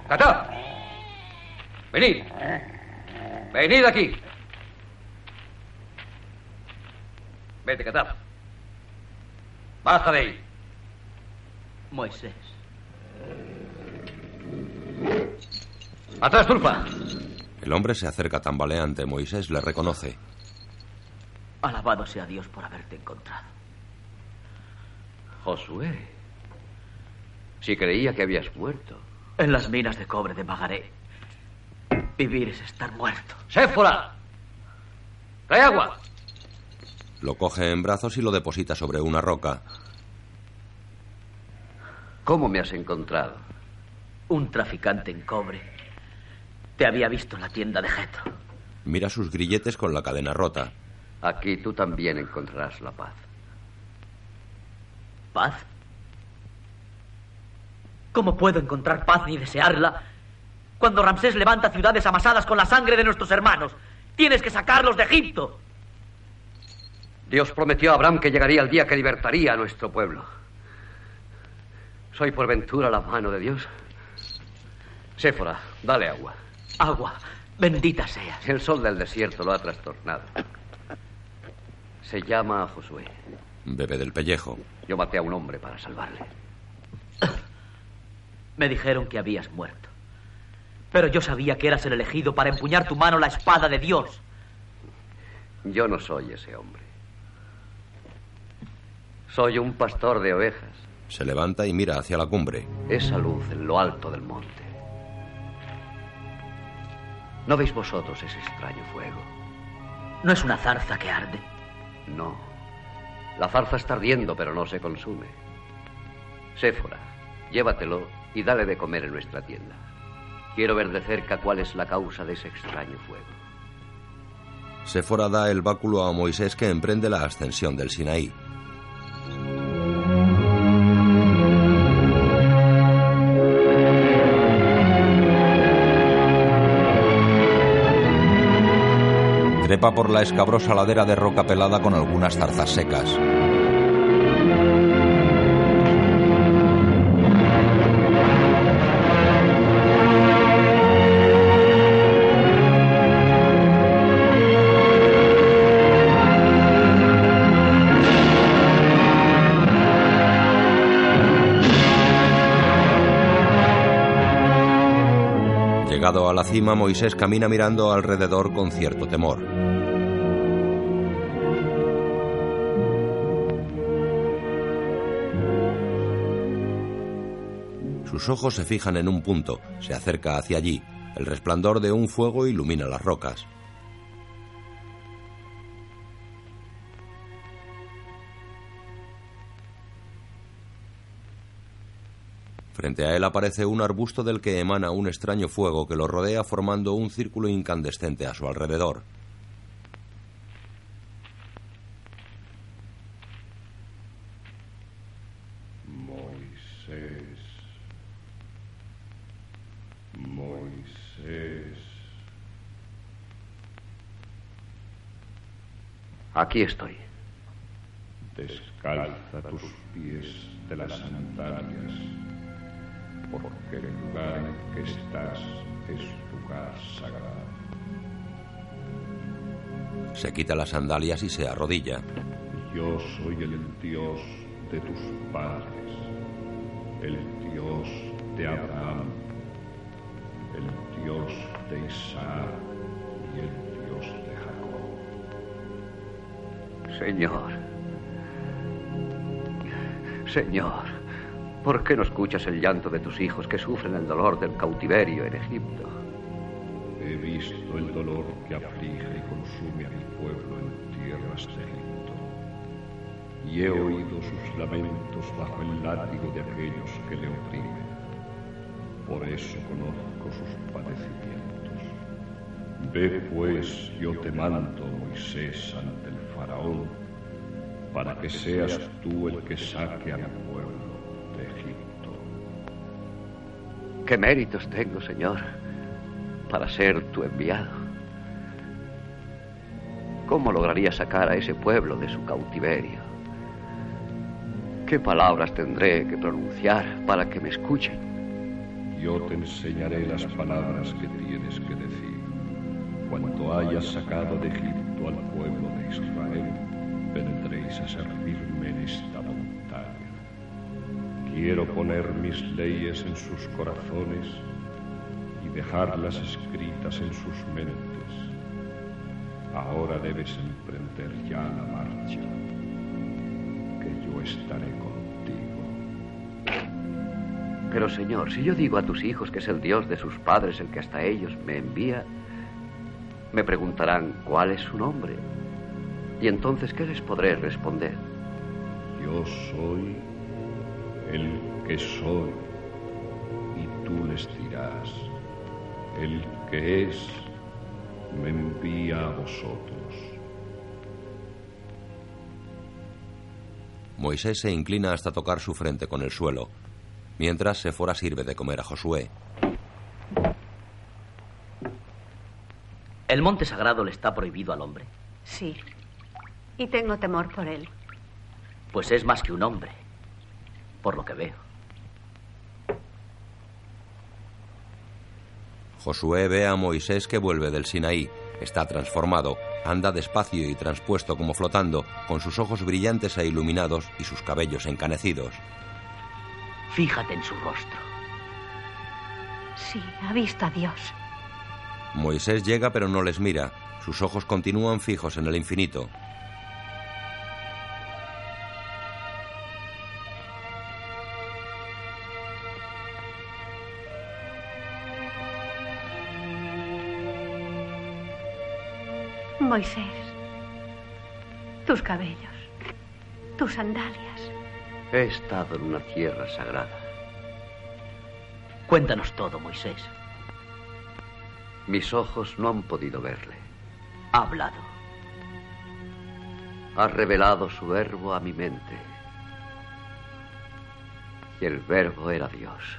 ¡Catá! ¡Venid! ¡Venid aquí! Vete, Catá. ¡Basta de ahí! Moisés. ¡Atrás, Turfa! El hombre se acerca tambaleante. Moisés le reconoce. Alabado sea Dios por haberte encontrado. Josué. Si creía que habías muerto. En las minas de cobre de Magaré. Vivir es estar muerto. ¡Séfora! ¡Trae agua! Lo coge en brazos y lo deposita sobre una roca. ¿Cómo me has encontrado? Un traficante en cobre. Te había visto en la tienda de Jetro. Mira sus grilletes con la cadena rota. Aquí tú también encontrarás la paz. ¿Paz? ¿Cómo puedo encontrar paz ni desearla cuando Ramsés levanta ciudades amasadas con la sangre de nuestros hermanos? Tienes que sacarlos de Egipto. Dios prometió a Abraham que llegaría el día que libertaría a nuestro pueblo. ¿Soy por ventura la mano de Dios? Séfora, dale agua. Agua, bendita seas. El sol del desierto lo ha trastornado. Se llama Josué. Bebe del pellejo. Yo maté a un hombre para salvarle. Me dijeron que habías muerto. Pero yo sabía que eras el elegido para empuñar tu mano la espada de Dios. Yo no soy ese hombre. Soy un pastor de ovejas. Se levanta y mira hacia la cumbre. Esa luz en lo alto del monte. ¿No veis vosotros ese extraño fuego? ¿No es una zarza que arde? No. La zarza está ardiendo, pero no se consume. Séfora, llévatelo y dale de comer en nuestra tienda. Quiero ver de cerca cuál es la causa de ese extraño fuego. Séfora da el báculo a Moisés que emprende la ascensión del Sinaí. Trepa por la escabrosa ladera de roca pelada con algunas zarzas secas. Cima, Moisés camina mirando alrededor con cierto temor. Sus ojos se fijan en un punto, se acerca hacia allí. El resplandor de un fuego ilumina las rocas. Frente a él aparece un arbusto del que emana un extraño fuego que lo rodea formando un círculo incandescente a su alrededor. Moisés. Moisés. Aquí estoy. Descalza tus pies de las sandalias, porque el lugar en que estás es lugar sagrado. Se quita las sandalias y se arrodilla. Yo soy el Dios de tus padres, el Dios de Abraham, el Dios de Isaac y el Dios de Jacob. Señor. Señor, ¿por qué no escuchas el llanto de tus hijos que sufren el dolor del cautiverio en Egipto? He visto el dolor que aflige y consume a mi pueblo en tierras de Egipto. Y he oído sus lamentos bajo el látigo de aquellos que le oprimen. Por eso conozco sus padecimientos. Ve pues, yo te mando, Moisés, ante el faraón, para que seas tú el que saque a mi pueblo Egipto. ¿Qué méritos tengo, Señor, para ser tu enviado? ¿Cómo lograría sacar a ese pueblo de su cautiverio? ¿Qué palabras tendré que pronunciar para que me escuchen? Yo te enseñaré las palabras que tienes que decir. Cuando hayas sacado de Egipto al pueblo de Israel, vendréis a servirme en esta montaña. Quiero poner mis leyes en sus corazones y dejarlas escritas en sus mentes. Ahora debes emprender ya la marcha, que yo estaré contigo. Pero Señor, si yo digo a tus hijos que es el Dios de sus padres el que hasta ellos me envía, me preguntarán cuál es su nombre. Y entonces, ¿qué les podré responder? Yo soy el que soy. Y tú les dirás, el que es, me envía a vosotros. Moisés se inclina hasta tocar su frente con el suelo, mientras Sefora sirve de comer a Josué. ¿El monte sagrado le está prohibido al hombre? Sí. Y tengo temor por él. Pues es más que un hombre, por lo que veo. Josué ve a Moisés que vuelve del Sinaí. Está transformado, anda despacio y transpuesto como flotando, con sus ojos brillantes e iluminados y sus cabellos encanecidos. Fíjate en su rostro. Sí, ha visto a Dios. Moisés llega pero no les mira. Sus ojos continúan fijos en el infinito. Moisés, tus cabellos, tus sandalias. He estado en una tierra sagrada. Cuéntanos todo, Moisés. Mis ojos no han podido verle. Ha hablado. Ha revelado su verbo a mi mente. Y el verbo era Dios.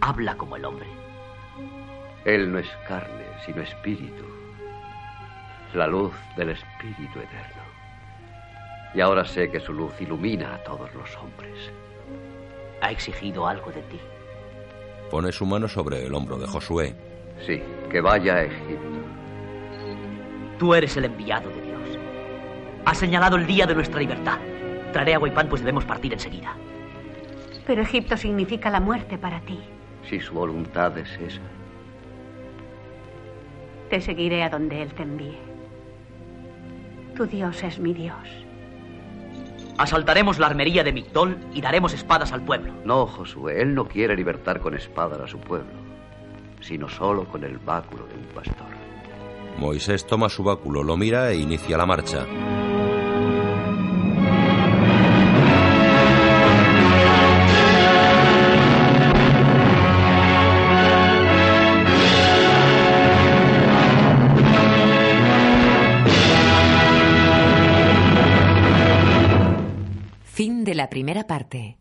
Habla como el hombre. Él no es carne, sino espíritu. La luz del espíritu eterno. Y ahora sé que su luz ilumina a todos los hombres. ¿Ha exigido algo de ti? Pone su mano sobre el hombro de Josué. Sí, que vaya a Egipto. Tú eres el enviado de Dios. Ha señalado el día de nuestra libertad. Traeré agua y pan, pues debemos partir enseguida. Pero Egipto significa la muerte para ti. Si su voluntad es esa. Te seguiré a donde Él te envíe. Tu Dios es mi Dios. Asaltaremos la armería de Migdol y daremos espadas al pueblo. No, Josué, él no quiere libertar con espada a su pueblo, sino solo con el báculo de un pastor. Moisés toma su báculo, lo mira e inicia la marcha. La primera parte.